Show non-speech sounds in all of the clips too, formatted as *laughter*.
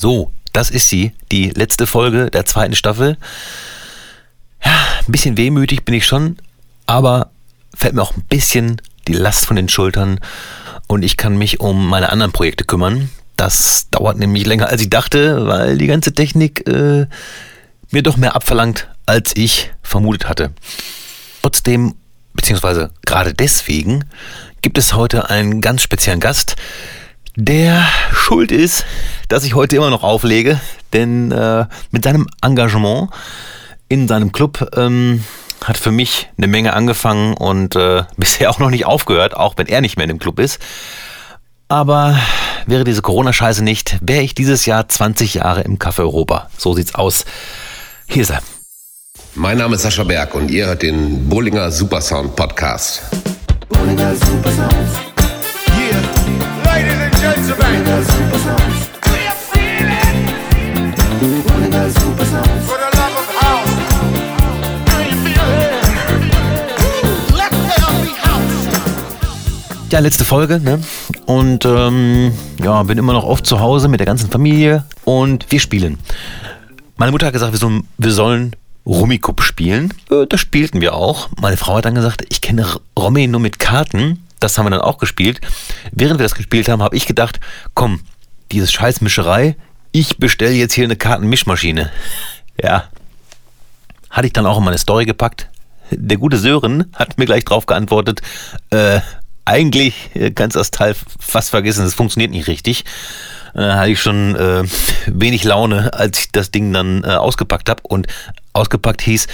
So, das ist sie, die letzte Folge der zweiten Staffel. Ja, ein bisschen wehmütig bin ich schon, aber fällt mir auch ein bisschen die Last von den Schultern und ich kann mich um meine anderen Projekte kümmern. Das dauert nämlich länger, als ich dachte, weil die ganze Technik äh, mir doch mehr abverlangt, als ich vermutet hatte. Trotzdem, beziehungsweise gerade deswegen, gibt es heute einen ganz speziellen Gast, der schuld ist, dass ich heute immer noch auflege, denn äh, mit seinem Engagement in seinem Club ähm, hat für mich eine Menge angefangen und äh, *laughs* bisher auch noch nicht aufgehört, auch wenn er nicht mehr in dem Club ist. Aber wäre diese Corona-Scheiße nicht, wäre ich dieses Jahr 20 Jahre im Café Europa. So sieht's aus. Hier ist er. Mein Name ist Sascha Berg und ihr hört den Bullinger Supersound Podcast. Bullinger Supersounds. Ja, letzte Folge, ne? Und ähm, ja, bin immer noch oft zu Hause mit der ganzen Familie und wir spielen. Meine Mutter hat gesagt, wir sollen, wir sollen Rummikub spielen. Äh, Das spielten wir auch. Meine Frau hat dann gesagt, ich kenne Romy nur mit Karten. Das haben wir dann auch gespielt. Während wir das gespielt haben, habe ich gedacht, komm, dieses scheiß Mischerei, ich bestelle jetzt hier eine Kartenmischmaschine. *laughs* Ja, hatte ich dann auch in meine Story gepackt. Der gute Sören hat mir gleich drauf geantwortet, äh, eigentlich äh, kannst du das Teil fast vergessen, es funktioniert nicht richtig. Äh, hatte ich schon äh, *laughs* wenig Laune, als ich das Ding dann äh, ausgepackt habe. Und ausgepackt hieß,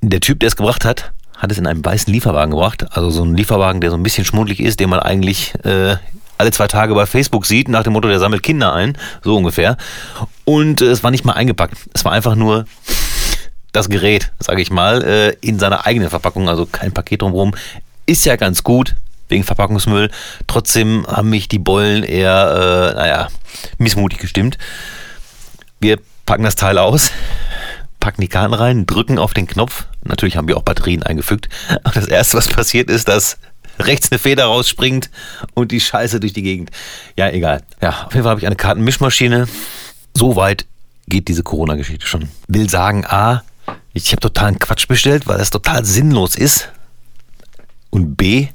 der Typ, der es gebracht hat, hat es in einem weißen Lieferwagen gebracht. Also so ein Lieferwagen, der so ein bisschen schmuddelig ist, den man eigentlich äh, alle zwei Tage bei Facebook sieht, nach dem Motto, der sammelt Kinder ein, so ungefähr. Und äh, es war nicht mal eingepackt. Es war einfach nur das Gerät, sage ich mal, äh, in seiner eigenen Verpackung, also kein Paket drumherum. Ist ja ganz gut, wegen Verpackungsmüll. Trotzdem haben mich die Bollen eher, äh, naja, missmutig gestimmt. Wir packen das Teil aus, packen die Karten rein, drücken auf den Knopf. Natürlich haben wir auch Batterien eingefügt. Aber das erste, was passiert, ist, dass rechts eine Feder rausspringt und die Scheiße durch die Gegend. Ja, egal. Ja, auf jeden Fall habe ich eine Kartenmischmaschine. So weit geht diese Corona-Geschichte schon. Will sagen, A, ich habe totalen Quatsch bestellt, weil das total sinnlos ist. Und B,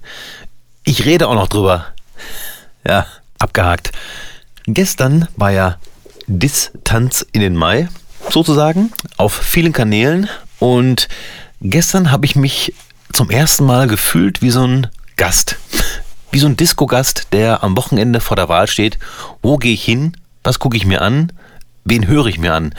ich rede auch noch drüber. Ja, abgehakt. Gestern war ja Distanz in den Mai, sozusagen, auf vielen Kanälen. Und gestern habe ich mich zum ersten Mal gefühlt wie so ein Gast. Wie so ein Disco-Gast, der am Wochenende vor der Wahl steht. Wo gehe ich hin? Was gucke ich mir an? Wen höre ich mir an?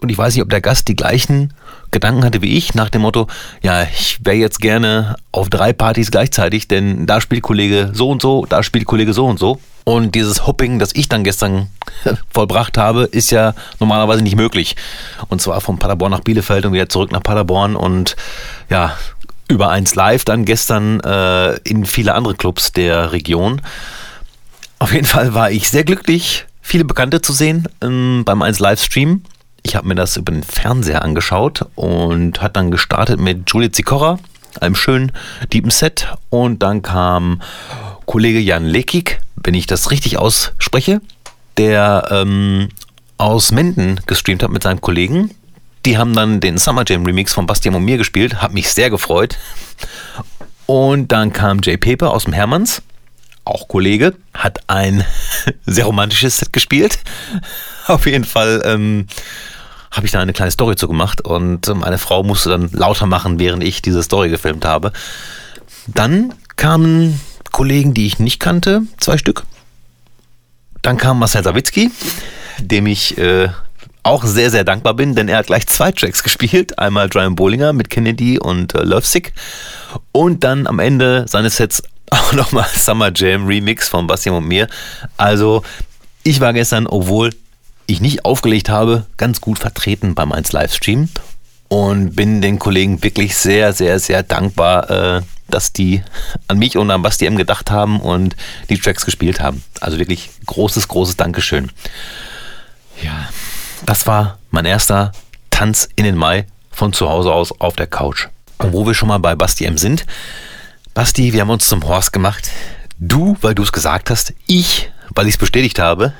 Und ich weiß nicht, ob der Gast die gleichen Gedanken hatte wie ich, nach dem Motto, ja, ich wäre jetzt gerne auf drei Partys gleichzeitig, denn da spielt Kollege so und so, da spielt Kollege so und so. Und dieses Hopping, das ich dann gestern *laughs* vollbracht habe, ist ja normalerweise nicht möglich. Und zwar von Paderborn nach Bielefeld und wieder zurück nach Paderborn und ja, über eins live dann gestern äh, in viele andere Clubs der Region. Auf jeden Fall war ich sehr glücklich, viele Bekannte zu sehen ähm, beim 1 Livestream. Ich habe mir das über den Fernseher angeschaut und hat dann gestartet mit Juliet Sikora, einem schönen deepen Set. Und dann kam Kollege Jan Lekik, wenn ich das richtig ausspreche, der ähm, aus Menden gestreamt hat mit seinem Kollegen. Die haben dann den Summer Jam Remix von Bastian und mir gespielt, hat mich sehr gefreut. Und dann kam Jay Paper aus dem Hermanns, auch Kollege, hat ein *laughs* sehr romantisches Set gespielt. *laughs* Auf jeden Fall ähm, habe ich da eine kleine Story zu gemacht und meine Frau musste dann lauter machen, während ich diese Story gefilmt habe. Dann kamen Kollegen, die ich nicht kannte, zwei Stück. Dann kam Marcel Sawicki, dem ich äh, auch sehr, sehr dankbar bin, denn er hat gleich zwei Tracks gespielt. Einmal Brian Bollinger mit Kennedy und äh, Lovesick. Und dann am Ende seines Sets *laughs* auch nochmal Summer Jam Remix von Bastian und mir. Also ich war gestern, obwohl ich nicht aufgelegt habe, ganz gut vertreten beim 1 Livestream und bin den Kollegen wirklich sehr, sehr, sehr dankbar, äh, dass die an mich und an Basti M gedacht haben und die Tracks gespielt haben. Also wirklich großes, großes Dankeschön. Ja, das war mein erster Tanz in den Mai von zu Hause aus auf der Couch. Und wo wir schon mal bei Basti M sind. Basti, wir haben uns zum Horst gemacht. Du, weil du es gesagt hast, ich, weil ich es bestätigt habe.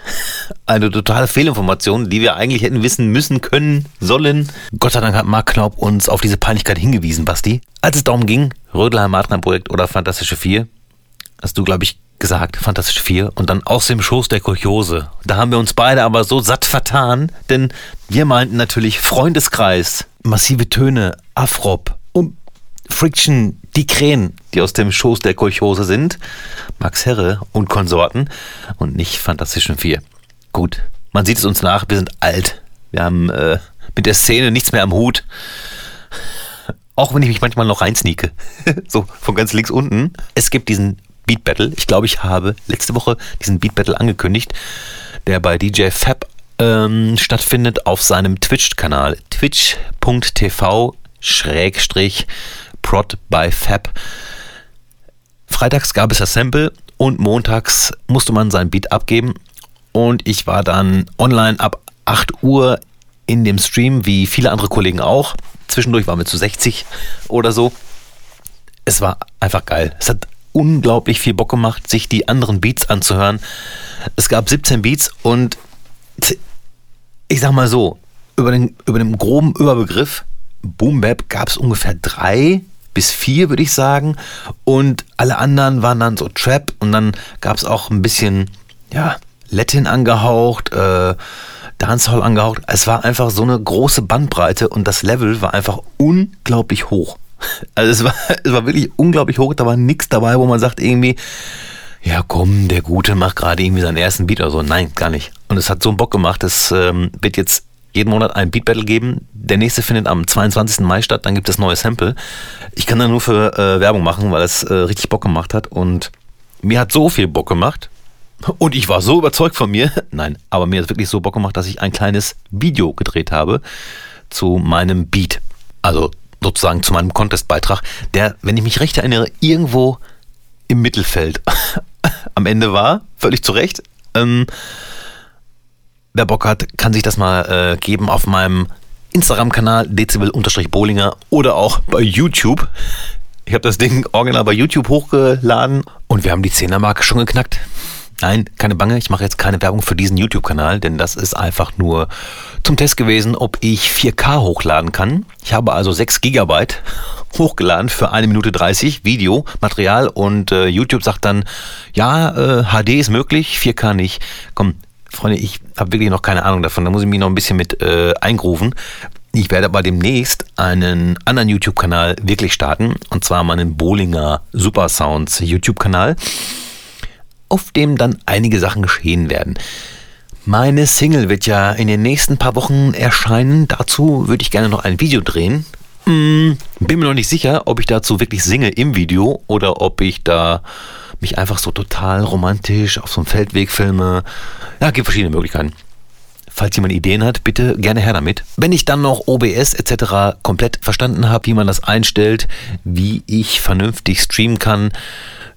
Eine totale Fehlinformation, die wir eigentlich hätten wissen müssen, können, sollen. Gott sei Dank hat Mark Knaub uns auf diese Peinlichkeit hingewiesen, Basti. Als es darum ging, Rödelheim Martner-Projekt oder Fantastische Vier, hast du, glaube ich, gesagt, Fantastische Vier und dann aus dem Schoß der Kolchose. Da haben wir uns beide aber so satt vertan, denn wir meinten natürlich Freundeskreis, massive Töne, Afrop Friction, die Krähen, die aus dem Schoß der Kolchose sind, Max Herre und Konsorten und nicht Fantastischen Vier. Gut, man sieht es uns nach, wir sind alt. Wir haben äh, mit der Szene nichts mehr am Hut. Auch wenn ich mich manchmal noch reinsneake. *laughs* so von ganz links unten. Es gibt diesen Beat Battle. Ich glaube, ich habe letzte Woche diesen Beat Battle angekündigt, der bei DJ Fab ähm, stattfindet auf seinem Twitch-Kanal. Twitch.tv Schrägstrich Prod by Fab. Freitags gab es das Sample und montags musste man sein Beat abgeben. Und ich war dann online ab 8 Uhr in dem Stream, wie viele andere Kollegen auch. Zwischendurch waren wir zu 60 oder so. Es war einfach geil. Es hat unglaublich viel Bock gemacht, sich die anderen Beats anzuhören. Es gab 17 Beats und ich sag mal so, über den, über den groben Überbegriff Boom Bap gab es ungefähr drei bis vier, würde ich sagen. Und alle anderen waren dann so Trap und dann gab es auch ein bisschen, ja, Latin angehaucht, äh, Dancehall angehaucht. Es war einfach so eine große Bandbreite und das Level war einfach unglaublich hoch. *laughs* Also es war, *laughs* es war wirklich unglaublich hoch. Da war nichts dabei, wo man sagt irgendwie, ja komm, der Gute macht gerade irgendwie seinen ersten Beat oder so. Nein, gar nicht. Und es hat so einen Bock gemacht. Es ähm, wird jetzt jeden Monat ein Beat Battle geben. Der nächste findet am 22. Mai statt. Dann gibt es neue Sample. Ich kann da nur für äh, Werbung machen, weil es äh, richtig Bock gemacht hat. Und mir hat so viel Bock gemacht. Und ich war so überzeugt von mir. *laughs* Nein, aber mir hat wirklich so Bock gemacht, dass ich ein kleines Video gedreht habe zu meinem Beat. Also sozusagen zu meinem Contest-Beitrag, der, wenn ich mich recht erinnere, irgendwo im Mittelfeld *laughs* am Ende war. Völlig zu Recht. Ähm, wer Bock hat, kann sich das mal äh, geben auf meinem Instagram-Kanal dezibel-bolinger oder auch bei YouTube. Ich habe das Ding original bei YouTube hochgeladen und wir haben die 10er-Marke schon geknackt. Nein, keine Bange, ich mache jetzt keine Werbung für diesen YouTube-Kanal, denn das ist einfach nur zum Test gewesen, ob ich 4K hochladen kann. Ich habe also 6 Gigabyte *laughs* hochgeladen für eine Minute 30 Videomaterial und äh, YouTube sagt dann, ja, äh, HD ist möglich, 4K nicht. Komm, Freunde, ich habe wirklich noch keine Ahnung davon, da muss ich mich noch ein bisschen mit äh, eingrufen. Ich werde aber demnächst einen anderen YouTube-Kanal wirklich starten, und zwar meinen Bowlinger Super Sounds YouTube-Kanal auf dem dann einige Sachen geschehen werden. Meine Single wird ja in den nächsten paar Wochen erscheinen. Dazu würde ich gerne noch ein Video drehen. Hm, bin mir noch nicht sicher, ob ich dazu wirklich singe im Video oder ob ich da mich einfach so total romantisch auf so einem Feldweg filme. Ja, gibt verschiedene Möglichkeiten. Falls jemand Ideen hat, bitte gerne her damit. Wenn ich dann noch OBS etc. komplett verstanden habe, wie man das einstellt, wie ich vernünftig streamen kann,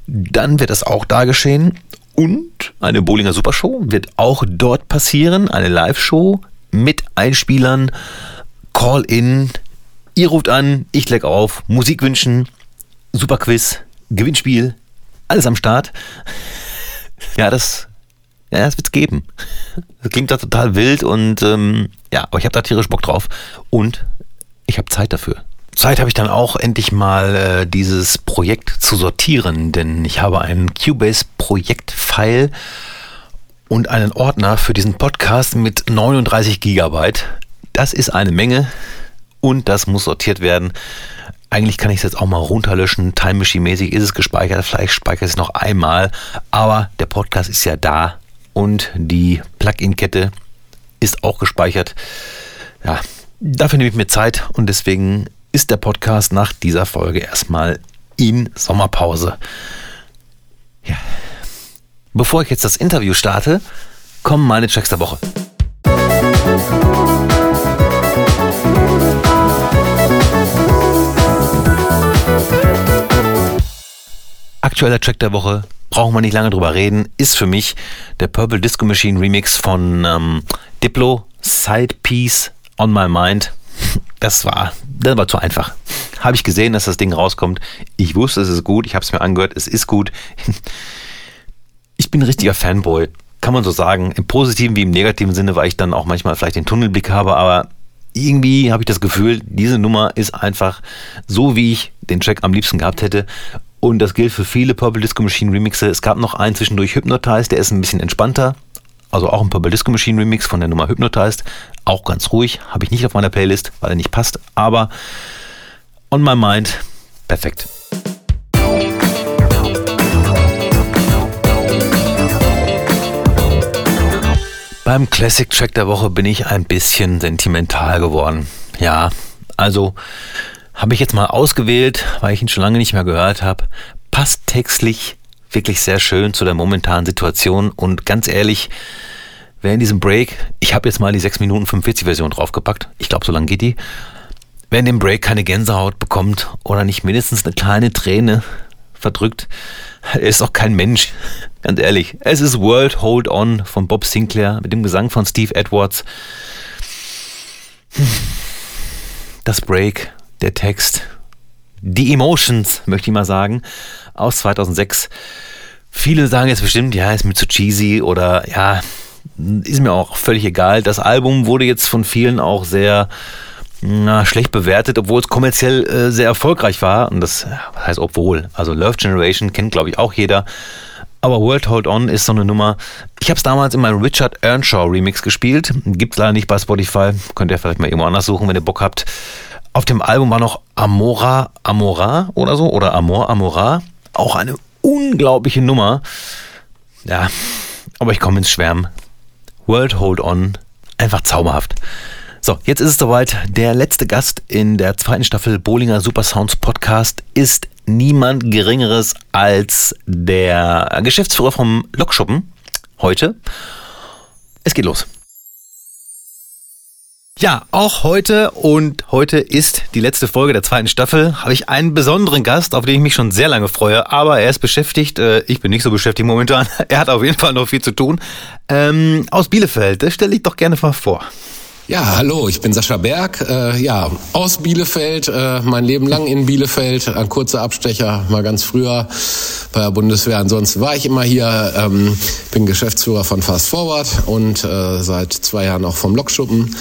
dann wird das auch da geschehen. Und eine Bowlinger Supershow wird auch dort passieren. Eine Live-Show mit Einspielern. Call-in. Ihr ruft an, ich leg auf. Musik wünschen. Superquiz. Gewinnspiel. Alles am Start. Ja, das, ja, das wird's geben. Das klingt da total wild und ähm, ja, aber ich habe da tierisch Bock drauf. Und ich habe Zeit dafür. Zeit habe ich dann auch endlich mal äh, dieses Projekt zu sortieren, denn ich habe einen Cubase-Projekt-File und einen Ordner für diesen Podcast mit 39 Gigabyte. Das ist eine Menge und das muss sortiert werden. Eigentlich kann ich es jetzt auch mal runterlöschen. Time Machine mäßig ist es gespeichert. Vielleicht speichere ich es noch einmal. Aber der Podcast ist ja da und die Plugin-Kette ist auch gespeichert. Ja, dafür nehme ich mir Zeit und deswegen ist der Podcast nach dieser Folge erstmal in Sommerpause. Ja. Bevor ich jetzt das Interview starte, kommen meine Tracks der Woche. Aktueller Track der Woche, brauchen wir nicht lange drüber reden, ist für mich der Purple Disco Machine Remix von ähm, Diplo, Side Piece on My Mind das war, das war zu einfach. Habe ich gesehen, dass das Ding rauskommt. Ich wusste, es ist gut. Ich habe es mir angehört. Es ist gut. *laughs* Ich bin ein richtiger Fanboy kann man so sagen. Im positiven wie im negativen Sinne, weil ich dann auch manchmal vielleicht den Tunnelblick habe, aber irgendwie habe ich das Gefühl, diese Nummer ist einfach so, wie ich den Track am liebsten gehabt hätte. Und das gilt für viele Purple Disco Machine Remixe. Es gab noch einen zwischendurch Hypnotized, der ist ein bisschen entspannter. Also auch ein Purple Disco Machine Remix von der Nummer Hypnotized. Auch ganz ruhig. Habe ich nicht auf meiner Playlist, weil er nicht passt. Aber on my mind, perfekt. Beim Classic Track der Woche bin ich ein bisschen sentimental geworden. Ja, also habe ich jetzt mal ausgewählt, weil ich ihn schon lange nicht mehr gehört habe. Passt textlich wirklich sehr schön zu der momentanen Situation und ganz ehrlich, wer in diesem Break, ich habe jetzt mal die 6 Minuten 45 Version draufgepackt, ich glaube, so lange geht die, wer in dem Break keine Gänsehaut bekommt oder nicht mindestens eine kleine Träne verdrückt, er ist auch kein Mensch. Ganz ehrlich. Es ist World Hold On von Bob Sinclair mit dem Gesang von Steve Edwards. Das Break, der Text, die Emotions, möchte ich mal sagen, aus 2006. Viele sagen jetzt bestimmt, ja, ist mir zu cheesy oder ja, ist mir auch völlig egal. Das Album wurde jetzt von vielen auch sehr na, schlecht bewertet, obwohl es kommerziell äh, sehr erfolgreich war. Und das was heißt obwohl. Also Love Generation kennt, glaube ich, auch jeder. Aber World Hold On ist so eine Nummer. Ich habe es damals in meinem Richard Earnshaw Remix gespielt. Gibt es leider nicht bei Spotify. Könnt ihr vielleicht mal irgendwo anders suchen, wenn ihr Bock habt. Auf dem Album war noch Amora Amora oder so. Oder Amor Amora. Auch eine unglaubliche Nummer. Ja, aber ich komme ins Schwärmen. World Hold On. Einfach zauberhaft. So, jetzt ist es soweit. Der letzte Gast in der zweiten Staffel Bowlinger Super Sounds Podcast ist niemand Geringeres als der Geschäftsführer vom Lokschuppen heute. Es geht los. Ja, auch heute und heute ist die letzte Folge der zweiten Staffel, habe ich einen besonderen Gast, auf den ich mich schon sehr lange freue, aber er ist beschäftigt, äh, ich bin nicht so beschäftigt momentan, *laughs* er hat auf jeden Fall noch viel zu tun. Ähm, aus Bielefeld, das stelle ich doch gerne mal vor. Ja, hallo, ich bin Sascha Berg, äh, ja, aus Bielefeld, äh, mein Leben lang in Bielefeld, ein kurzer Abstecher, mal ganz früher bei der Bundeswehr. Ansonsten war ich immer hier, ähm, bin Geschäftsführer von Fast Forward und äh, seit zwei Jahren auch vom Lokschuppen.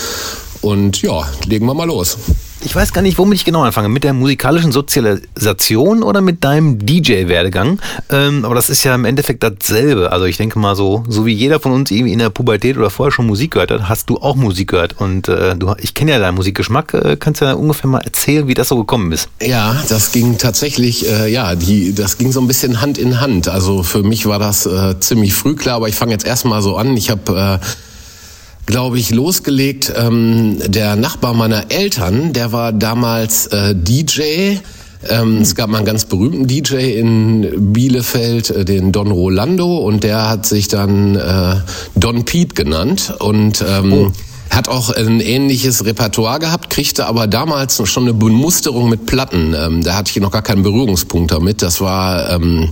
Und ja, legen wir mal los. Ich weiß gar nicht, womit ich genau anfange. Mit der musikalischen Sozialisation oder mit deinem DJ-Werdegang? Ähm, aber das ist ja im Endeffekt dasselbe. Also ich denke mal so, so wie jeder von uns irgendwie in der Pubertät oder vorher schon Musik gehört hat, hast du auch Musik gehört. Und äh, du, ich kenne ja deinen Musikgeschmack. Äh, kannst du ja ungefähr mal erzählen, wie das so gekommen ist? Ja, das ging tatsächlich, äh, ja, die, das ging so ein bisschen Hand in Hand. Also für mich war das äh, ziemlich früh klar, aber ich fange jetzt erstmal so an. Ich habe äh, glaube ich, losgelegt. Ähm, der Nachbar meiner Eltern, der war damals äh, DJ. Ähm, es gab mal einen ganz berühmten DJ in Bielefeld, äh, den Don Rolando, und der hat sich dann äh, Don Pete genannt und ähm, oh. hat auch ein ähnliches Repertoire gehabt, kriegte aber damals schon eine Bemusterung mit Platten. Ähm, da hatte ich noch gar keinen Berührungspunkt damit. Das war ähm,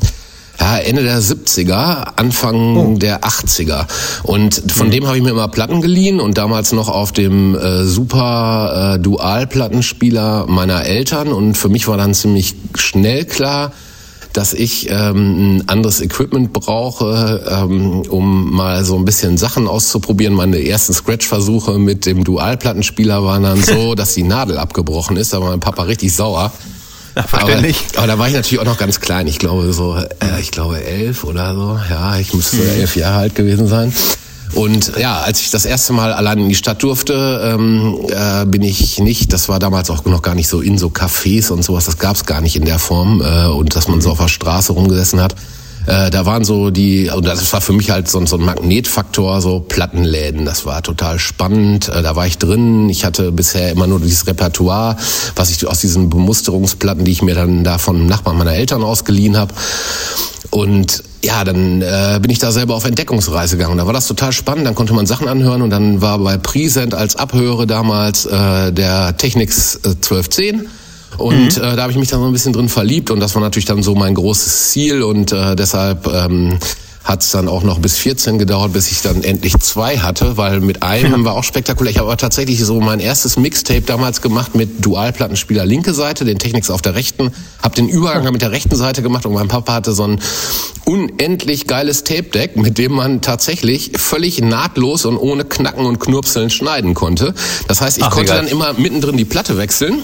ja, Ende der 70er, Anfang oh. der 80er. Und von mhm. dem habe ich mir immer Platten geliehen und damals noch auf dem äh, super äh, Dual-Plattenspieler meiner Eltern. Und für mich war dann ziemlich schnell klar, dass ich ähm, ein anderes Equipment brauche, ähm, um mal so ein bisschen Sachen auszuprobieren. Meine ersten Scratch-Versuche mit dem Dual-Plattenspieler waren dann so, *laughs* dass die Nadel abgebrochen ist. Da war mein Papa richtig sauer. *laughs* Ja, verständlich. Aber, aber, da war ich natürlich auch noch ganz klein. Ich glaube so, äh, ich glaube elf oder so. Ja, ich müsste mhm. elf Jahre alt gewesen sein. Und ja, als ich das erste Mal allein in die Stadt durfte, ähm, äh, bin ich nicht, das war damals auch noch gar nicht so in so Cafés und sowas, das gab es gar nicht in der Form äh, und dass man so auf der Straße rumgesessen hat. Äh, da waren so die, und das war für mich halt so, so ein Magnetfaktor, so Plattenläden. Das war total spannend. Äh, da war ich drin. Ich hatte bisher immer nur dieses Repertoire, was ich aus diesen Bemusterungsplatten, die ich mir dann da von Nachbarn meiner Eltern ausgeliehen habe. Und ja, dann äh, bin ich da selber auf Entdeckungsreise gegangen. Da war das total spannend. Dann konnte man Sachen anhören und dann war bei Present als Abhöre damals äh, der Technics äh, 1210 und mhm. äh, da habe ich mich dann so ein bisschen drin verliebt und das war natürlich dann so mein großes Ziel und äh, deshalb ähm, hat es dann auch noch bis 14 gedauert, bis ich dann endlich zwei hatte, weil mit einem war auch spektakulär. Ich habe aber tatsächlich so mein erstes Mixtape damals gemacht mit Dualplattenspieler linke Seite, den Technics auf der rechten, habe den Übergang mit der rechten Seite gemacht und mein Papa hatte so ein unendlich geiles Tape-Deck, mit dem man tatsächlich völlig nahtlos und ohne Knacken und Knurpseln schneiden konnte. Das heißt, ich Ach, konnte geil. dann immer mittendrin die Platte wechseln.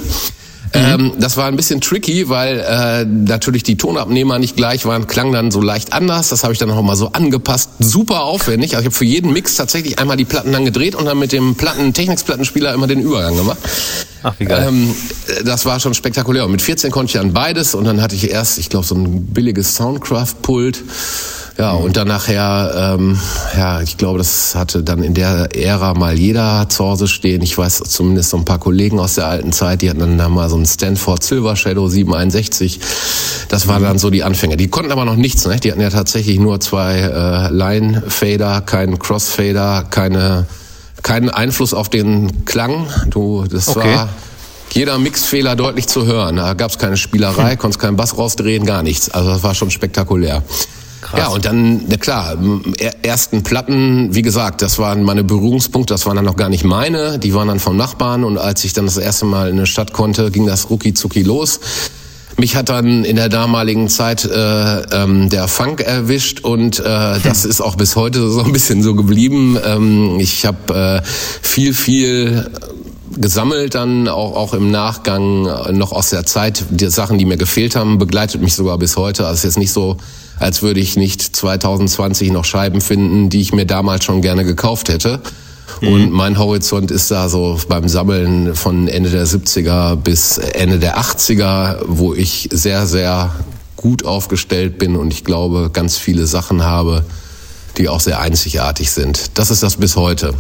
Ähm, das war ein bisschen tricky, weil äh, natürlich die Tonabnehmer nicht gleich waren, klang dann so leicht anders. Das habe ich dann noch mal so angepasst. Super aufwendig. Also ich habe für jeden Mix tatsächlich einmal die Platten dann gedreht und dann mit dem Platten Technics-Plattenspieler immer den Übergang gemacht. Ach, wie geil. Ähm, das war schon spektakulär. Und mit 14 konnte ich dann beides und dann hatte ich erst, ich glaube, so ein billiges Soundcraft-Pult. Ja, und dann nachher, ähm, ja, ich glaube, das hatte dann in der Ära mal jeder zu Hause stehen. Ich weiß zumindest so ein paar Kollegen aus der alten Zeit, die hatten dann da mal so ein Stanford Silver Shadow 761. Das waren dann so die Anfänge. Die konnten aber noch nichts, ne? Die hatten ja tatsächlich nur zwei äh, Line-Fader, keinen Crossfader, keine, keinen Einfluss auf den Klang. Du, das Okay. war jeder Mixfehler deutlich zu hören. Da gab es keine Spielerei, konntest keinen Bass rausdrehen, gar nichts. Also das war schon spektakulär. Krass. Ja, und dann, na klar, er- ersten Platten, wie gesagt, das waren meine Berührungspunkte, das waren dann noch gar nicht meine, die waren dann vom Nachbarn und als ich dann das erste Mal in eine Stadt konnte, ging das rucki zucki los. Mich hat dann in der damaligen Zeit äh, ähm, der Funk erwischt und äh, das ist auch bis heute so ein bisschen so geblieben. Ähm, ich habe äh, viel, viel gesammelt dann auch, auch im Nachgang äh, noch aus der Zeit die Sachen, die mir gefehlt haben, begleitet mich sogar bis heute. Also es ist jetzt nicht so, als würde ich nicht 2020 noch Scheiben finden, die ich mir damals schon gerne gekauft hätte. Und mein Horizont ist da so beim Sammeln von Ende der 70er bis Ende der 80er, wo ich sehr, sehr gut aufgestellt bin und ich glaube, ganz viele Sachen habe, die auch sehr einzigartig sind. Das ist das bis heute.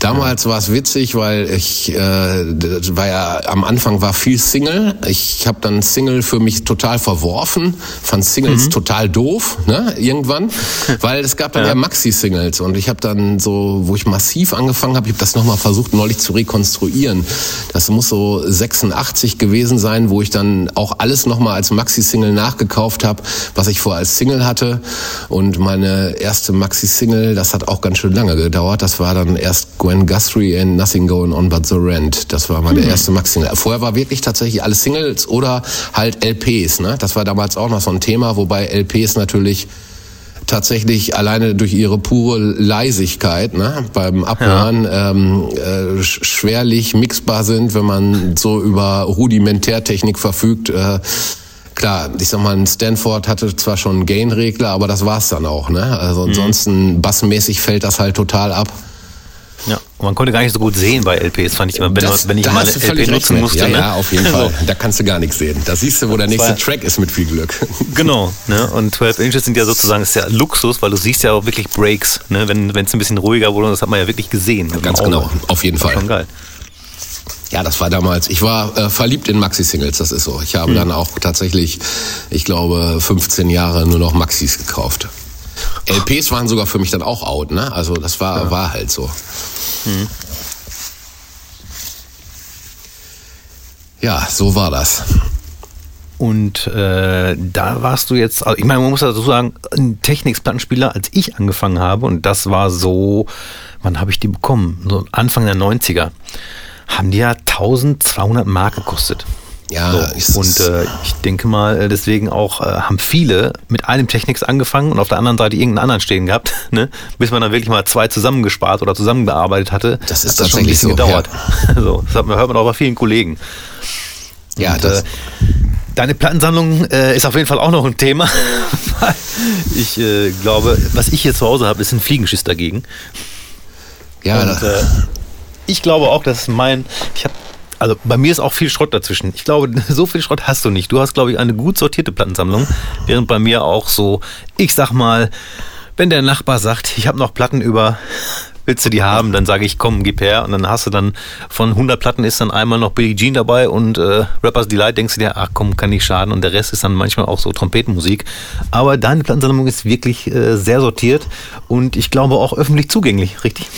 Damals war es witzig, weil ich äh, das war ja am Anfang war viel Single. Ich habe dann Single für mich total verworfen, fand Singles total doof, ne? Irgendwann, *laughs* weil es gab dann ja, Maxi-Singles und ich habe dann so, wo ich massiv angefangen habe, ich habe das nochmal versucht neulich zu rekonstruieren. Das muss so 86 gewesen sein, wo ich dann auch alles nochmal als Maxi-Single nachgekauft habe, was ich vorher als Single hatte. Und meine erste Maxi-Single, das hat auch ganz schön lange gedauert. Das war dann erst Gwen Guthrie and Nothing Going On But the Rent. Das war meine erste Maxi-Single. Vorher war wirklich tatsächlich alles Singles oder halt LPs. Ne? Das war damals auch noch so ein Thema, wobei LPs natürlich tatsächlich alleine durch ihre pure Leisigkeit ne, beim Abhören ähm, äh, sch- schwerlich mixbar sind, wenn man so über Rudimentärtechnik verfügt. Äh, klar, ich sag mal, ein Stanford hatte zwar schon einen Gain-Regler, aber das war's dann auch. Ne? Also ansonsten bassmäßig fällt das halt total ab. Ja, man konnte gar nicht so gut sehen bei LPs, fand ich immer, wenn, Das- wenn ich mal eine LP nutzen musste. Ja, ne? ja, auf jeden *laughs* Fall. Da kannst du gar nichts sehen. Da siehst du, wo der nächste Track ist mit viel Glück. *laughs* Genau, ne? Und 12 Inches sind ja sozusagen ist ja Luxus, weil du siehst ja auch wirklich Breaks, ne? Wenn es ein bisschen ruhiger wurde, und das hat man ja wirklich gesehen. dem Ganz genau, auf jeden Fall. Schon geil. Ja, das war damals. Ich war äh, verliebt in Maxi-Singles, das ist so. Ich Hm. habe dann auch tatsächlich, ich glaube, 15 Jahre nur noch Maxis gekauft. LPs waren sogar für mich dann auch out, ne? Also das war, war halt so. Hm. Ja, so war das. Und äh, da warst du jetzt, also ich meine, man muss dazu sagen, ein Technics-Plattenspieler, als ich angefangen habe, und das war so, wann habe ich die bekommen? So Anfang der 90er, haben die ja 1200 Mark gekostet. Ja, So, und äh, ich denke mal, äh, deswegen auch äh, haben viele mit einem Technics angefangen und auf der anderen Seite irgendeinen anderen stehen gehabt, *laughs* ne? bis man dann wirklich mal zwei zusammengespart oder zusammengearbeitet hatte. Das ist Hat schon ein bisschen so, gedauert. *laughs* so, das hat hört man auch bei vielen Kollegen. Ja, Und, das, äh, deine Plattensammlung äh, ist auf jeden Fall auch noch ein Thema. *laughs* ich äh, glaube, was ich hier zu Hause habe, ist ein Fliegenschiss dagegen. ja, Und äh, ich glaube auch, dass mein, ich habe, also bei mir ist auch viel Schrott dazwischen. Ich glaube, *laughs* so viel Schrott hast du nicht. Du hast, glaube ich, eine gut sortierte Plattensammlung, während bei mir auch so, ich sag mal, wenn der Nachbar sagt, ich habe noch Platten über, willst du die haben, dann sage ich, komm, gib her. Und dann hast du dann von 100 Platten ist dann einmal noch Billie Jean dabei und äh, Rappers Delight, denkst du dir, ach komm, kann nicht schaden. Und der Rest ist dann manchmal auch so Trompetenmusik. Aber deine Plattensammlung ist wirklich äh, sehr sortiert und ich glaube auch öffentlich zugänglich, richtig?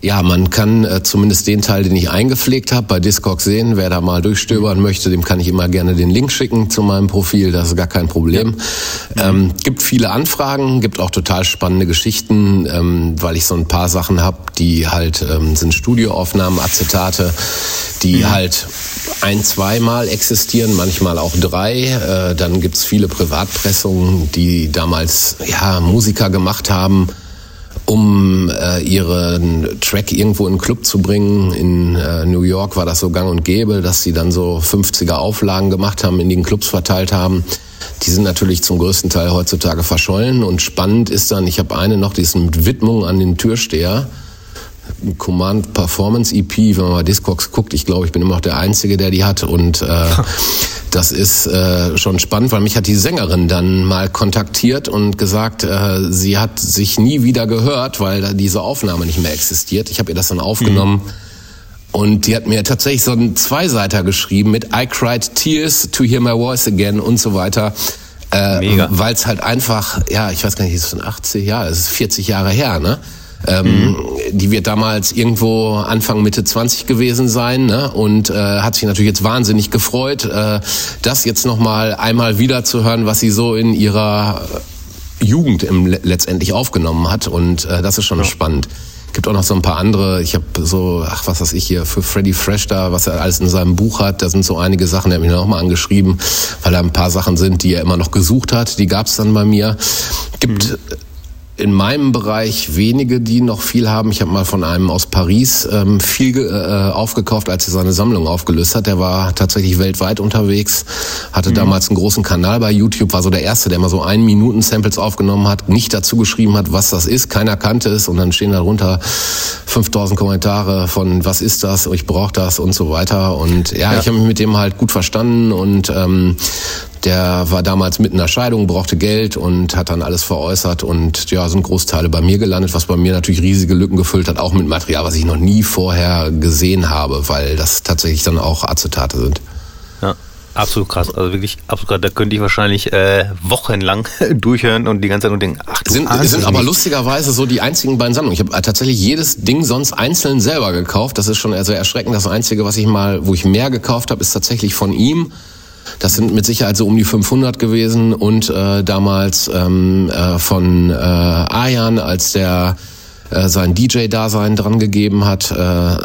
Ja, man kann äh, zumindest den Teil, den ich eingepflegt habe, bei Discogs sehen. Wer da mal durchstöbern möchte, dem kann ich immer gerne den Link schicken zu meinem Profil. Das ist gar kein Problem. Ähm, gibt viele Anfragen, gibt auch total spannende Geschichten, ähm, weil ich so ein paar Sachen habe, die halt ähm, sind Studioaufnahmen, Acetate, die halt ein, zweimal existieren, manchmal auch drei. Äh, dann gibt's viele Privatpressungen, die damals ja Musiker gemacht haben um äh, ihren Track irgendwo in den Club zu bringen. In äh, New York war das so gang und gäbe, dass sie dann so 50er Auflagen gemacht haben, in den Clubs verteilt haben. Die sind natürlich zum größten Teil heutzutage verschollen. Und spannend ist dann, ich habe eine noch, die ist mit Widmung an den Türsteher. Command Performance EP, wenn man mal Discogs guckt, ich glaube, ich bin immer noch der Einzige, der die hat. Und äh, *laughs* das ist äh, schon spannend, weil mich hat die Sängerin dann mal kontaktiert und gesagt, äh, sie hat sich nie wieder gehört, weil da diese Aufnahme nicht mehr existiert. Ich habe ihr das dann aufgenommen. Und die hat mir tatsächlich so einen Zweiseiter geschrieben mit I cried tears to hear my voice again und so weiter. Äh. Weil es halt einfach, ja, ich weiß gar nicht, ist es schon 80 Jahre, es ist 40 Jahre her, ne? Ähm, Die wird damals irgendwo Anfang Mitte 20 gewesen sein ne? und äh, hat sich natürlich jetzt wahnsinnig gefreut, äh, das jetzt noch mal einmal wieder zu hören, was sie so in ihrer Jugend im, letztendlich aufgenommen hat und äh, das ist schon spannend. Gibt auch noch so ein paar andere, ich habe so, ach was weiß ich hier, für Freddy Fresh da, was er alles in seinem Buch hat, da sind so einige Sachen, der hat mich noch mal angeschrieben, weil da ein paar Sachen sind, die er immer noch gesucht hat, die gab's dann bei mir. Gibt in meinem Bereich wenige, die noch viel haben. Ich habe mal von einem aus Paris ähm, viel ge- äh, aufgekauft, als er seine Sammlung aufgelöst hat. Der war tatsächlich weltweit unterwegs, hatte damals einen großen Kanal bei YouTube, war so der Erste, der mal so ein Minuten Samples aufgenommen hat, nicht dazu geschrieben hat, was das ist, keiner kannte es und dann stehen darunter 5000 Kommentare von was ist das, ich brauche das und so weiter. Und ja, ich habe mich mit dem halt gut verstanden und ähm, der war damals mitten in der Scheidung, brauchte Geld und hat dann alles veräußert und ja, sind Großteile bei mir gelandet, was bei mir natürlich riesige Lücken gefüllt hat, auch mit Material, was ich noch nie vorher gesehen habe, weil das tatsächlich dann auch Acetate sind. Ja, absolut krass. Also wirklich absolut krass. Da könnte ich wahrscheinlich äh, wochenlang *laughs* durchhören und die ganze Zeit nur denken, ach du Sind, sind aber lustigerweise so die einzigen beiden Sammlungen. Ich habe tatsächlich jedes Ding sonst einzeln selber gekauft. Das ist schon sehr erschreckend. Das Einzige, was ich mal, wo ich mehr gekauft habe, ist tatsächlich von ihm. Das sind mit Sicherheit so um die 500 gewesen und äh, damals ähm, äh, von äh, Ayan, als der äh, sein DJ-Dasein dran gegeben hat, äh,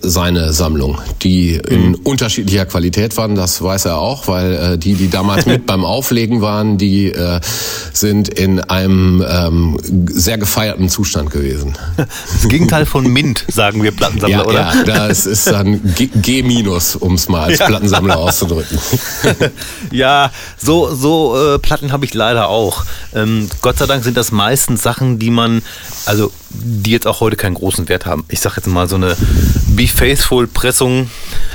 seine Sammlung, die in unterschiedlicher Qualität waren, das weiß er auch, weil äh, die, die damals mit *laughs* beim Auflegen waren, die äh, sind in einem ähm, sehr gefeierten Zustand gewesen. *laughs* Das Gegenteil von Mint, sagen wir Plattensammler, Ja, oder? ja, das ist dann G, G minus, um es mal als Ja. Plattensammler *laughs* auszudrücken. ja, so, so äh, Platten habe ich leider auch. Ähm, Gott sei Dank sind das meistens Sachen, die man, also die jetzt auch heute keinen großen Wert haben. Ich sag jetzt mal so eine Be Faithful Pressung,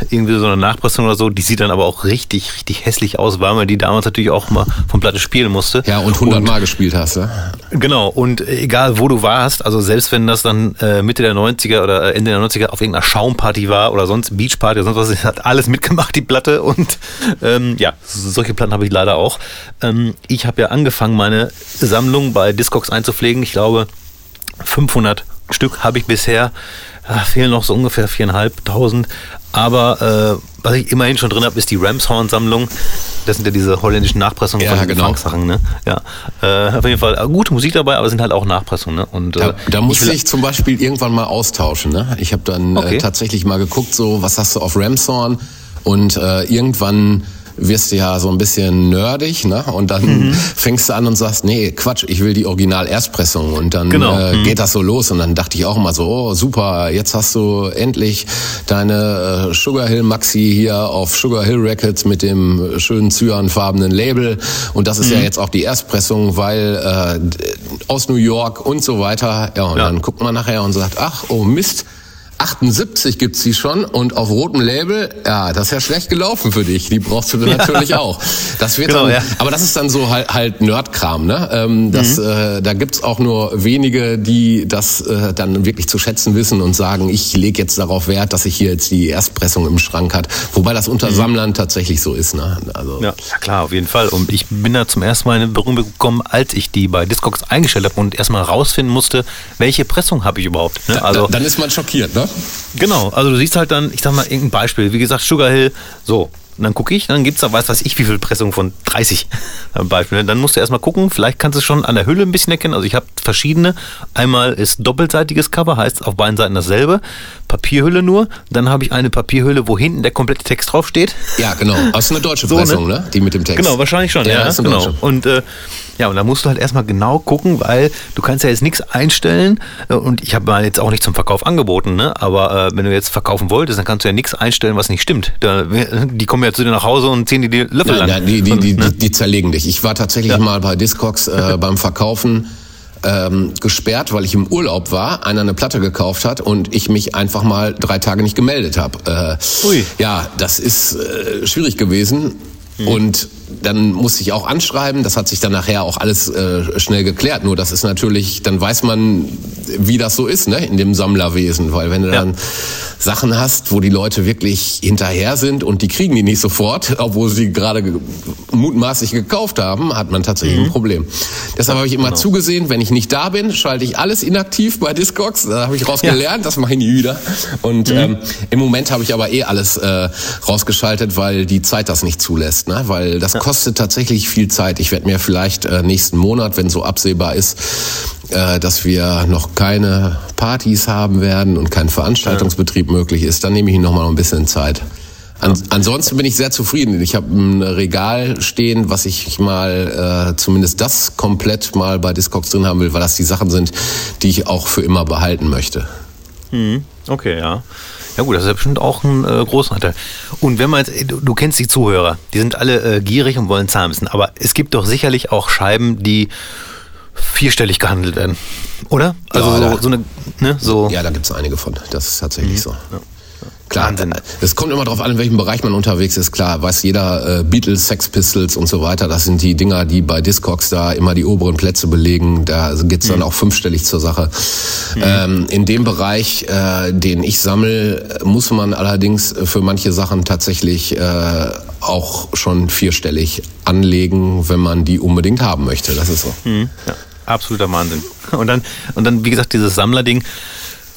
irgendwie so eine Nachpressung oder so, die sieht dann aber auch richtig, richtig hässlich aus, weil man die damals natürlich auch mal von Platte spielen musste. Ja, und 100 Mal gespielt hast, ne? Genau, und egal wo du warst, also selbst wenn das dann äh, Mitte der 90er oder Ende der 90er auf irgendeiner Schaumparty war oder sonst Beachparty oder sonst was, *laughs* hat alles mitgemacht, die Platte. Und ähm, ja, solche Platten habe ich leider auch. Ähm, ich habe ja angefangen, meine Sammlung bei Discogs einzupflegen. Ich glaube, 500 Stück habe ich bisher. Ah, fehlen noch so ungefähr 4.500. Aber äh, was ich immerhin schon drin habe, ist die Ramshorn-Sammlung. Das sind ja diese holländischen Nachpressungen Ja, von genau. Funk-Sachen. Ne? Ja, äh, auf jeden Fall äh, gute Musik dabei, aber es sind halt auch Nachpressungen. Ne? Und, Da, äh, da musste will- ich zum Beispiel irgendwann mal austauschen. Ne? Ich habe dann Okay. äh, tatsächlich mal geguckt, so was hast du auf Ramshorn und äh, irgendwann wirst du ja so ein bisschen nerdig, ne? Und dann Mhm. fängst du an und sagst, nee, Quatsch, ich will die Original-Erstpressung. Und dann Genau. äh, Mhm. geht das so los. Und dann dachte ich auch immer so, oh super, jetzt hast du endlich deine äh, Sugar Hill Maxi hier auf Sugar Hill Records mit dem schönen cyanfarbenen Label. Und das ist ja jetzt auch die Erstpressung, weil äh, aus New York und so weiter. Ja, und Ja. dann guckt man nachher und sagt, ach, oh Mist, 78 gibt's die schon und auf rotem Label, ja, das ist ja schlecht gelaufen für dich. Die brauchst du dann natürlich auch. Das wird Genau, dann, ja. aber das ist dann so halt, halt Nerdkram, ne? Ähm, das, Mhm. äh, da gibt's auch nur wenige, die das äh, dann wirklich zu schätzen wissen und sagen, ich lege jetzt darauf Wert, dass ich hier jetzt die Erstpressung im Schrank hat. Wobei das unter Sammlern tatsächlich so ist, ne? Also Mhm. Ja, ja, klar, auf jeden Fall. Und ich bin da zum ersten Mal in Berührung gekommen, als ich die bei Discogs eingestellt habe und erstmal rausfinden musste, welche Pressung habe ich überhaupt. Ne? Also dann ist man schockiert, ne? Genau, also du siehst halt dann, ich sag mal, irgendein Beispiel, wie gesagt, Sugar Hill, so. Und dann gucke ich, dann gibt's da, weiß was ich, wie viel Pressung von 30 *laughs* am Beispiel. Dann musst du erstmal gucken, vielleicht kannst du es schon an der Hülle ein bisschen erkennen. Also ich habe verschiedene. Einmal ist doppelseitiges Cover, heißt auf beiden Seiten dasselbe. Papierhülle nur. Dann habe ich eine Papierhülle, wo hinten der komplette Text draufsteht. Ja, genau. *laughs* Das ist eine deutsche So, ne? Pressung, ne? Die mit dem Text. Genau, wahrscheinlich schon. Ja, Ja, genau. deutsche. Und äh, ja, und da musst du halt erstmal genau gucken, weil du kannst ja jetzt nichts einstellen. äh, Und ich habe mal jetzt auch nicht zum Verkauf angeboten, ne? Aber äh, wenn du jetzt verkaufen wolltest, dann kannst du ja nichts einstellen, was nicht stimmt. Da, die kommen ja zu dir nach Hause und ziehen dir die Löffel Nein, lang. nein, die, die, die, ne? die, die zerlegen dich. Ich war tatsächlich mal bei Discogs äh, beim Verkaufen ähm, gesperrt, weil ich im Urlaub war, einer eine Platte gekauft hat und ich mich einfach mal drei Tage nicht gemeldet habe. Äh, Ui. Ja, das ist äh, schwierig gewesen. Und dann musste ich auch anschreiben, das hat sich dann nachher auch alles äh, schnell geklärt. Nur das ist natürlich, dann weiß man, wie das so ist, ne, in dem Sammlerwesen. Weil wenn du Ja. dann Sachen hast, wo die Leute wirklich hinterher sind und die kriegen die nicht sofort, *laughs* obwohl sie gerade ge- mutmaßlich gekauft haben, hat man tatsächlich ein Problem. Deshalb habe ich immer zugesehen, wenn ich nicht da bin, schalte ich alles inaktiv bei Discogs. Da habe ich rausgelernt, das mache ich nie wieder. Und ähm, im Moment habe ich aber eh alles äh, rausgeschaltet, weil die Zeit das nicht zulässt. Ne? Weil das kostet tatsächlich viel Zeit. Ich werde mir vielleicht äh, nächsten Monat, wenn so absehbar ist, äh, dass wir noch keine Partys haben werden und kein Veranstaltungsbetrieb möglich ist, dann nehme ich noch mal ein bisschen Zeit. An, ansonsten bin ich sehr zufrieden. Ich habe ein Regal stehen, was ich mal äh, zumindest das komplett mal bei Discogs drin haben will, weil das die Sachen sind, die ich auch für immer behalten möchte. Mhm. Okay, ja. Ja gut, das ist ja bestimmt auch ein äh, großer Anteil. Und wenn man jetzt, du, du kennst die Zuhörer, die sind alle äh, gierig und wollen zahlen müssen, aber es gibt doch sicherlich auch Scheiben, die vierstellig gehandelt werden, oder? Also Ja, so, da- so eine, ne, so. Ja, da gibt's einige von. Das ist tatsächlich so. Klar, Wahnsinn. äh, es kommt immer darauf an, in welchem Bereich man unterwegs ist. Klar, weiß jeder, äh, Beatles, Sex Pistols und so weiter, das sind die Dinger, die bei Discogs da immer die oberen Plätze belegen. Da geht's dann auch fünfstellig zur Sache. Ähm, in dem Bereich, äh, den ich sammle, muss man allerdings für manche Sachen tatsächlich äh, auch schon vierstellig anlegen, wenn man die unbedingt haben möchte. Das ist so. Mhm. Ja, absoluter Wahnsinn. *laughs* Und dann, und dann, wie gesagt, dieses Sammlerding.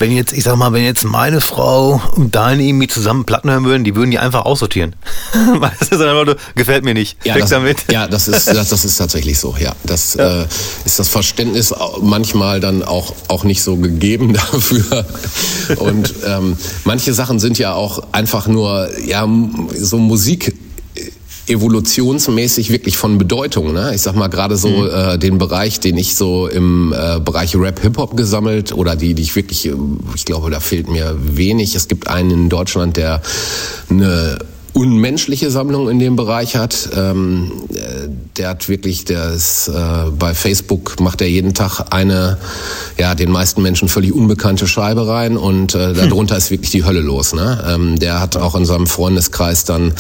Wenn jetzt, ich sag mal, wenn jetzt meine Frau und deine irgendwie zusammen Platten hören würden, die würden die einfach aussortieren. *laughs* Dann einfach nur, gefällt mir nicht. Ja, das, damit. ja das, ist, das, das ist tatsächlich so. Ja, das Äh, ist das Verständnis manchmal dann auch, auch nicht so gegeben *laughs* dafür. Und ähm, manche Sachen sind ja auch einfach nur ja so Musik evolutionsmäßig wirklich von Bedeutung. Ne? Ich sag mal gerade so äh, den Bereich, den ich so im äh, Bereich Rap Hip Hop gesammelt oder die, die ich wirklich, äh, ich glaube, da fehlt mir wenig. Es gibt einen in Deutschland, der eine unmenschliche Sammlung in dem Bereich hat. Ähm, äh, der hat wirklich, der ist äh, bei Facebook macht er jeden Tag eine, ja, den meisten Menschen völlig unbekannte Scheibe rein und äh, darunter ist wirklich die Hölle los. Ne? Ähm, der hat auch in seinem Freundeskreis dann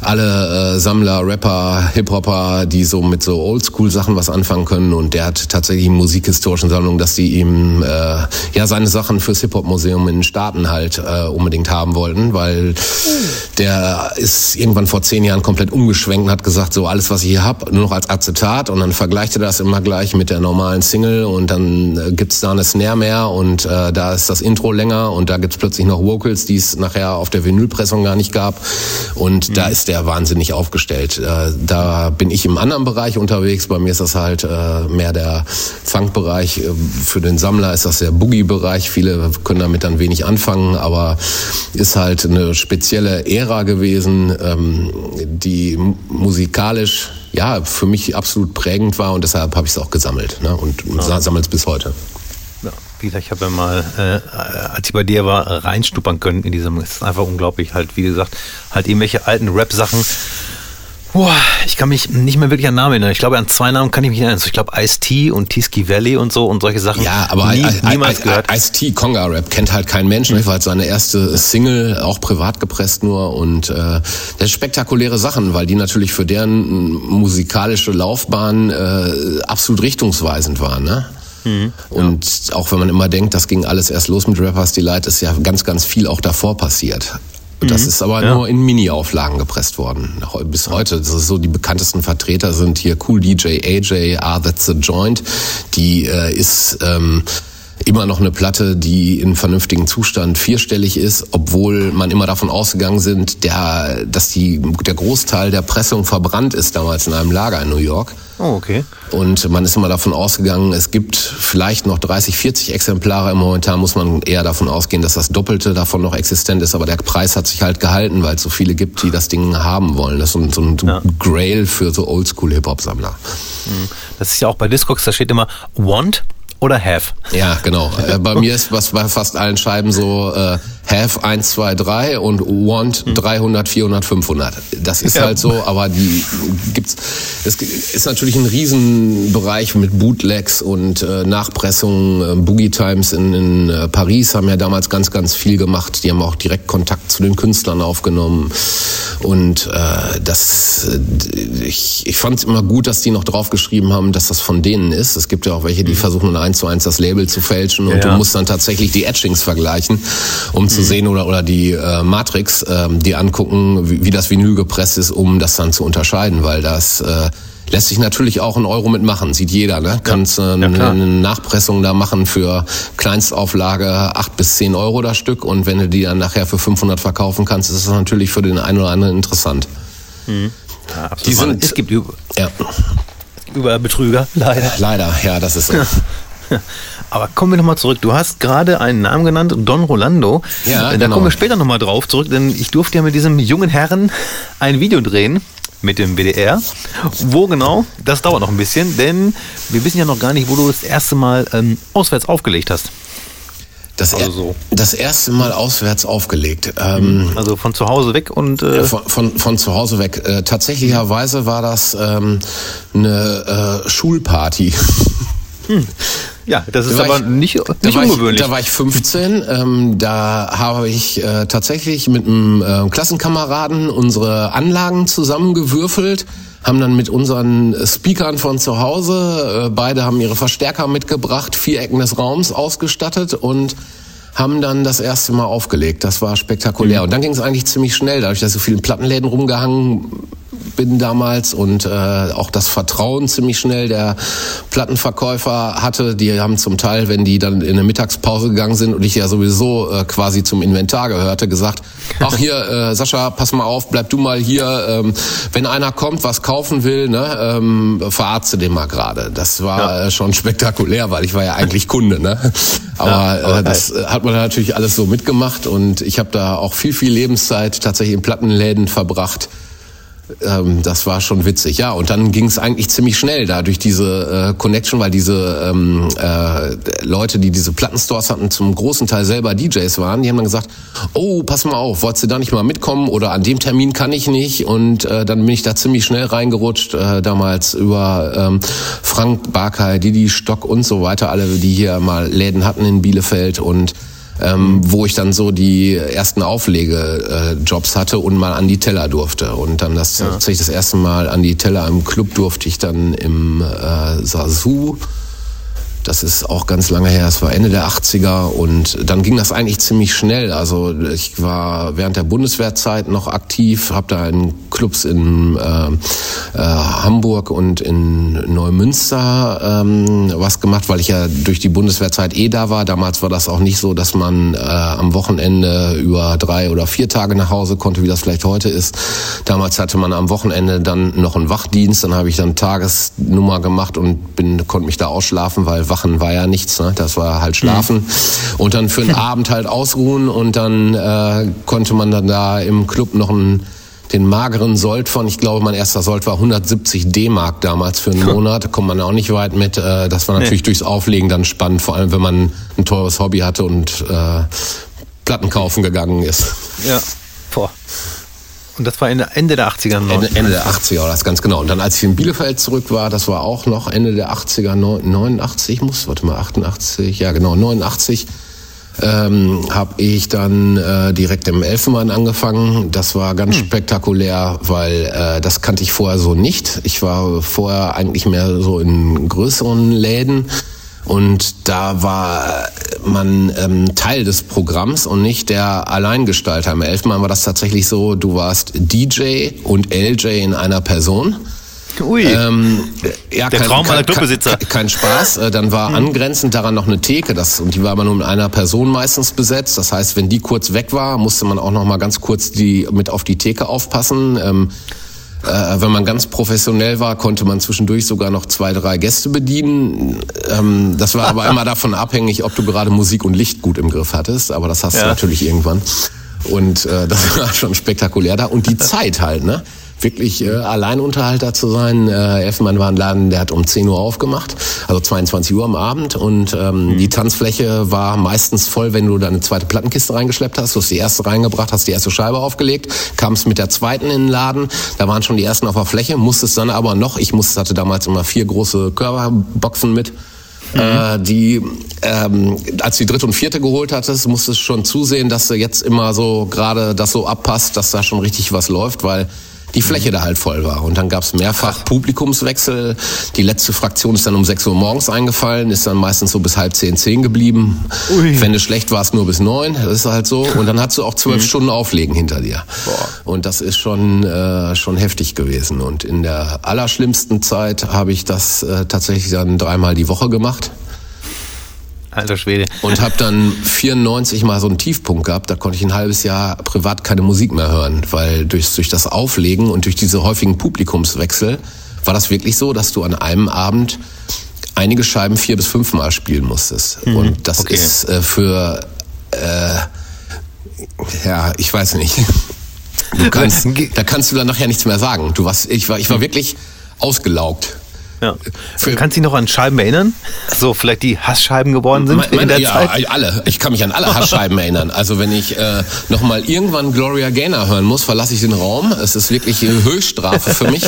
alle äh, Sammler, Rapper, Hip-Hopper, die so mit so Oldschool-Sachen was anfangen können und der hat tatsächlich musikhistorischen Sammlungen, dass die ihm äh, ja seine Sachen fürs Hip-Hop-Museum in den Staaten halt äh, unbedingt haben wollten, weil der ist irgendwann vor zehn Jahren komplett umgeschwenkt und hat gesagt, so alles, was ich hier hab, nur noch als Acetat. Und dann vergleicht er das immer gleich mit der normalen Single und dann äh, gibt's da eine Snare mehr und äh, da ist das Intro länger und da gibt's plötzlich noch Vocals, die es nachher auf der Vinylpressung gar nicht gab. Und da ist der wahnsinnig aufgestellt. Äh, da bin ich im anderen Bereich unterwegs, bei mir ist das halt äh, mehr der Funkbereich, Äh, für den Sammler ist das der Boogie-Bereich, viele können damit dann wenig anfangen, aber ist halt eine spezielle Ära gewesen, ähm, die mu- musikalisch ja für mich absolut prägend war und deshalb habe ich es auch gesammelt ne? und ja. sammle es bis heute. Ja, wie gesagt, ich habe ja mal, äh, als ich bei dir war, reinstuppern können in diesem. Es ist einfach unglaublich, halt, wie gesagt, halt irgendwelche alten Rap-Sachen. Boah, ich kann mich nicht mehr wirklich an Namen erinnern. Ich glaube, an zwei Namen kann ich mich erinnern. Ich glaube, Ice-T und Tiski Valley und so und solche Sachen. Ja, aber Nie, I- I- niemals I- gehört. Ice-T, Conga-Rap, kennt halt kein Mensch. Ne? War halt seine erste Single, auch privat gepresst nur. Und äh, das ist spektakuläre Sachen, weil die natürlich für deren musikalische Laufbahn äh, absolut richtungsweisend waren. Ne? Und auch wenn man immer denkt, das ging alles erst los mit Rappers Delight, ist ja ganz, ganz viel auch davor passiert. Das ist aber Ja. nur in Mini-Auflagen gepresst worden. Bis heute. Das ist so, die bekanntesten Vertreter sind hier Cool DJ AJ, Ah, That's the Joint. Die äh, ist ähm, immer noch eine Platte, die in vernünftigen Zustand vierstellig ist, obwohl man immer davon ausgegangen sind, der, dass die, der Großteil der Pressung verbrannt ist damals in einem Lager in New York. Oh, okay. Und man ist immer davon ausgegangen, es gibt vielleicht noch 30, 40 Exemplare. Momentan muss man eher davon ausgehen, dass das Doppelte davon noch existent ist. Aber der Preis hat sich halt gehalten, weil es so viele gibt, die das Ding haben wollen. Das ist so ein, so ein Ja. Grail für so Oldschool-Hip-Hop-Sammler. Das ist ja auch bei Discogs, da steht immer Want oder Have. Ja, genau. Äh, bei mir ist was bei fast allen Scheiben so äh, Have 1, 2, 3 und Want 300, 400, 500. Das ist Ja. halt so, aber die gibt's. Es ist natürlich ein Riesenbereich mit Bootlegs und äh, Nachpressungen. Äh, Boogie Times in, in äh, Paris haben ja damals ganz, ganz viel gemacht. Die haben auch direkt Kontakt zu den Künstlern aufgenommen. Und äh, das, äh, ich, ich fand es immer gut, dass die noch draufgeschrieben haben, dass das von denen ist. Es gibt ja auch welche, die versuchen dann eins zu eins das Label zu fälschen und Mhm. Ja. du musst dann tatsächlich die Etchings vergleichen, um Mhm. Zu sehen oder oder die äh, Matrix, ähm, die angucken, wie, wie das Vinyl gepresst ist, um das dann zu unterscheiden, weil das äh, lässt sich natürlich auch ein Euro mitmachen, sieht jeder, ne? Kannst äh, eine, klar. eine Nachpressung da machen für Kleinstauflage acht bis zehn Euro das Stück und wenn du die dann nachher für 500 verkaufen kannst, ist das natürlich für den einen oder anderen interessant. Ja, absolut. Die sind- es gibt über, Ja, überall Betrüger, leider. leider, ja, das ist so. *laughs* *laughs* Aber kommen wir nochmal zurück. Du hast gerade einen Namen genannt, Don Rolando. Ja, da genau. kommen wir später nochmal drauf zurück, denn ich durfte ja mit diesem jungen Herrn *laughs* ein Video drehen mit dem WDR. Wo genau? Das dauert noch ein bisschen, denn wir wissen ja noch gar nicht, wo du das erste Mal ähm, auswärts aufgelegt hast. Das, Also so. das erste Mal auswärts aufgelegt. Ähm, Also von zu Hause weg und äh, Von, von, von zu Hause weg. Äh, tatsächlicherweise war das ähm, eine äh, Schulparty. *laughs* ja, das ist Da aber ich- nicht, Da nicht ich, ungewöhnlich. da war ich 15. Ähm, da habe ich äh, tatsächlich mit einem äh, Klassenkameraden unsere Anlagen zusammengewürfelt, haben dann mit unseren Speakern von zu Hause, äh, beide haben ihre Verstärker mitgebracht, vier Ecken des Raums ausgestattet und haben dann das erste Mal aufgelegt. Das war spektakulär. Und dann ging es eigentlich ziemlich schnell, dadurch, dass ich so viele Plattenläden rumgehangen bin damals und äh, auch das Vertrauen ziemlich schnell der Plattenverkäufer hatte. Die haben zum Teil, wenn die dann in eine Mittagspause gegangen sind und ich ja sowieso äh, quasi zum Inventar gehörte, gesagt, ach hier, äh, Sascha, pass mal auf, bleib du mal hier. Ähm, wenn einer kommt, was kaufen will, ne, ähm, verarzte den mal gerade. Das war Ja. äh, schon spektakulär, weil ich war ja eigentlich Kunde. Ne? Aber, Ja, aber äh, das hat man natürlich alles so mitgemacht und ich habe da auch viel, viel Lebenszeit tatsächlich in Plattenläden verbracht. Ähm, das war schon witzig, ja. Und dann ging es eigentlich ziemlich schnell da durch diese äh, Connection, weil diese ähm, äh, Leute, die diese Plattenstores hatten, zum großen Teil selber DJs waren. Die haben dann gesagt, oh, pass mal auf, wolltest du da nicht mal mitkommen oder an dem Termin kann ich nicht. Und äh, dann bin ich da ziemlich schnell reingerutscht, äh, damals über ähm, Frank Barkay, Didi Stock und so weiter, alle, die hier mal Läden hatten in Bielefeld und ähm, wo ich dann so die ersten Auflegejobs hatte und mal an die Teller durfte. Und dann das tatsächlich das erste Mal an die Teller im Club durfte ich dann im äh, Sasu. Das ist auch ganz lange her, es war Ende der 80er und dann ging das eigentlich ziemlich schnell. Also ich war während der Bundeswehrzeit noch aktiv, habe da in Clubs in äh, äh, Hamburg und in Neumünster ähm, was gemacht, weil ich ja durch die Bundeswehrzeit eh da war. Damals war das auch nicht so, dass man äh, am Wochenende über drei oder vier Tage nach Hause konnte, wie das vielleicht heute ist. Damals hatte man am Wochenende dann noch einen Wachdienst, dann habe ich dann Tagesnummer gemacht und bin konnte mich da ausschlafen, weil Wachen war ja nichts, ne? das war halt Schlafen und dann für den *laughs* Abend halt ausruhen und dann äh, konnte man dann da im Club noch einen den mageren Sold von, ich glaube, mein erster Sold war 170 D-Mark damals für einen Monat. Da kommt man auch nicht weit mit. Äh, Das war natürlich durchs Auflegen dann spannend, vor allem wenn man ein teures Hobby hatte und äh, Platten kaufen gegangen ist. Ja. Boah. Und das war Ende, Ende der 80er. noch. Ende, Ende der 80er war das ganz genau. Und dann, als ich in Bielefeld zurück war, das war auch noch Ende der 80er, neun- 89 muss, warte mal, 88, ja genau, 89, ähm, habe ich dann äh, direkt im Elfenbein angefangen. Das war ganz spektakulär, weil äh, das kannte ich vorher so nicht. Ich war vorher eigentlich mehr so in größeren Läden. Und da war man ähm, Teil des Programms und nicht der Alleingestalter. Im Elfenbein war das tatsächlich so, du warst DJ und LJ in einer Person. Ui. Ähm, ja, Der Traum aller Clubbesitzer. Kein, kein Spaß. Äh, Dann war angrenzend daran noch eine Theke, das, und die war aber nur mit einer Person meistens besetzt. Das heißt, wenn die kurz weg war, musste man auch noch mal ganz kurz die mit auf die Theke aufpassen. Ähm, äh, wenn man ganz professionell war, konnte man zwischendurch sogar noch zwei, drei Gäste bedienen. Ähm, das war aber immer davon abhängig, ob du gerade Musik und Licht gut im Griff hattest. Aber das hast Ja. du natürlich irgendwann. Und äh, das *laughs* war schon spektakulär da. Und die Zeit halt, ne? Wirklich äh, Alleinunterhalter zu sein. Äh, Elfenbein war ein Laden, der hat um 10 Uhr aufgemacht, also 22 Uhr am Abend. Und ähm, die Tanzfläche war meistens voll, wenn du deine zweite Plattenkiste reingeschleppt hast. Du hast die erste reingebracht, hast die erste Scheibe aufgelegt, kamst mit der zweiten in den Laden. Da waren schon die ersten auf der Fläche, musstest dann aber noch, ich musste, hatte damals immer vier große Körperboxen mit. Äh, die, ähm, als du die dritte und vierte geholt hattest, musstest du schon zusehen, dass du jetzt immer so gerade das so abpasst, dass da schon richtig was läuft, weil die Fläche da halt voll war. Und dann gab's mehrfach Publikumswechsel. Die letzte Fraktion ist dann um 6 Uhr morgens eingefallen, ist dann meistens so bis halb zehn, zehn geblieben. Ui. Wenn du schlecht warst, nur bis neun. Das ist halt so. Und dann hast du auch zwölf Stunden Auflegen hinter dir. Und das ist schon, äh, schon heftig gewesen. Und in der allerschlimmsten Zeit habe ich das äh, tatsächlich dann dreimal die Woche gemacht. Alter Schwede. Und habe dann 94 mal so einen Tiefpunkt gehabt. Da konnte ich ein halbes Jahr privat keine Musik mehr hören, weil durch, durch das Auflegen und durch diese häufigen Publikumswechsel war das wirklich so, dass du an einem Abend einige Scheiben vier bis fünfmal spielen musstest. Und das okay. ist äh, für, äh, ja, ich weiß nicht. Du kannst, *laughs* da kannst du dann nachher nichts mehr sagen. Du warst, ich war, ich war wirklich ausgelaugt. Ja. Für- Kannst du dich noch an Scheiben erinnern? So, vielleicht die Hassscheiben geworden sind Me- meine, in der ja, Zeit? alle. Ich kann mich an alle Hassscheiben erinnern. Also wenn ich äh, nochmal irgendwann Gloria Gaynor hören muss, verlasse ich den Raum. Es ist wirklich eine Höchststrafe für mich.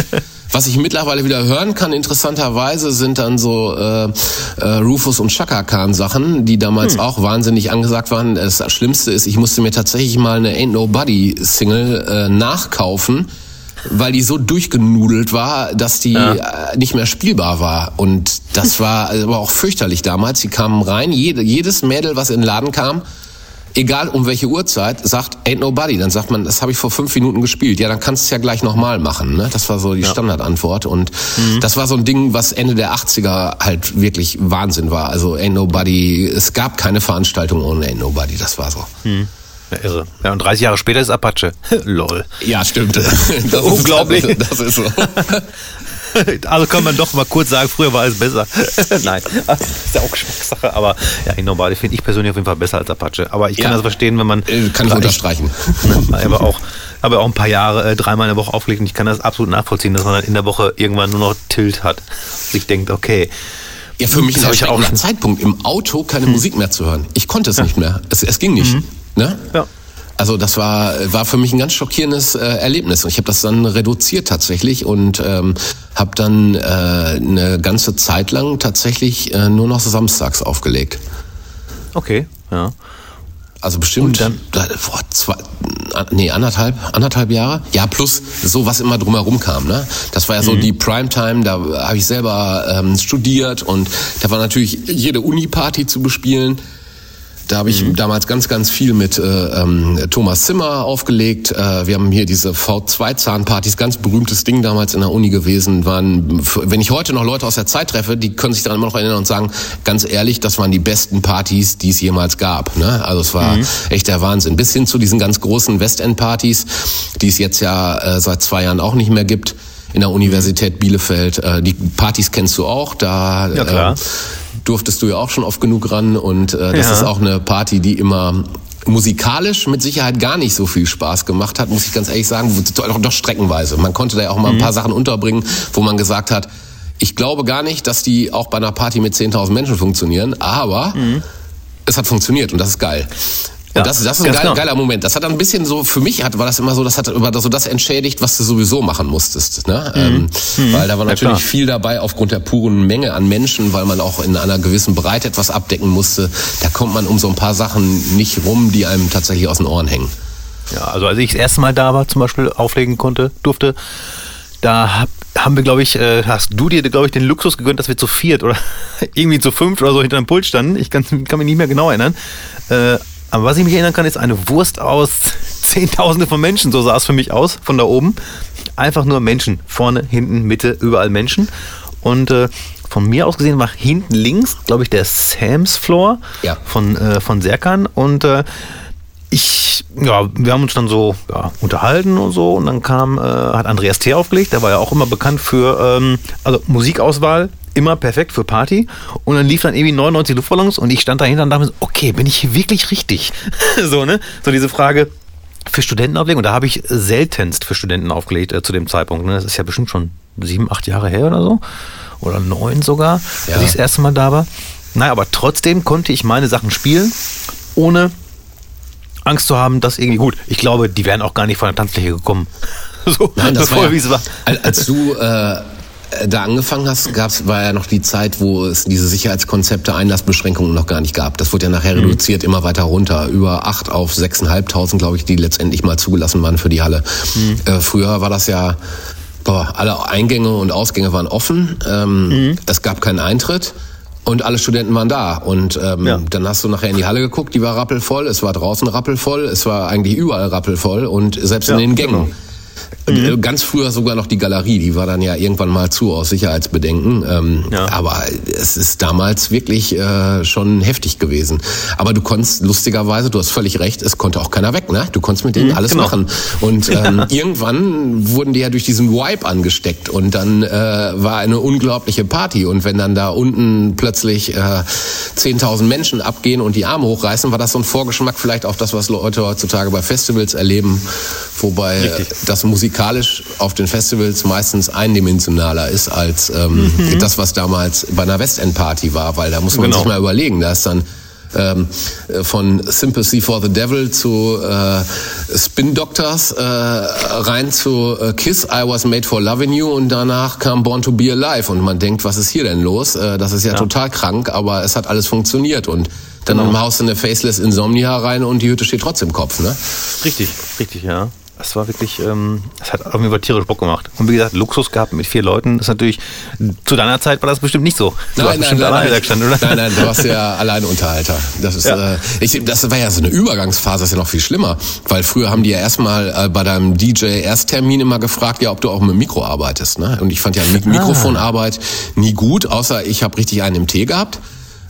Was ich mittlerweile wieder hören kann, interessanterweise, sind dann so äh, äh, Rufus und Chaka Khan Sachen, die damals auch wahnsinnig angesagt waren. Das Schlimmste ist, ich musste mir tatsächlich mal eine Ain't Nobody Single äh, nachkaufen, weil die so durchgenudelt war, dass die äh, nicht mehr spielbar war. Und das war aber auch fürchterlich damals. Die kamen rein, jede, jedes Mädel, was in den Laden kam, egal um welche Uhrzeit, sagt Ain't Nobody. Dann sagt man, das habe ich vor fünf Minuten gespielt. Ja, dann kannst du es ja gleich nochmal machen. Ne? Das war so die Standardantwort. Und das war so ein Ding, was Ende der 80er halt wirklich Wahnsinn war. Also Ain't Nobody, es gab keine Veranstaltung ohne Ain't Nobody. Das war so. Ja, irre. Ja, und 30 Jahre später ist Apache. *laughs* Lol. Ja, stimmt. *laughs* Das Unglaublich. Ist, das ist so. *laughs* Also kann man doch mal kurz sagen, früher war es besser. Nein, das ist ja auch Geschmackssache, aber ja, in Nobody finde ich persönlich auf jeden Fall besser als Apache. Aber ich kann Ja. das verstehen, wenn man. Äh, Kann ich unterstreichen. aber auch, aber auch ein paar Jahre äh, dreimal in der Woche aufgelegt und ich kann das absolut nachvollziehen, dass man dann in der Woche irgendwann nur noch Tilt hat. Sich denkt, okay. Ja, für mich hab ich ich auch ein. Zeitpunkt im Auto keine Musik mehr zu hören. Ich konnte es nicht mehr. Es, es ging nicht. Ne? Ja. Also das war war für mich ein ganz schockierendes äh, Erlebnis und ich habe das dann reduziert tatsächlich und ähm, habe dann äh, eine ganze Zeit lang tatsächlich äh, nur noch samstags aufgelegt. Okay, ja. Also bestimmt dann- da, boah, zwei, nee, anderthalb, anderthalb Jahre. Ja, plus so was immer drumherum kam. Ne? Das war ja Mhm. so die Primetime, da habe ich selber ähm, studiert und da war natürlich jede Uni-Party zu bespielen. Da habe ich damals ganz, ganz viel mit äh, ähm, Thomas Zimmer aufgelegt. Äh, wir haben hier diese V2-Zahnpartys, ganz berühmtes Ding damals in der Uni gewesen. Waren, wenn ich heute noch Leute aus der Zeit treffe, die können sich daran immer noch erinnern und sagen, ganz ehrlich, das waren die besten Partys, die es jemals gab. Ne? Also es war echt der Wahnsinn. Bis hin zu diesen ganz großen Westend-Partys, die es jetzt ja äh, seit zwei Jahren auch nicht mehr gibt in der Universität Bielefeld. Äh, die Partys kennst du auch. Da Ja, klar. Äh, durftest du ja auch schon oft genug ran und äh, das Ja. ist auch eine Party, die immer musikalisch mit Sicherheit gar nicht so viel Spaß gemacht hat, muss ich ganz ehrlich sagen, doch, doch streckenweise. Man konnte da ja auch mal ein paar Sachen unterbringen, wo man gesagt hat, ich glaube gar nicht, dass die auch bei einer Party mit 10.000 Menschen funktionieren, aber es hat funktioniert und das ist geil. Ja, Und das, das ist ein ganz geil, genau. geiler Moment. Das hat dann ein bisschen so, für mich hat, war das immer so, das hat immer so das entschädigt, was du sowieso machen musstest. Ne? Ähm, weil da war Mhm. Ja, natürlich klar. viel dabei aufgrund der puren Menge an Menschen, weil man auch in einer gewissen Breite etwas abdecken musste. Da kommt man um so ein paar Sachen nicht rum, die einem tatsächlich aus den Ohren hängen. Ja, also als ich das erste Mal da war, zum Beispiel auflegen konnte, durfte, da hab, haben wir, glaube ich, äh, hast du dir, glaube ich, den Luxus gegönnt, dass wir zu viert oder *laughs* irgendwie zu fünft oder so hinter dem Pult standen. Ich kann, kann mich nicht mehr genau erinnern. Äh, aber was ich mich erinnern kann, ist eine Wurst aus *laughs* Zehntausende von Menschen. So sah es für mich aus, von da oben. Einfach nur Menschen. Vorne, hinten, Mitte, überall Menschen. Und äh, von mir aus gesehen war hinten links, glaube ich, der Sam's Floor Ja. von, äh, von Serkan. Und äh, ich, ja, wir haben uns dann so ja, unterhalten und so und dann kam, äh, hat Andreas T. aufgelegt, der war ja auch immer bekannt für, ähm, also Musikauswahl, immer perfekt für Party und dann lief dann irgendwie 99 Luftballons und ich stand dahinter und dachte mir so, okay, bin ich hier wirklich richtig? *laughs* so, ne? So diese Frage, für Studenten auflegen und da habe ich seltenst für Studenten aufgelegt äh, zu dem Zeitpunkt. Ne? Das ist ja bestimmt schon sieben, acht Jahre her oder so. Oder neun sogar, Ja. als ich das erste Mal da war. Naja, aber trotzdem konnte ich meine Sachen spielen, ohne Angst zu haben, dass irgendwie gut. Ich glaube, die wären auch gar nicht von der Tanzfläche gekommen. *laughs* so, Nein, das so war, voll, ja, wie es war. Als, als du äh, da angefangen hast, gab's, war ja noch die Zeit, wo es diese Sicherheitskonzepte, Einlassbeschränkungen noch gar nicht gab. Das wurde ja nachher Mhm. reduziert, immer weiter runter. Über acht auf sechseinhalbtausend, glaube ich, die letztendlich mal zugelassen waren für die Halle. Mhm. Äh, früher war das ja, boah, alle Eingänge und Ausgänge waren offen. Ähm, Mhm. Es gab keinen Eintritt. Und alle Studenten waren da. Und ähm, Ja. dann hast du nachher in die Halle geguckt, die war rappelvoll, es war draußen rappelvoll, es war eigentlich überall rappelvoll und selbst Ja, in den Gängen. genau. Äh, Ganz früher sogar noch die Galerie, die war dann ja irgendwann mal zu aus Sicherheitsbedenken. Ähm, Ja. Aber es ist damals wirklich äh, schon heftig gewesen. Aber du konntest lustigerweise, du hast völlig recht, es konnte auch keiner weg, ne? Du konntest mit denen alles genau. machen. Und *laughs* ähm, irgendwann wurden die ja durch diesen Vibe angesteckt und dann äh, war eine unglaubliche Party. Und wenn dann da unten plötzlich äh, 10.000 Menschen abgehen und die Arme hochreißen, war das so ein Vorgeschmack vielleicht auf das, was Leute heutzutage bei Festivals erleben. Wobei Richtig. das musikalisch auf den Festivals meistens eindimensionaler ist als ähm, das, was damals bei einer Westend-Party war, weil da muss man Genau. sich mal überlegen, da ist dann ähm, äh, von Sympathy for the Devil zu äh, Spin Doctors äh, rein zu äh, Kiss, I Was Made for Loving You und danach kam Born to Be Alive und man denkt, was ist hier denn los? Äh, das ist ja, total krank, aber es hat alles funktioniert und dann Genau. haust du eine Faceless Insomnia rein und die Hütte steht trotzdem im Kopf, ne? Richtig, richtig, ja. Das war wirklich, ähm, das hat auf jeden Fall tierisch Bock gemacht. Und wie gesagt, Luxus gehabt mit vier Leuten. Das ist natürlich, zu deiner Zeit war das bestimmt nicht so. Du warst bestimmt alleine da gestanden, oder? nein, nein, du warst ja *laughs* Alleinunterhalter. Das ist, Ja. äh, ich, das war ja so eine Übergangsphase, das ist ja noch viel schlimmer, weil früher haben die ja erstmal äh, bei deinem DJ Ersttermin immer gefragt, ja, ob du auch mit dem Mikro arbeitest, ne? Und ich fand ja Ah. Mik Mikrofonarbeit nie gut, außer ich habe richtig einen im Tee gehabt.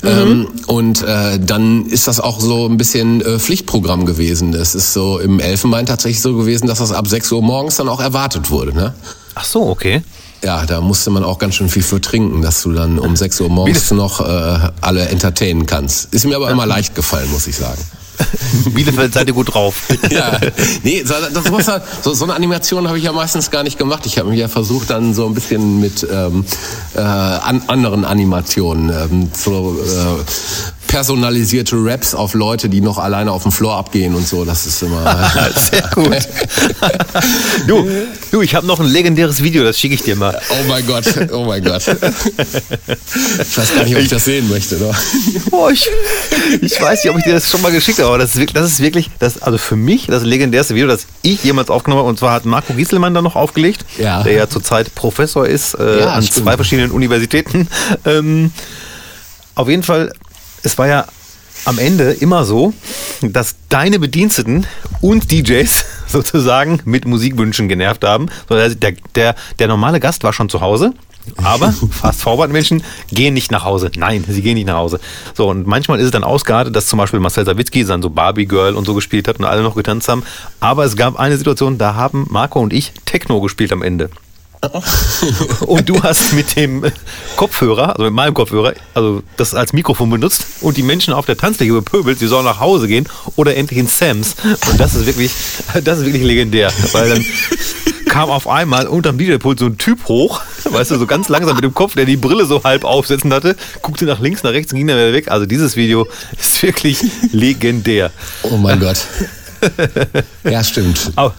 Ähm, und äh, dann ist das auch so ein bisschen äh, Pflichtprogramm gewesen. Es ist so im Elfenbein tatsächlich so gewesen, dass das ab 6 Uhr morgens dann auch erwartet wurde. Ne? Ach so, okay. Ja, da musste man auch ganz schön viel für trinken, dass du dann um 6 Uhr morgens noch äh, alle entertainen kannst. Ist mir aber immer leicht gefallen, muss ich sagen. *laughs* Bielefeld seid ihr gut drauf. *laughs* Ja, nee, so, das, sowas, hat- so, so eine Animation habe ich ja meistens gar nicht gemacht. Ich habe mich ja versucht, dann so ein bisschen mit ähm, äh, an, anderen Animationen, ähm, so äh, personalisierte Raps auf Leute, die noch alleine auf dem Floor abgehen und so. Das ist immer. *laughs* Sehr gut. *laughs* du, du, ich habe noch ein legendäres Video, das schicke ich dir mal. Oh mein Gott, oh mein Gott. Ich weiß gar nicht, ob ich das sehen möchte. Ne? Oh, ich, ich weiß nicht, ob ich dir das schon mal geschickt habe, aber das ist wirklich, das ist wirklich das, also für mich das legendärste Video, das ich jemals aufgenommen habe. Und zwar hat Marco Gieselmann da noch aufgelegt, Ja. der ja zurzeit Professor ist äh, Ja, an stimmt. zwei verschiedenen Universitäten. Ähm, auf jeden Fall, es war ja am Ende immer so, dass deine Bediensteten und DJs *laughs* sozusagen mit Musikwünschen genervt haben. So, Der, der, der, normale Gast war schon zu Hause. Aber *laughs* Fast-Forward-Menschen gehen nicht nach Hause. Nein, sie gehen nicht nach Hause. So, und manchmal ist es dann ausgeartet, dass zum Beispiel Marcel Sawitzki dann so Barbie Girl und so gespielt hat und alle noch getanzt haben. Aber es gab eine Situation, da haben Marco und ich Techno gespielt am Ende. *laughs* Und du hast mit dem Kopfhörer, also mit meinem Kopfhörer, also das als Mikrofon benutzt und die Menschen auf der Tanzfläche bepöbelt, sie sollen nach Hause gehen oder endlich ins Sams. Und das ist wirklich, das ist wirklich legendär, weil dann kam auf einmal unterm DJ-Pult so ein Typ hoch, weißt du, so ganz langsam mit dem Kopf, der die Brille so halb aufsetzen hatte, guckte nach links, nach rechts und ging dann wieder weg. Also dieses Video ist wirklich legendär. Oh mein Gott. Ja, stimmt. Aber,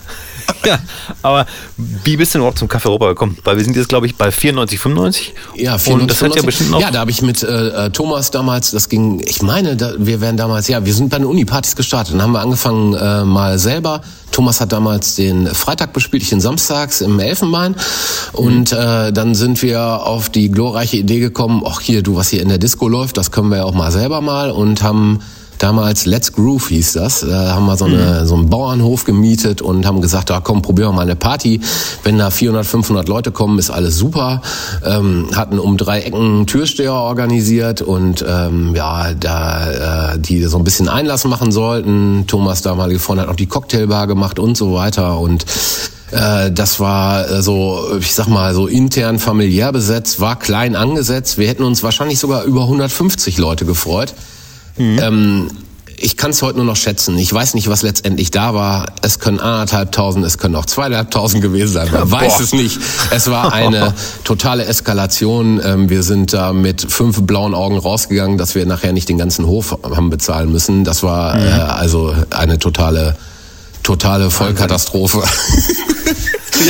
*laughs* ja, aber wie bist du denn überhaupt zum Café Europa gekommen? Weil wir sind jetzt, glaube ich, bei 94, 95. Ja, Und das hat ja 94. bestimmt noch. Ja, da habe ich mit äh, äh, Thomas damals, das ging, ich meine, da, wir wären damals, ja, wir sind bei den Uni-Partys gestartet. Dann haben wir angefangen äh, mal selber. Thomas hat damals den Freitag bespielt, ich den Samstags im Elfenbein. Und äh, dann sind wir auf die glorreiche Idee gekommen, ach hier, du, was hier in der Disco läuft, das können wir ja auch mal selber mal und haben damals Let's Groove hieß das. Da haben wir so, eine, so einen Bauernhof gemietet und haben gesagt, ah, komm, probieren wir mal eine Party. Wenn da 400, 500 Leute kommen, ist alles super. Ähm, hatten um drei Ecken Türsteher organisiert und ähm, ja, da äh, die so ein bisschen Einlass machen sollten. Thomas damalige Freund hat auch die Cocktailbar gemacht und so weiter und äh, das war äh, so, ich sag mal, so intern familiär besetzt, war klein angesetzt. Wir hätten uns wahrscheinlich sogar über 150 Leute gefreut. Ähm, ich kann es heute nur noch schätzen. Ich weiß nicht, was letztendlich da war. Es können anderthalbtausend, es können auch zweieinhalbtausend gewesen sein. Man *laughs* weiß es nicht. Es war eine *laughs* totale Eskalation. Ähm, wir sind da mit fünf blauen Augen rausgegangen, dass wir nachher nicht den ganzen Hof haben bezahlen müssen. Das war äh, also eine totale, totale Vollkatastrophe. *laughs*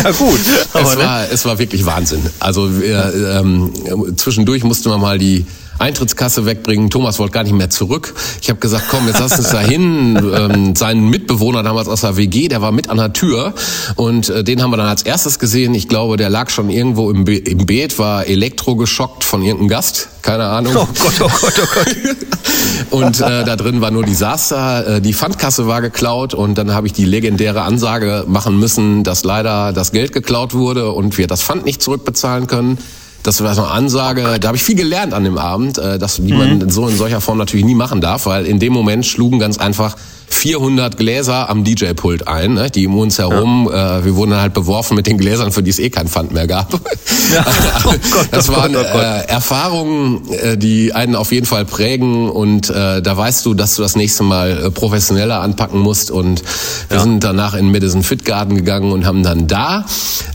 Ja, gut. Aber, es, ne? war, es war wirklich Wahnsinn. Also wir, ähm, zwischendurch musste man mal die Eintrittskasse wegbringen. Thomas wollte gar nicht mehr zurück. Ich habe gesagt, komm, jetzt lass uns da hin. *laughs* ähm, sein Mitbewohner damals aus der WG, der war mit an der Tür und äh, den haben wir dann als erstes gesehen. Ich glaube, der lag schon irgendwo im, Be im Beet, war elektrogeschockt von irgendeinem Gast. Keine Ahnung. Oh Gott, oh Gott, oh Gott. *laughs* Und äh, da drin war nur Desaster. Äh, die Pfandkasse war geklaut und dann habe ich die legendäre Ansage machen müssen, dass leider das Geld geklaut wurde und wir das Pfand nicht zurückbezahlen können. Das war so eine Ansage, da habe ich viel gelernt an dem Abend, äh, dass die man so in solcher Form natürlich nie machen darf, weil in dem Moment schlugen ganz einfach 400 Gläser am DJ-Pult ein, ne? die um uns herum, äh, wir wurden dann halt beworfen mit den Gläsern, für die es eh kein Pfand mehr gab. *laughs* Oh Gott, das oh waren Gott, oh Gott. Äh, Erfahrungen, äh, die einen auf jeden Fall prägen und äh, da weißt du, dass du das nächste Mal äh, professioneller anpacken musst und wir sind danach in Madison Fit Garden gegangen und haben dann da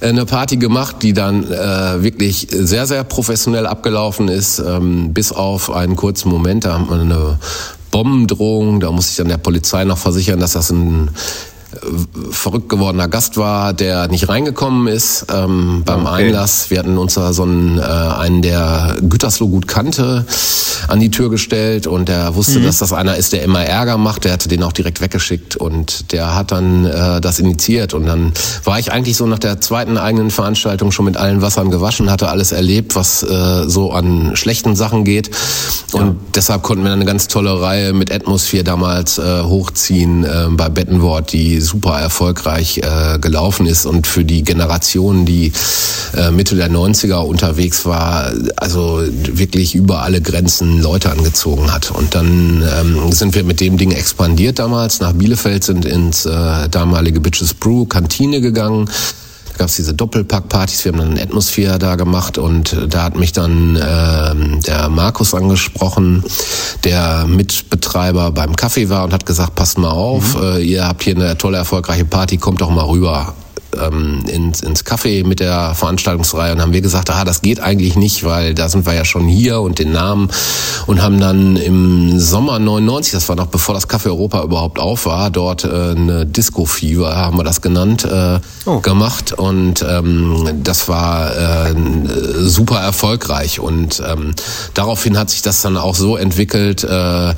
äh, eine Party gemacht, die dann äh, wirklich sehr, sehr professionell abgelaufen ist, ähm, bis auf einen kurzen Moment, da haben wir eine Bombendrohung, da muss ich dann der Polizei noch versichern, dass das ein verrückt gewordener Gast war, der nicht reingekommen ist ähm, beim Okay. Einlass. Wir hatten uns da so einen, äh, einen, der Gütersloh gut kannte, an die Tür gestellt und der wusste, dass das einer ist, der immer Ärger macht. Der hatte den auch direkt weggeschickt und der hat dann äh, das initiiert. Und dann war ich eigentlich so nach der zweiten eigenen Veranstaltung schon mit allen Wassern gewaschen, hatte alles erlebt, was äh, so an schlechten Sachen geht. Und deshalb konnten wir dann eine ganz tolle Reihe mit Atmosphere damals äh, hochziehen äh, bei Bettenwort, die super erfolgreich äh, gelaufen ist und für die Generation, die äh, Mitte der 90er unterwegs war, also wirklich über alle Grenzen Leute angezogen hat. Und dann ähm, sind wir mit dem Ding expandiert damals nach Bielefeld, sind ins äh, damalige Bitches Brew Kantine gegangen. Da gab es diese Doppelpackpartys, wir haben dann eine Atmosphäre da gemacht und äh, da hat mich dann ähm, der Markus angesprochen, der Mitbetreiber beim Kaffee war und hat gesagt, passt mal auf, äh, ihr habt hier eine tolle, erfolgreiche Party, kommt doch mal rüber ähm, ins, ins Café mit der Veranstaltungsreihe und haben wir gesagt, ah, das geht eigentlich nicht, weil da sind wir ja schon hier und den Namen und haben dann im Sommer 99, das war noch bevor das Café Europa überhaupt auf war, dort äh, eine Disco Fever, haben wir das genannt, äh, Oh. gemacht und ähm, das war äh, super erfolgreich und ähm, daraufhin hat sich das dann auch so entwickelt, äh,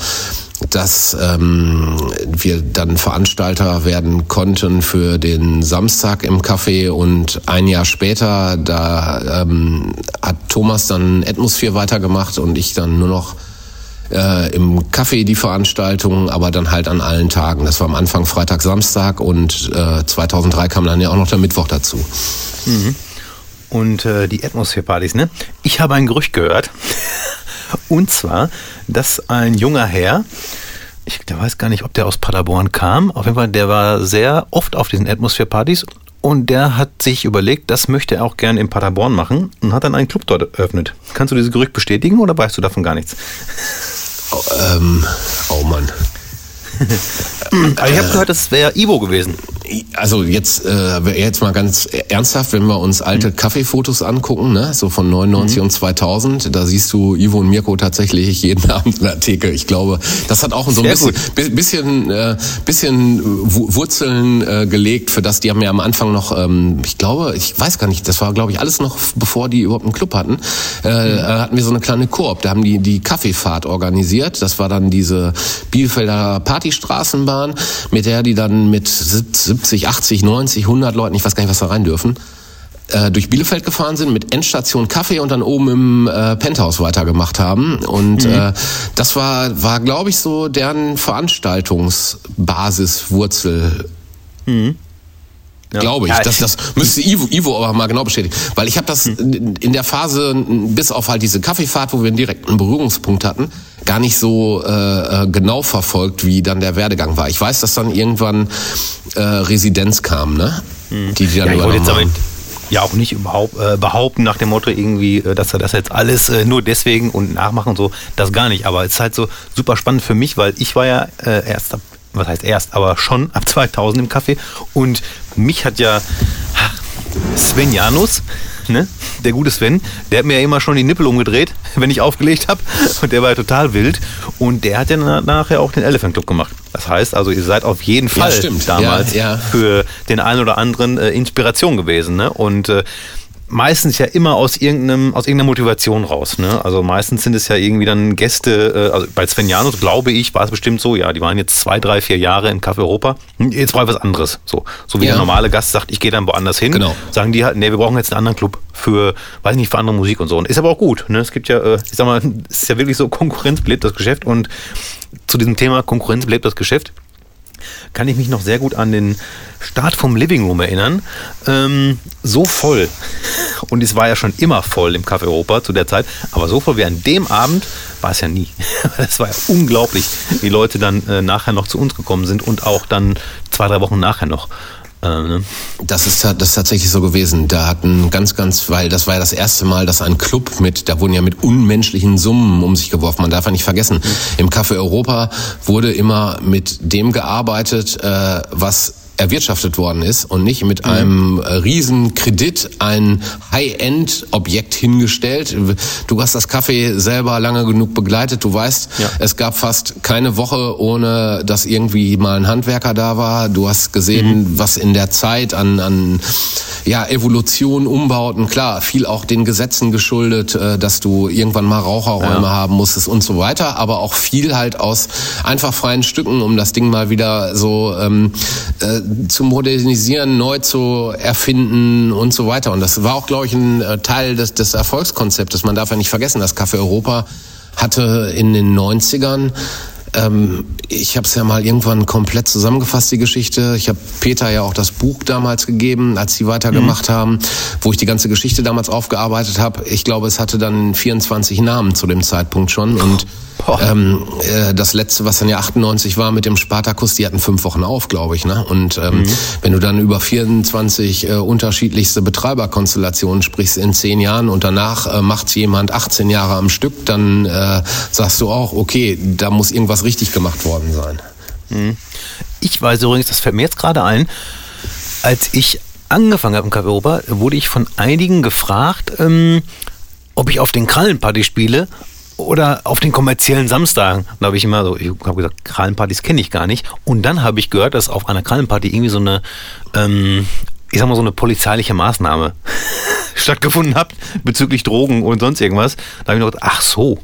dass ähm, wir dann Veranstalter werden konnten für den Samstag im Café und ein Jahr später, da ähm, hat Thomas dann Atmosphäre weitergemacht und ich dann nur noch äh, im Café die Veranstaltung, aber dann halt an allen Tagen. Das war am Anfang Freitag, Samstag und äh, 2003 kam dann ja auch noch der Mittwoch dazu. Und äh, die Atmosphere-Partys, ne? Ich habe ein Gerücht gehört. *laughs* Und zwar, dass ein junger Herr, ich der weiß gar nicht, ob der aus Paderborn kam, auf jeden Fall, der war sehr oft auf diesen Atmosphere-Partys und der hat sich überlegt, das möchte er auch gerne in Paderborn machen und hat dann einen Club dort eröffnet. Kannst du dieses Gerücht bestätigen oder weißt du davon gar nichts? Oh, ähm, oh Mann. *laughs* Ich habe gehört, das wäre Ivo gewesen. Also jetzt, äh, jetzt mal ganz ernsthaft, wenn wir uns alte Kaffeefotos angucken, ne, so von 99 und 2000, da siehst du Ivo und Mirko tatsächlich jeden *laughs* Abend in der Theke. Ich glaube, das hat auch so ein bisschen, bi- bisschen, äh, bisschen Wu- Wurzeln äh, gelegt, für das. Die haben ja am Anfang noch, ähm, ich glaube, ich weiß gar nicht, das war glaube ich alles noch bevor die überhaupt einen Club hatten, äh, äh, hatten wir so eine kleine Koop, da haben die die Kaffeefahrt organisiert. Das war dann diese Bielefelder Partystraßenbahn, mit der die dann mit 70, 80, 90, 100 Leuten, ich weiß gar nicht, was da rein dürfen, äh, durch Bielefeld gefahren sind mit Endstation Kaffee und dann oben im äh, Penthouse weitergemacht haben. Und äh, das war, war glaube ich, so deren Veranstaltungsbasis, Wurzel. Glaube ich. Ja, das, das müsste Ivo, Ivo aber mal genau bestätigen. Weil ich habe das in in der Phase, bis auf halt diese Kaffeefahrt, wo wir einen direkten Berührungspunkt hatten, gar nicht so äh, äh, genau verfolgt, wie dann der Werdegang war. Ich weiß, dass dann irgendwann äh, Residenz kam, ne? Die, die dann Ja, ich wollte übernommen ja auch nicht überhaupt äh, behaupten nach dem Motto irgendwie, äh, dass er das jetzt alles äh, nur deswegen und nachmachen und so, das gar nicht. Aber es ist halt so super spannend für mich, weil ich war ja äh, erst ab, was heißt erst, aber schon ab 2000 im Café und mich hat ja Sven Janus, ne, der gute Sven, der hat mir ja immer schon die Nippel umgedreht, *laughs* wenn ich aufgelegt habe und der war ja total wild und der hat ja na- nachher auch den Elephant Club gemacht. Das heißt also, ihr seid auf jeden Fall stimmt. damals Ja, ja. für den einen oder anderen äh, Inspiration gewesen. Ne? Und äh, meistens ja immer aus irgendeinem, aus irgendeiner Motivation raus. Ne? Also meistens sind es ja irgendwie dann Gäste, äh, also bei Sven Janus glaube ich, war es bestimmt so, ja, die waren jetzt zwei, drei, vier Jahre im Café Europa. Hm, Jetzt war was anderes. So, so wie Ja. der normale Gast sagt, ich gehe dann woanders hin. Genau. Sagen die halt, nee, wir brauchen jetzt einen anderen Club für, weiß nicht, für andere Musik und so. Und ist aber auch gut. Ne? Es gibt ja, äh, ich sag mal, *laughs* es ist ja wirklich so, Konkurrenz belebt das Geschäft. Und zu diesem Thema Konkurrenz belebt das Geschäft kann ich mich noch sehr gut an den Start vom Living Room erinnern. Ähm, so voll. *laughs* Und es war ja schon immer voll im Café Europa zu der Zeit. Aber so voll wie an dem Abend war es ja nie. *laughs* Das war ja unglaublich, wie Leute dann äh, nachher noch zu uns gekommen sind und auch dann zwei, drei Wochen nachher noch. Äh, ne? Das ist, das ist tatsächlich so gewesen. Da hatten ganz, ganz, weil das war ja das erste Mal, dass ein Club mit, da wurden ja mit unmenschlichen Summen um sich geworfen. Man darf ja nicht vergessen, im Café Europa wurde immer mit dem gearbeitet, äh, was erwirtschaftet worden ist und nicht mit einem äh, riesen Kredit ein High-End-Objekt hingestellt. Du hast das Café selber lange genug begleitet. Du weißt, Ja. es gab fast keine Woche, ohne dass irgendwie mal ein Handwerker da war. Du hast gesehen, was in der Zeit an, an ja, Evolution, Umbauten, klar, viel auch den Gesetzen geschuldet, äh, dass du irgendwann mal Raucherräume Ja. haben musstest und so weiter, aber auch viel halt aus einfach freien Stücken, um das Ding mal wieder so ähm, äh, zu modernisieren, neu zu erfinden und so weiter. Und das war auch, glaube ich, ein äh, Teil des, des Erfolgskonzeptes. Man darf ja nicht vergessen, das Café Europa hatte in den 90ern ähm, ich habe es ja mal irgendwann komplett zusammengefasst, die Geschichte. Ich habe Peter ja auch das Buch damals gegeben, als sie weitergemacht haben, wo ich die ganze Geschichte damals aufgearbeitet habe. Ich glaube, es hatte dann 24 Namen zu dem Zeitpunkt schon. Und. Ähm, äh, das letzte, was dann ja 98 war mit dem Spartakus, die hatten fünf Wochen auf, glaube ich. Ne? Und ähm, wenn du dann über 24 äh, unterschiedlichste Betreiberkonstellationen sprichst in zehn Jahren und danach äh, macht jemand 18 Jahre am Stück, dann äh, sagst du auch, okay, da muss irgendwas richtig gemacht worden sein. Ich weiß übrigens, das fällt mir jetzt gerade ein, als ich angefangen habe im Café Europa, wurde ich von einigen gefragt, ähm, ob ich auf den Krallenparty spiele oder auf den kommerziellen Samstagen. Da habe ich immer so, ich habe gesagt, Krallenpartys kenne ich gar nicht. Und dann habe ich gehört, dass auf einer Krallenparty irgendwie so eine, ähm, ich sag mal so eine polizeiliche Maßnahme *laughs* stattgefunden hat bezüglich Drogen und sonst irgendwas. Da habe ich noch gedacht, ach so.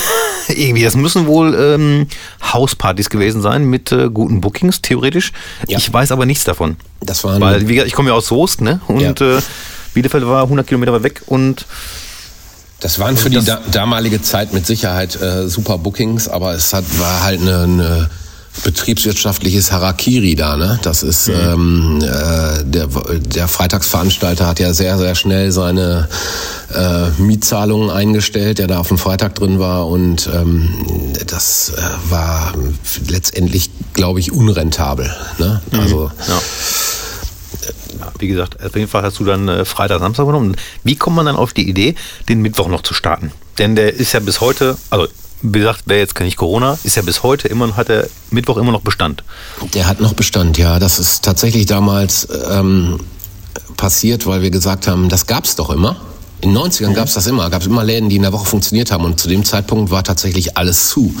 *laughs* Irgendwie, das müssen wohl ähm, Hauspartys gewesen sein mit äh, guten Bookings, theoretisch. Ja. Ich weiß aber nichts davon. Das waren Weil, wie gesagt, ich komme ja aus Soest, ne? Und Ja. äh, Bielefeld war 100 Kilometer weg und Das waren für die da damalige Zeit mit Sicherheit äh, super Bookings, aber es hat, war halt eine, eine betriebswirtschaftliches Harakiri da. Ne? Das ist ähm, äh, der, der Freitagsveranstalter hat ja sehr sehr schnell seine äh, Mietzahlungen eingestellt, der da auf dem Freitag drin war und ähm, das äh, war letztendlich, glaube ich, unrentabel. Ne? Also ja. Wie gesagt, auf jeden Fall hast du dann äh, Freitag, Samstag genommen. Wie kommt man dann auf die Idee, den Mittwoch noch zu starten? Denn der ist ja bis heute, also wie gesagt, wäre jetzt nicht Corona, ist ja bis heute immer, hat der Mittwoch immer noch Bestand. Der hat noch Bestand, ja. Das ist tatsächlich damals ähm, passiert, weil wir gesagt haben, das gab's doch immer. In den 90ern gab's das immer. Gab's immer Läden, die in der Woche funktioniert haben. Und zu dem Zeitpunkt war tatsächlich alles zu.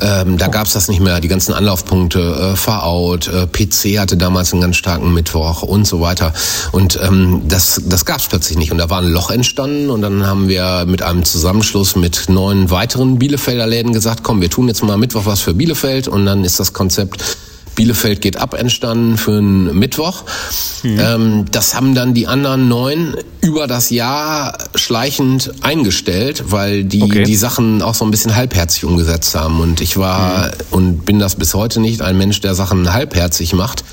Ähm, da gab's das nicht mehr. Die ganzen Anlaufpunkte, äh, Fahrout, äh, PC hatte damals einen ganz starken Mittwoch und so weiter. Und ähm, das, das gab's plötzlich nicht. Und da war ein Loch entstanden. Und dann haben wir mit einem Zusammenschluss mit neun weiteren Bielefelder Läden gesagt, komm, wir tun jetzt mal Mittwoch was für Bielefeld. Und dann ist das Konzept Bielefeld geht ab entstanden für einen Mittwoch. Ähm, das haben dann die anderen neun über das Jahr schleichend eingestellt, weil die Okay. die Sachen auch so ein bisschen halbherzig umgesetzt haben. Und ich war und bin das bis heute nicht ein Mensch, der Sachen halbherzig macht.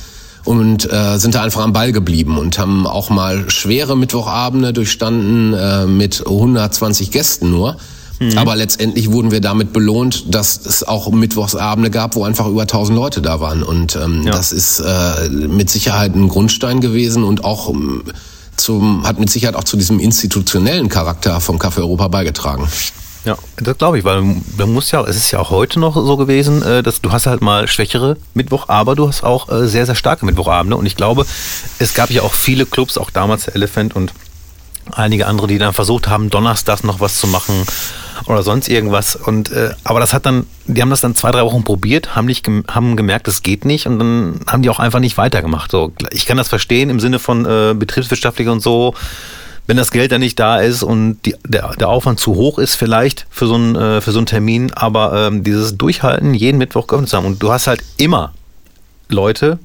Und äh, sind da einfach am Ball geblieben und haben auch mal schwere Mittwochabende durchstanden äh, mit 120 Gästen nur. Aber letztendlich wurden wir damit belohnt, dass es auch Mittwochsabende gab, wo einfach über 1000 Leute da waren. Und ähm, Ja. das ist äh, mit Sicherheit ein Grundstein gewesen und auch ähm, zum, hat mit Sicherheit auch zu diesem institutionellen Charakter vom Café Europa beigetragen. Ja, das glaube ich, weil man muss ja, es ist ja auch heute noch so gewesen, äh, dass du hast halt mal schwächere Mittwoch, aber du hast auch äh, sehr, sehr starke Mittwochabende und ich glaube, es gab ja auch viele Clubs, auch damals der Elephant und einige andere, die dann versucht haben, donnerstags noch was zu machen oder sonst irgendwas und äh, aber das hat dann, die haben das dann zwei, drei Wochen probiert, haben nicht gem haben gemerkt, das geht nicht und dann haben die auch einfach nicht weitergemacht. So, ich kann das verstehen im Sinne von äh, betriebswirtschaftlich und so, wenn das Geld dann nicht da ist und die, der, der Aufwand zu hoch ist vielleicht für so einen, äh, für so einen Termin, aber ähm, dieses Durchhalten, jeden Mittwoch geöffnet zu haben und du hast halt immer Leute,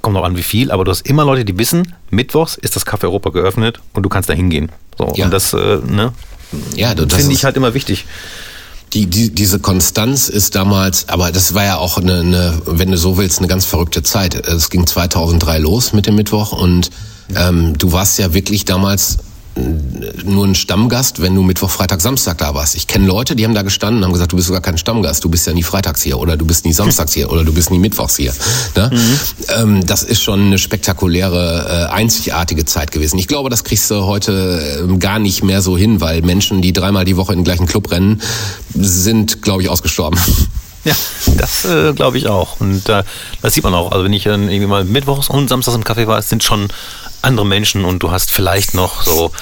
kommt noch an wie viel, aber du hast immer Leute, die wissen, Mittwochs ist das Café Europa geöffnet und du kannst da hingehen. So, Ja. und das, äh, ne, Ja, das finde ich halt immer wichtig. Die, die, diese Konstanz ist damals, aber das war ja auch eine, eine, wenn du so willst, eine ganz verrückte Zeit. Es ging 2003 los mit dem Mittwoch und ähm, du warst ja wirklich damals nur ein Stammgast, wenn du Mittwoch, Freitag, Samstag da warst. Ich kenne Leute, die haben da gestanden und haben gesagt, du bist sogar kein Stammgast, du bist ja nie freitags hier oder du bist nie samstags hier oder du bist nie mittwochs hier. Ne? Ähm, das ist schon eine spektakuläre, äh, einzigartige Zeit gewesen. Ich glaube, das kriegst du heute ähm, gar nicht mehr so hin, weil Menschen, die dreimal die Woche in den gleichen Club rennen, sind, glaube ich, ausgestorben. Ja, das äh, glaube ich auch. Und äh, das sieht man auch. Also wenn ich dann irgendwie mal mittwochs und samstags im Café war, es sind schon andere Menschen und du hast vielleicht noch so,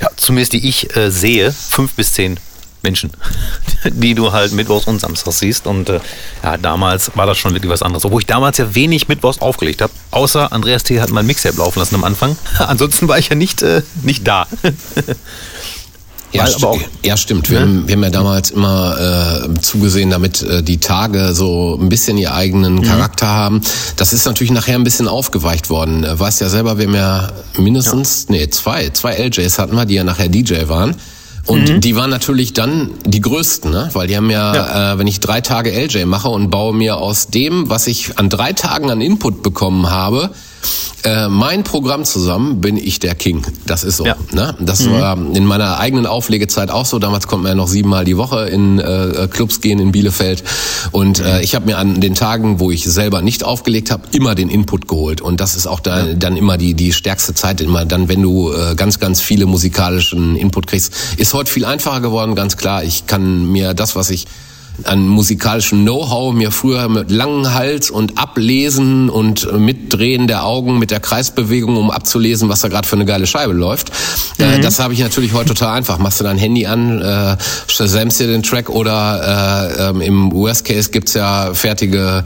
ja, zumindest die ich äh, sehe, fünf bis zehn Menschen, *laughs* die du halt mittwochs und samstags siehst. Und äh, ja, damals war das schon wirklich was anderes. Obwohl ich damals ja wenig mittwochs aufgelegt habe. Außer Andreas T. hat mein Mixtape laufen lassen am Anfang. *laughs* Ansonsten war ich ja nicht, äh, nicht da. *laughs* Ja, aber auch- ja stimmt. Wir, haben, wir haben ja damals immer äh, zugesehen, damit äh, die Tage so ein bisschen ihren eigenen Charakter haben. Das ist natürlich nachher ein bisschen aufgeweicht worden. Äh, Weißt ja selber, wir haben ja mindestens, nee, zwei, zwei LJs hatten wir, die ja nachher DJ waren. Und die waren natürlich dann die größten, ne? weil die haben ja, Äh, wenn ich drei Tage LJ mache und baue mir aus dem, was ich an drei Tagen an Input bekommen habe, äh, mein Programm zusammen, bin ich der King. Das ist so. Ja. Ne? Das war in meiner eigenen Auflegezeit auch so. Damals konnte man ja noch siebenmal die Woche in äh, Clubs gehen in Bielefeld. Und äh, ich habe mir an den Tagen, wo ich selber nicht aufgelegt habe, immer den Input geholt. Und das ist auch da, dann immer die, die stärkste Zeit. Immer dann, wenn du äh, ganz, ganz viele musikalischen Input kriegst. Ist heute viel einfacher geworden, ganz klar. Ich kann mir das, was ich an musikalischem Know-how mir früher mit langem Hals und Ablesen und Mitdrehen der Augen mit der Kreisbewegung, um abzulesen, was da gerade für eine geile Scheibe läuft. Äh, das habe ich natürlich heute total einfach. Machst du dein Handy an, äh, shazamst dir den Track oder äh, ähm, im Worst Case gibt's ja fertige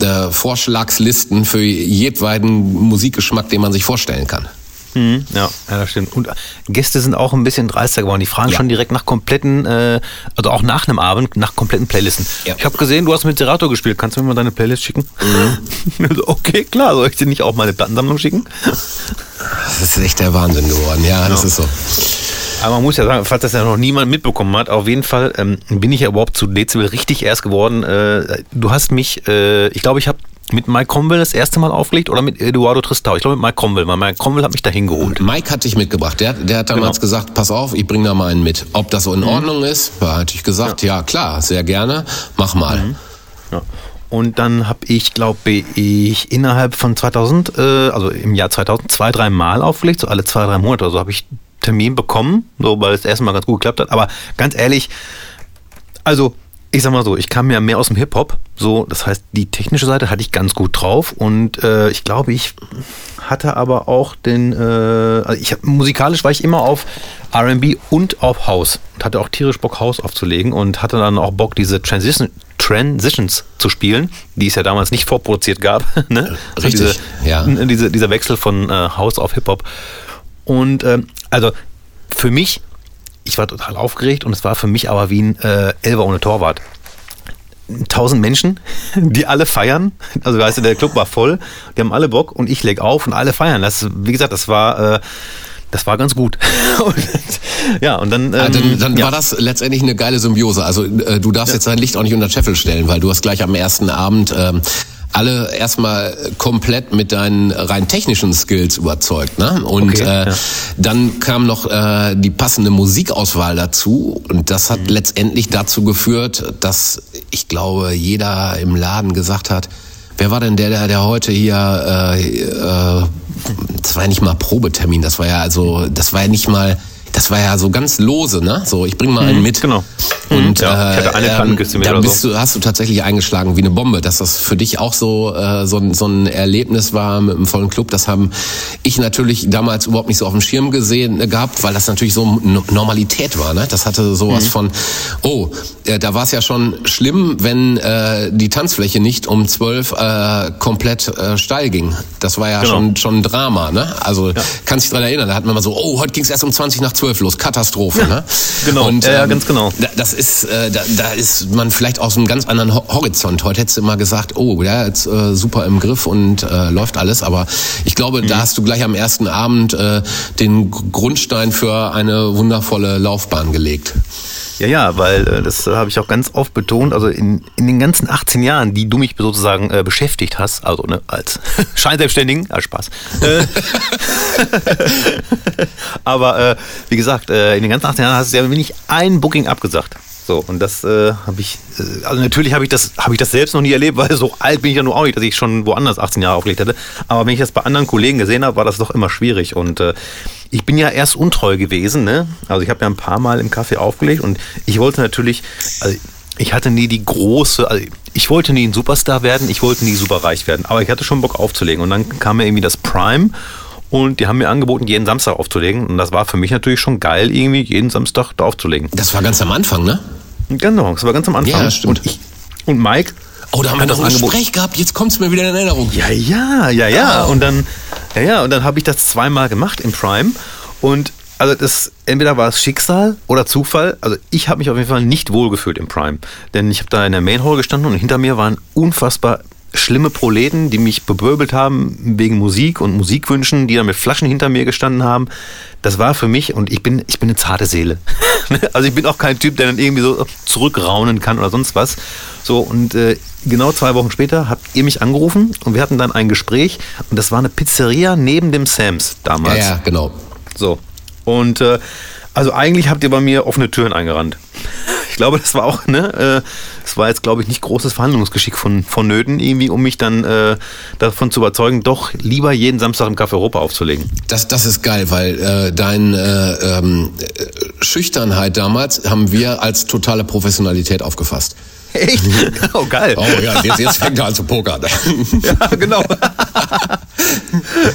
äh, Vorschlagslisten für jedweiden Musikgeschmack, den man sich vorstellen kann. Mhm, ja, ja, das stimmt. Und Gäste sind auch ein bisschen dreister geworden. Die fragen Ja. schon direkt nach kompletten, äh, also auch nach einem Abend, nach kompletten Playlisten. Ja. Ich habe gesehen, du hast mit Serato gespielt. Kannst du mir mal deine Playlist schicken? Mhm. *laughs* Okay, klar. Soll ich dir nicht auch meine Plattensammlung schicken? Das ist echt der Wahnsinn geworden. Ja, das ist so. Aber man muss ja sagen, falls das ja noch niemand mitbekommen hat, auf jeden Fall ähm, bin ich ja überhaupt zu Dezibel richtig erst geworden. Äh, du hast mich, äh, ich glaube, ich habe mit Mike Cromwell das erste Mal aufgelegt oder mit Eduardo Tristau. Ich glaube mit Mike Cromwell, weil Mike Cromwell hat mich dahin geholt. Mike hat dich mitgebracht. Der, der hat damals Genau. gesagt, pass auf, ich bring da mal einen mit. Ob das so in Ordnung ist, da hatte ich gesagt, ja. klar, sehr gerne, mach mal. Ja. Und dann habe ich, glaube ich, innerhalb von 2000, äh, also im Jahr 2000, zwei, drei Mal aufgelegt, so alle zwei, drei Monate oder so habe ich Termin bekommen, so weil es erstmal ganz gut geklappt hat. Aber ganz ehrlich, Also, ich sag mal so, ich kam ja mehr aus dem Hip-Hop. So, das heißt, die technische Seite hatte ich ganz gut drauf. Und äh, ich glaube, ich hatte aber auch den, äh, also ich hab, musikalisch war ich immer auf RB und auf House. Und hatte auch tierisch Bock, House aufzulegen und hatte dann auch Bock, diese Transition, Transitions zu spielen, die es ja damals nicht vorproduziert gab. *laughs* ne? Richtig, diese, ja. Diese, dieser Wechsel von äh, House auf Hip-Hop. Und ähm, also für mich, ich war total aufgeregt und es war für mich aber wie ein äh, Elfer ohne Torwart. Tausend Menschen, *laughs* die alle feiern. Also weißt du, der Club war voll, die haben alle Bock und ich leg auf und alle feiern. Das, wie gesagt, das war, äh, das war ganz gut. *laughs* und, ja, und dann, ähm, Ah, dann dann ja. war das letztendlich eine geile Symbiose. Also äh, du darfst jetzt dein Licht auch nicht unter Scheffel stellen, weil du hast gleich am ersten Abend ähm, alle erstmal komplett mit deinen rein technischen Skills überzeugt. Ne? Und Okay, äh, ja. dann kam noch äh, die passende Musikauswahl dazu und das Mhm. hat letztendlich dazu geführt, dass ich glaube, jeder im Laden gesagt hat, wer war denn der, der, der heute hier, äh, äh, das war ja nicht mal Probetermin, das war ja also, das war ja nicht mal, das war ja so ganz lose, ne? So, ich bring mal einen mit. genau. Und Ja, ich hatte eine äh, ähm, Plattenkiste mit da bist so. du, hast du tatsächlich eingeschlagen wie eine Bombe, dass das für dich auch so äh, so, ein, so ein Erlebnis war mit einem vollen Club. Das haben ich natürlich damals überhaupt nicht so auf dem Schirm gesehen äh, gehabt, weil das natürlich so No- Normalität war. Ne? Das hatte sowas Mhm. von, oh, äh, da war es ja schon schlimm, wenn äh, die Tanzfläche nicht um zwölf äh, komplett äh, steil ging. Das war ja Genau. schon schon ein Drama. Ne? Also kannst dich dran erinnern, da hat man mal so, oh, heute ging es erst um 20 nach 12 los, Katastrophe. Ne? *laughs* genau. Und, Ja, ja, ähm, ganz genau. da- Das ist, äh, da, da ist man vielleicht aus einem ganz anderen Ho- Horizont. Heute hättest du immer gesagt, oh, ja, jetzt äh, super im Griff und äh, läuft alles. Aber ich glaube, Mhm. da hast du gleich am ersten Abend äh, den Grundstein für eine wundervolle Laufbahn gelegt. Ja, ja, weil äh, das äh, habe ich auch ganz oft betont. Also in, in den ganzen 18 Jahren, die du mich sozusagen äh, beschäftigt hast, also ne, als *laughs* Scheinselbstständigen, ah, Spaß. Äh, *laughs* aber äh, wie gesagt, äh, in den ganzen 18 Jahren hast du ja nicht ein Booking abgesagt. So, und das äh, habe ich, äh, also natürlich habe ich das, habe ich das selbst noch nie erlebt, *laughs* weil so alt bin ich ja nur auch nicht, dass ich schon woanders 18 Jahre aufgelegt hätte. Aber wenn ich das bei anderen Kollegen gesehen habe, war das doch immer schwierig. Und äh, ich bin ja erst untreu gewesen, ne? Also ich habe ja ein paar Mal im Café aufgelegt und ich wollte natürlich, also ich hatte nie die große, also ich wollte nie ein Superstar werden, ich wollte nie super reich werden, aber ich hatte schon Bock aufzulegen. Und dann kam mir irgendwie das Prime und die haben mir angeboten, jeden Samstag aufzulegen. Und das war für mich natürlich schon geil, irgendwie jeden Samstag da aufzulegen. Das war ganz am Anfang, ne? Genau, das war ganz am Anfang. Ja, stimmt. Und, ich, und Mike. Oh, da haben wir noch ein Angebot- Gespräch gehabt. Jetzt kommt's mir wieder in Erinnerung. Ja, ja, ja, ja. Oh. Und dann, ja, ja, und dann habe ich das zweimal gemacht im Prime. Und also das, entweder war es Schicksal oder Zufall. Also ich habe mich auf jeden Fall nicht wohlgefühlt im Prime. Denn ich habe da in der Main Hall gestanden und hinter mir waren unfassbar schlimme Proleten, die mich beböbelt haben wegen Musik und Musikwünschen, die dann mit Flaschen hinter mir gestanden haben. Das war für mich, und ich bin, ich bin eine zarte Seele. *laughs* also ich bin auch kein Typ, der dann irgendwie so zurückraunen kann oder sonst was. So, und äh, genau zwei Wochen später habt ihr mich angerufen und wir hatten dann ein Gespräch und das war eine Pizzeria neben dem Sams Ja, damals. ja, genau. So. Und äh, also eigentlich habt ihr bei mir offene Türen eingerannt. *laughs* Ich glaube, das war auch, ne, äh, das war jetzt, glaube ich, nicht großes Verhandlungsgeschick von, von Nöten, irgendwie, um mich dann äh, davon zu überzeugen, doch lieber jeden Samstag im Café Europa aufzulegen. Das, das ist geil, weil äh, deine äh, ähm, äh, Schüchternheit damals haben wir als totale Professionalität aufgefasst. Echt? Oh, geil. Oh ja, jetzt, jetzt fängt er an zu pokern. Ja, genau.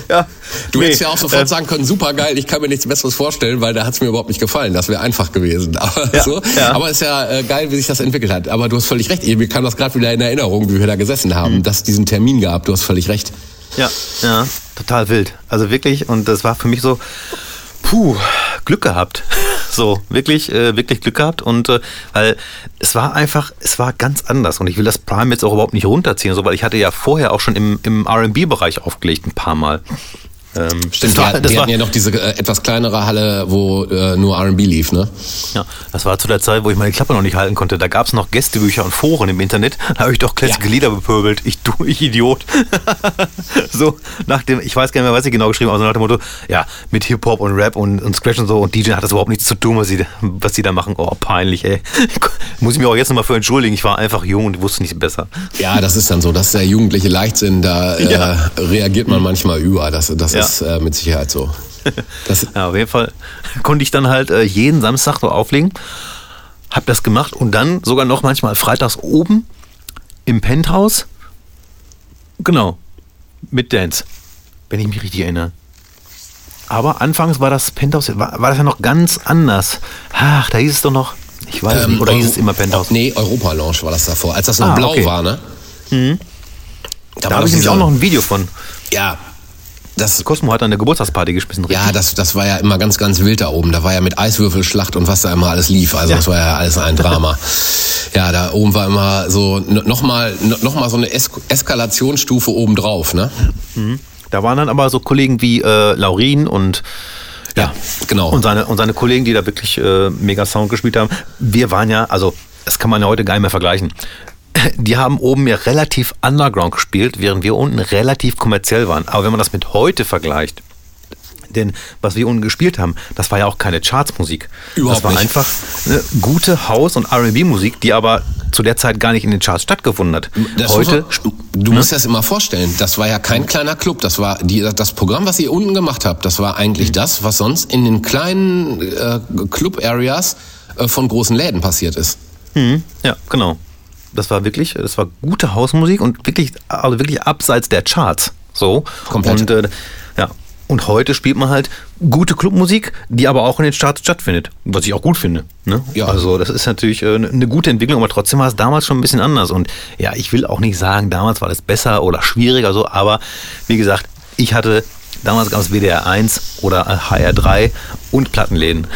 ja. Du Nee, hättest ja auch sofort äh, sagen können, super geil, ich kann mir nichts Besseres vorstellen, weil da hat's mir überhaupt nicht gefallen. Das wäre einfach gewesen. *laughs* Aber, Ja, so. ja. Aber ist ja äh, geil, wie sich das entwickelt hat. Aber du hast völlig recht. Mir kam das gerade wieder in Erinnerung, wie wir da gesessen haben, Mhm. dass es diesen Termin gab. Du hast völlig recht. Ja, ja, total wild. Also wirklich, und das war für mich so, puh, Glück gehabt. So, wirklich, äh, wirklich Glück gehabt. Und äh, weil es war einfach, es war ganz anders. Und ich will das Prime jetzt auch überhaupt nicht runterziehen, so, weil ich hatte ja vorher auch schon im, im RB-Bereich aufgelegt, ein paar Mal. Ähm, Stimmt, das war, wir war, hatten ja noch diese äh, etwas kleinere Halle, wo äh, nur R&B lief, ne? ja, das war zu der Zeit, wo ich meine Klappe noch nicht halten konnte. Da gab es noch Gästebücher und Foren im Internet. Da habe ich doch klassische Ja. Lieder bepöbelt. Ich, du, ich Idiot. *laughs* so, nach dem, ich weiß gar nicht mehr, was ich genau geschrieben habe, aber so nach dem Motto, ja, mit Hip-Hop und Rap und, und Scratch und so und DJ hat das überhaupt nichts zu tun, was sie, was sie da machen. Oh, peinlich, ey. *laughs* Muss ich mich auch jetzt nochmal für entschuldigen. Ich war einfach jung und wusste nicht besser. Ja, das ist dann so. Das ist der jugendliche Leichtsinn. Da äh, Ja. reagiert man manchmal über. Das, das Ja. Ist äh, mit Sicherheit so. Das, *laughs* Ja, auf jeden Fall konnte ich dann halt äh, jeden Samstag so auflegen. hab das gemacht und dann sogar noch manchmal freitags oben im Penthouse. Genau. Mit Dance. Wenn ich mich richtig erinnere. Aber anfangs war das Penthouse, war, war das ja noch ganz anders. Ach, da hieß es doch noch, ich weiß nicht, oder hieß es immer Penthouse? Nee, Europa Lounge war das davor. Als das noch Ah, blau okay. war, ne? Da habe ich nämlich auch noch ein Video von. Ja, das, Cosmo hat an der Geburtstagsparty geschmissen, richtig? ja das, das war ja immer ganz, ganz wild da oben. Da war ja mit Eiswürfelschlacht und was da immer alles lief. Also Ja. das war ja alles ein Drama. *laughs* ja, da oben war immer so nochmal noch mal so eine es Eskalationsstufe obendrauf, ne? Da waren dann aber so Kollegen wie äh, Laurin und Ja, genau. Und seine, und seine Kollegen, die da wirklich äh, mega Sound gespielt haben. Wir waren ja, also das kann man ja heute gar nicht mehr vergleichen. *laughs* Die haben oben ja relativ underground gespielt, während wir unten relativ kommerziell waren. Aber wenn man das mit heute vergleicht, denn was wir unten gespielt haben, das war ja auch keine Chartsmusik. Überhaupt das war nicht. einfach eine gute House- und R&B-Musik, die aber zu der Zeit gar nicht in den Charts stattgefunden hat. Das heute, man, du musst dir das immer vorstellen. Das war ja kein kleiner Club. Das war die, das Programm, was ihr unten gemacht habt. Das war eigentlich Mhm. das, was sonst in den kleinen äh, Club-Areas äh, von großen Läden passiert ist. Mhm, ja, genau. Das war wirklich, das war gute Hausmusik und wirklich, also wirklich abseits der Charts. So. Komplett. Und, äh, ja. Und heute spielt man halt gute Clubmusik, die aber auch in den Charts stattfindet. Was ich auch gut finde. Ne? Ja. Also, das ist natürlich äh, eine gute Entwicklung, aber trotzdem war es damals schon ein bisschen anders. Und ja, ich will auch nicht sagen, damals war das besser oder schwieriger so, aber wie gesagt, ich hatte Damals gab es WDR 1 oder HR 3 und Plattenläden.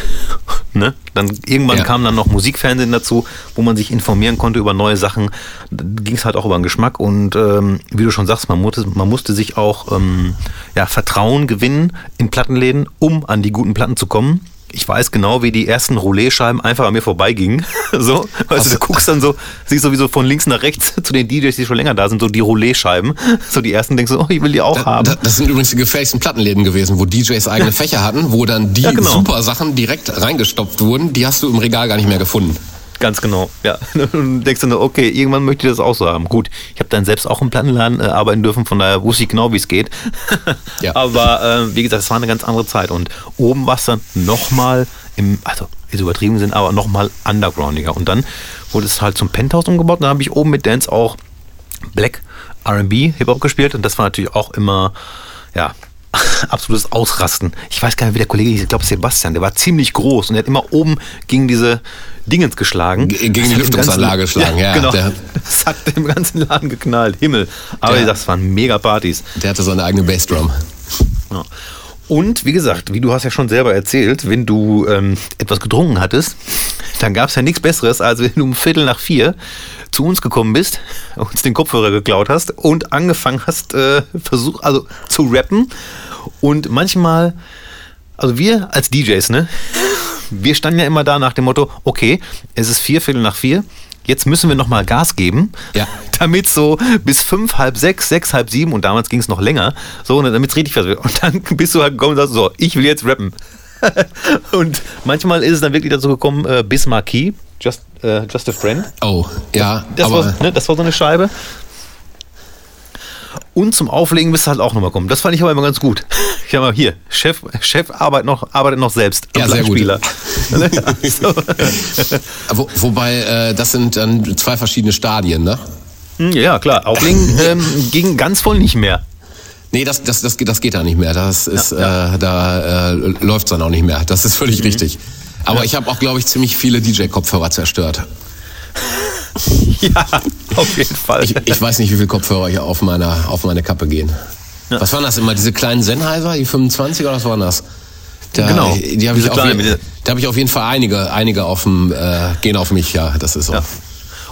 Ne? Dann irgendwann Ja. kam dann noch Musikfernsehen dazu, wo man sich informieren konnte über neue Sachen. Da ging es halt auch über den Geschmack und ähm, wie du schon sagst, man musste, man musste sich auch ähm, ja, Vertrauen gewinnen in Plattenläden, um an die guten Platten zu kommen. Ich weiß genau, wie die ersten Roulé-Scheiben einfach an mir vorbeigingen. *laughs* so, weißt du, du guckst dann so, siehst sowieso von links nach rechts zu den DJs, die schon länger da sind, so die Roulé-Scheiben. *laughs* So die ersten denkst du, oh, ich will die auch Da, haben. da, das sind übrigens die gefährlichsten Plattenläden gewesen, wo DJs eigene *laughs* Fächer hatten, wo dann die Ja, genau. super Sachen direkt reingestopft wurden. Die hast du im Regal gar nicht mehr gefunden. Ganz genau, ja. *laughs* Und denkst du nur, okay, irgendwann möchte ich das auch so haben. Gut, ich habe dann selbst auch im Plattenladen äh, arbeiten dürfen, von daher wusste ich genau, wie es geht. *laughs* Ja. Aber äh, wie gesagt, es war eine ganz andere Zeit. Und oben war es dann nochmal im, also ist übertrieben sind, aber nochmal undergroundiger. Und dann wurde es halt zum Penthouse umgebaut. Und dann habe ich oben mit Dance auch Black RB Hip-Hop gespielt. Und das war natürlich auch immer, ja, *laughs* absolutes Ausrasten. Ich weiß gar nicht, wie der Kollege hieß, ich glaube Sebastian, der war ziemlich groß und der hat immer oben gegen diese Dingens geschlagen. Ge- gegen die Das Lüftungsanlage *laughs* geschlagen, ja, Genau. der- das hat im ganzen Laden geknallt. Himmel. Aber Der- es waren mega Partys. Der hatte seine eigene Bassdrum. Ja. Und wie gesagt, wie du hast ja schon selber erzählt, wenn du ähm, etwas getrunken hattest, dann gab es ja nichts Besseres, als wenn du um Viertel nach vier zu uns gekommen bist, uns den Kopfhörer geklaut hast und angefangen hast, äh, versuch, also zu rappen. Und manchmal, also wir als DJs, ne, wir standen ja immer da nach dem Motto, okay, es ist vier Viertel nach vier, jetzt müssen wir nochmal Gas geben, Ja. *laughs* damit so bis fünf, halb sechs, sechs, halb sieben und damals ging es noch länger, so, damit es richtig fest wird. Und dann *laughs* bist du halt gekommen und sagst, so, ich will jetzt rappen. *laughs* und manchmal ist es dann wirklich dazu gekommen, äh, bis Marquis, just, äh, just a Friend. Oh, ja, Das, aber war, ne, das war so eine Scheibe. Und zum Auflegen bist du halt auch nochmal kommen. Das fand ich aber immer ganz gut. Ich habe mal hier, Chef, Chef arbeitet noch, arbeitet noch selbst. am Ja, sehr gut. Ja, *laughs* so. wo, wobei äh, das sind dann zwei verschiedene Stadien, ne? Hm, ja, klar. Auflegen *laughs* ähm, ging ganz voll nicht mehr. Nee, das, das, das, geht- das geht da nicht mehr. Das ist, Ja, Äh, da äh, läuft's dann auch nicht mehr. Das ist völlig richtig. Aber ich habe auch, glaube ich, ziemlich viele DJ-Kopfhörer zerstört. *laughs* Ja, auf jeden Fall. Ich, ich weiß nicht, wie viele Kopfhörer hier auf, meiner, auf meine Kappe gehen. Was waren das immer? Diese kleinen Sennheiser, die 25 oder was waren das? Da, Genau, Die habe ich, mit da hab ich auf jeden Fall einige, einige auf dem, äh, gehen auf mich, ja, das ist so. Ja.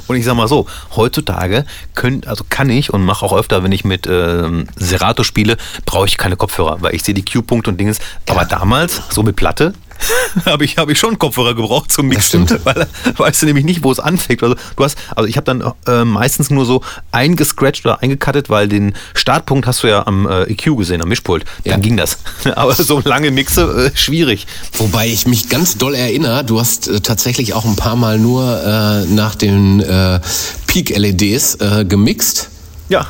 Und ich sag mal so, heutzutage könnt, also kann ich und mache auch öfter, wenn ich mit ähm, Serato spiele, brauche ich keine Kopfhörer, weil ich sehe die Q-Punkte und Dinges. Aber damals, so mit Platte, *laughs* habe ich, hab ich schon Kopfhörer gebraucht zum Mixen, stimmt. weil weißt du nämlich nicht, wo es anfängt. Also du hast, also ich habe dann äh, meistens nur so eingescratcht oder eingecuttet, weil den Startpunkt hast du ja am äh, EQ gesehen, am Mischpult. Dann Ja. ging das. *laughs* Aber so lange Mixe, äh, schwierig. Wobei ich mich ganz doll erinnere, du hast äh, tatsächlich auch ein paar Mal nur äh, nach den äh, Peak-LEDs gemixt. Ja.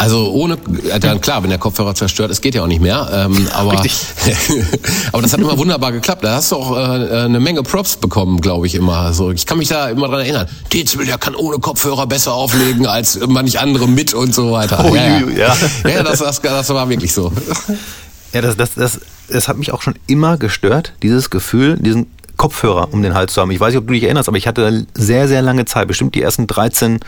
Also ohne, äh, dann klar, wenn der Kopfhörer zerstört ist, geht ja auch nicht mehr. Ähm, aber, *laughs* aber das hat immer wunderbar geklappt. Da hast du auch äh, eine Menge Props bekommen, glaube ich immer. Also ich kann mich da immer dran erinnern. Dezibel, der kann ohne Kopfhörer besser auflegen als manch andere mit und so weiter. Oh, ja, ja. ja. ja das, das, das war wirklich so. Ja, das, das, das, das hat mich auch schon immer gestört, dieses Gefühl, diesen Kopfhörer um den Hals zu haben. Ich weiß nicht, ob du dich erinnerst, aber ich hatte sehr, sehr lange Zeit, bestimmt die ersten 13,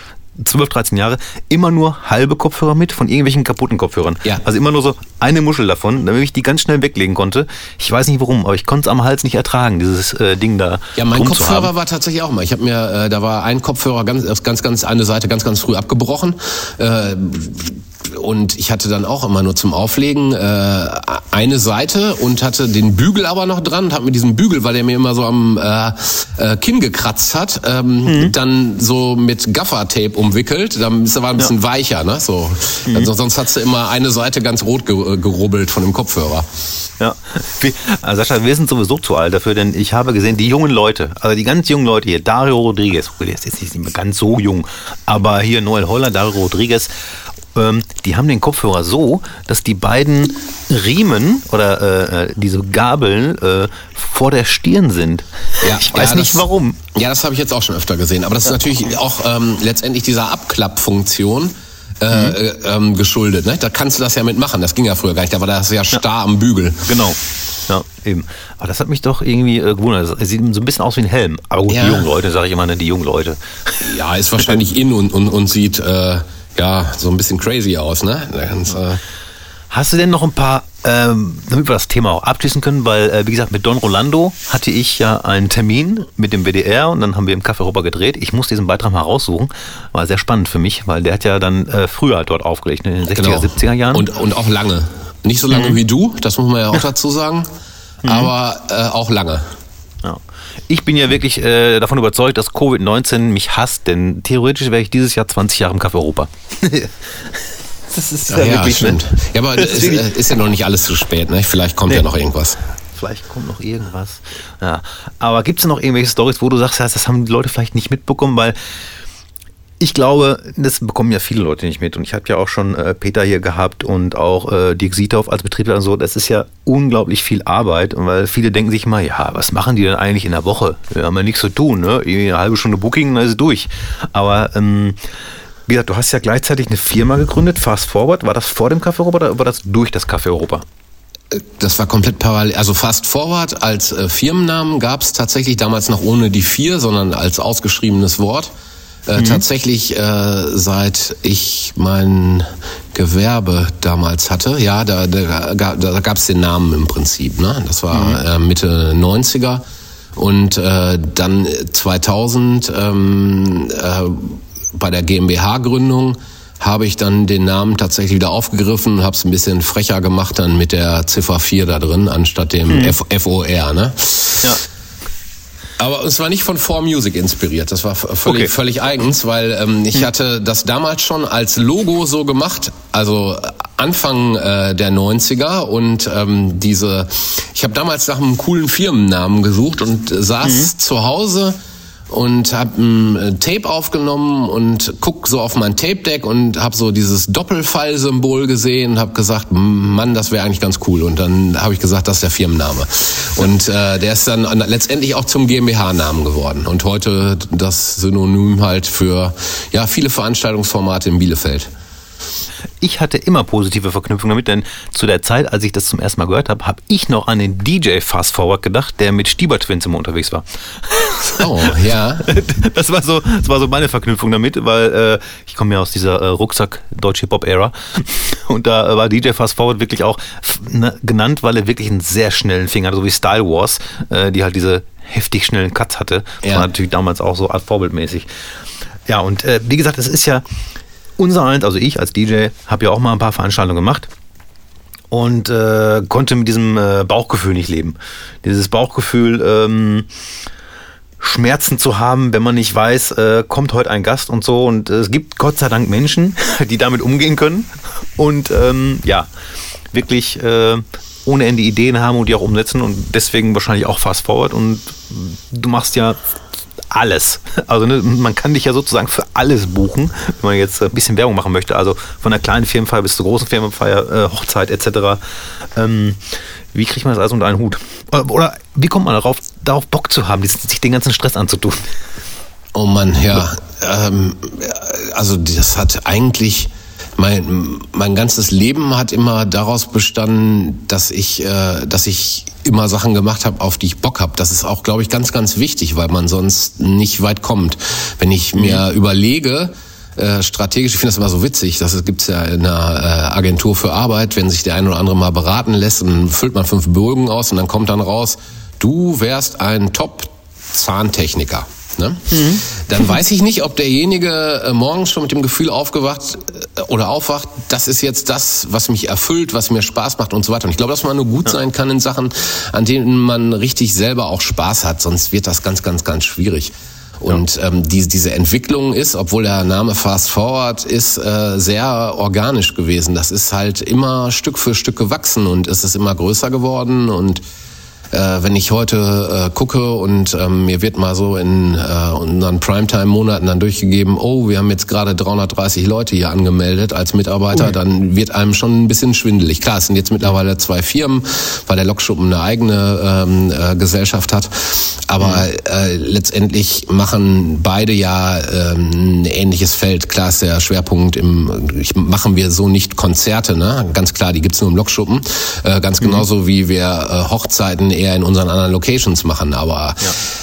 12, 13 Jahre, immer nur halbe Kopfhörer mit von irgendwelchen kaputten Kopfhörern. Ja. Also immer nur so eine Muschel davon, damit ich die ganz schnell weglegen konnte. Ich weiß nicht warum, aber ich konnte es am Hals nicht ertragen, dieses äh, Ding da. Ja, mein Kopfhörer war tatsächlich auch mal. Ich habe mir, äh, da war ein Kopfhörer ganz, ganz, ganz eine Seite ganz, ganz früh abgebrochen. Äh, und ich hatte dann auch immer nur zum Auflegen äh, eine Seite und hatte den Bügel aber noch dran und habe mit diesem Bügel, weil der mir immer so am äh, äh, Kinn gekratzt hat, ähm, dann so mit Gaffer-Tape umwickelt. Dann ist er war ein bisschen weicher, ne? So. Also, sonst hast du immer eine Seite ganz rot ge gerubbelt von dem Kopfhörer. Ja, also Sascha, wir sind sowieso zu alt dafür, denn ich habe gesehen, die jungen Leute, also die ganz jungen Leute hier, Dario Rodriguez, der ist jetzt nicht mehr ganz so jung, aber hier Noel Holler, Dario Rodriguez, ähm, die haben den Kopfhörer so, dass die beiden Riemen oder äh, diese Gabeln äh, vor der Stirn sind. ich weiß ja, nicht das- warum. Ja, das habe ich jetzt auch schon öfter gesehen. Aber das ist natürlich auch ähm, letztendlich dieser Abklappfunktion äh, äh, ähm, geschuldet. Ne? Da kannst du das ja mitmachen. Das ging ja früher gar nicht. Da war das ja starr am Bügel. Genau. Ja, eben. Aber das hat mich doch irgendwie äh, gewundert. Es sieht so ein bisschen aus wie ein Helm. Aber gut, Ja. die jungen Leute, sage ich immer, ne, die jungen Leute. Ja, ist wahrscheinlich *laughs* in und, und, und sieht äh, ja so ein bisschen crazy aus. Ne? Ganz, äh, Hast du denn noch ein paar, ähm, damit wir das Thema auch abschließen können, weil, äh, wie gesagt, mit Don Rolando hatte ich ja einen Termin mit dem WDR und dann haben wir im Café Europa gedreht. Ich muss diesen Beitrag mal raussuchen. War sehr spannend für mich, weil der hat ja dann äh, früher dort aufgelegt, ne, in den 60er, 70er Jahren. Und, und auch lange. Nicht so lange wie du, das muss man ja auch *laughs* dazu sagen. Aber äh, auch lange. Ja. Ich bin ja wirklich äh, davon überzeugt, dass Covid-19 mich hasst, denn theoretisch wäre ich dieses Jahr 20 Jahre im Café Europa. *laughs* das ist ja, wirklich ne? stimmt. Ja, aber ist äh, ist ja noch nicht alles zu spät. Ne? Vielleicht kommt Nee. ja noch irgendwas. Vielleicht kommt noch irgendwas. Ja. Aber gibt es noch irgendwelche Stories, wo du sagst, ja, das haben die Leute vielleicht nicht mitbekommen, weil ich glaube, das bekommen ja viele Leute nicht mit. Und ich habe ja auch schon äh, Peter hier gehabt und auch äh, Dirk Siethoff als Betriebler und so. Das ist ja unglaublich viel Arbeit, weil viele denken sich mal, ja, was machen die denn eigentlich in der Woche? Wir haben ja nichts zu tun, ne? Irgendwie eine halbe Stunde Booking, dann ist es durch. Aber ähm, wie gesagt, du hast ja gleichzeitig eine Firma gegründet, Fast Forward. War das vor dem Café Europa oder war das durch das Café Europa? Das war komplett parallel. Also Fast Forward als äh, Firmennamen gab es tatsächlich damals noch ohne die vier, sondern als ausgeschriebenes Wort. Äh, Tatsächlich äh, seit ich mein Gewerbe damals hatte, ja, da, da, da gab es den Namen im Prinzip. Ne? Das war äh, Mitte 90er. Und äh, dann 2000 ähm, äh, bei der GmbH-Gründung habe ich dann den Namen tatsächlich wieder aufgegriffen und habe es ein bisschen frecher gemacht dann mit der Ziffer 4 da drin, anstatt dem F FOR. Ne? Ja. Aber es war nicht von 4Music inspiriert. Das war völlig, Okay. völlig eigens, weil ähm, ich hatte das damals schon als Logo so gemacht, also Anfang äh, der 90er und ähm, diese, ich habe damals nach einem coolen Firmennamen gesucht und äh, saß zu Hause und habe ein äh, Tape aufgenommen und guck so auf mein Tape-Deck und habe so dieses Doppelfall-Symbol gesehen und habe gesagt, Mann, das wäre eigentlich ganz cool. Und dann habe ich gesagt, das ist der Firmenname. Und äh, der ist dann an- letztendlich auch zum GmbH-Namen geworden. Und heute das Synonym halt für ja viele Veranstaltungsformate in Bielefeld. Ich hatte immer positive Verknüpfungen damit, denn zu der Zeit, als ich das zum ersten Mal gehört habe, habe ich noch an den DJ Fast Forward gedacht, der mit Stieber Twins immer unterwegs war. *laughs* Oh, ja. *laughs* Das war so, das war so meine Verknüpfung damit, weil äh, ich komme ja aus dieser äh, Rucksack Deutsche Hip Hop Ära *laughs* und da äh, war DJ Fast Forward wirklich auch ne, genannt, weil er wirklich einen sehr schnellen Finger hatte, so wie Style Wars, äh, die halt diese heftig schnellen Cuts hatte. Das Ja. war natürlich damals auch so vorbildmäßig. Ja und äh, wie gesagt, es ist ja unser eins, also ich als DJ habe ja auch mal ein paar Veranstaltungen gemacht und äh, konnte mit diesem äh, Bauchgefühl nicht leben. Dieses Bauchgefühl, ähm, Schmerzen zu haben, wenn man nicht weiß, äh, kommt heute ein Gast und so. Und äh, es gibt Gott sei Dank Menschen, *laughs* die damit umgehen können und ähm, ja, wirklich äh, ohne Ende Ideen haben und die auch umsetzen und deswegen wahrscheinlich auch fast forward. Und du machst ja alles. Also ne, man kann dich ja sozusagen für alles buchen, wenn man jetzt ein bisschen Werbung machen möchte. Also von der kleinen Firmenfeier bis zur großen Firmenfeier, äh, Hochzeit etc. Ähm, wie kriegt man das alles unter einen Hut? Oder, oder wie kommt man darauf, darauf Bock zu haben, sich den ganzen Stress anzutun? Oh Mann, ja. Ähm, also das hat eigentlich mein, mein ganzes Leben hat immer daraus bestanden, dass ich, äh, dass ich immer Sachen gemacht habe, auf die ich Bock habe. Das ist auch, glaube ich, ganz, ganz wichtig, weil man sonst nicht weit kommt. Wenn ich mir Mhm. überlege, äh, strategisch, ich finde das immer so witzig, das gibt's ja in einer äh, Agentur für Arbeit, wenn sich der ein oder andere mal beraten lässt und dann füllt man fünf Bögen aus und dann kommt dann raus, du wärst ein Top-Zahntechniker. Ne? Dann weiß ich nicht, ob derjenige äh, morgens schon mit dem Gefühl aufgewacht äh, oder aufwacht, das ist jetzt das, was mich erfüllt, was mir Spaß macht und so weiter. Und ich glaube, dass man nur gut sein kann in Sachen, an denen man richtig selber auch Spaß hat, sonst wird das ganz, ganz, ganz schwierig. Und ähm, die, diese Entwicklung ist, obwohl der Name Fast Forward ist, äh, sehr organisch gewesen. Das ist halt immer Stück für Stück gewachsen und es ist immer größer geworden und äh, wenn ich heute äh, gucke und ähm, mir wird mal so in äh, unseren Primetime-Monaten dann durchgegeben, oh, wir haben jetzt gerade 330 Leute hier angemeldet als Mitarbeiter, dann wird einem schon ein bisschen schwindelig. Klar, es sind jetzt mittlerweile zwei Firmen, weil der Lokschuppen eine eigene ähm, äh, Gesellschaft hat, aber äh, letztendlich machen beide ja ähm, ein ähnliches Feld. Klar ist der Schwerpunkt im, ich, machen wir so nicht Konzerte, ne? ganz klar, die gibt's nur im Lokschuppen, äh, ganz genauso wie wir äh, Hochzeiten eher in unseren anderen Locations machen. Aber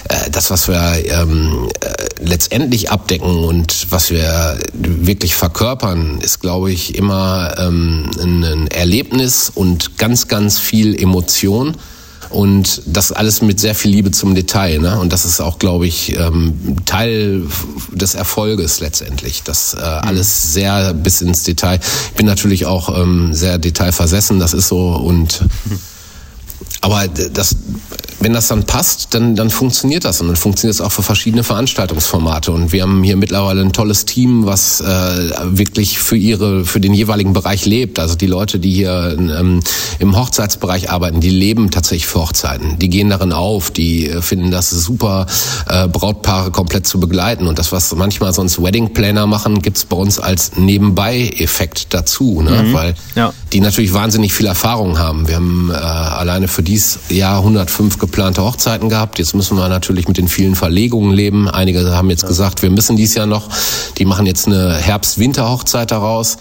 äh, das, was wir ähm, äh, letztendlich abdecken und was wir wirklich verkörpern, ist, glaube ich, immer ähm, ein ein Erlebnis und ganz, ganz viel Emotion. Und das alles mit sehr viel Liebe zum Detail. Ne? Und das ist auch, glaube ich, ähm, Teil des Erfolges letztendlich. Das äh, alles sehr bis ins Detail. Ich bin natürlich auch ähm, sehr detailversessen, das ist so. Und *laughs* aber das, wenn das dann passt, dann, dann funktioniert das und dann funktioniert es auch für verschiedene Veranstaltungsformate. Und wir haben hier mittlerweile ein tolles Team, was äh, wirklich für ihre, für den jeweiligen Bereich lebt. Also die Leute, die hier ähm, im Hochzeitsbereich arbeiten, die leben tatsächlich für Hochzeiten. Die gehen darin auf, die äh, finden das super, äh, Brautpaare komplett zu begleiten. Und das, was manchmal sonst Wedding Planner machen, gibt's bei uns als Nebenbei-Effekt dazu, ne? weil Ja. die natürlich wahnsinnig viel Erfahrung haben. Wir haben äh, alleine für dieses Jahr 105 geplante Hochzeiten gehabt. Jetzt müssen wir natürlich mit den vielen Verlegungen leben. Einige haben jetzt gesagt, wir müssen dies Jahr noch. Die machen jetzt eine Herbst-Winter-Hochzeit daraus.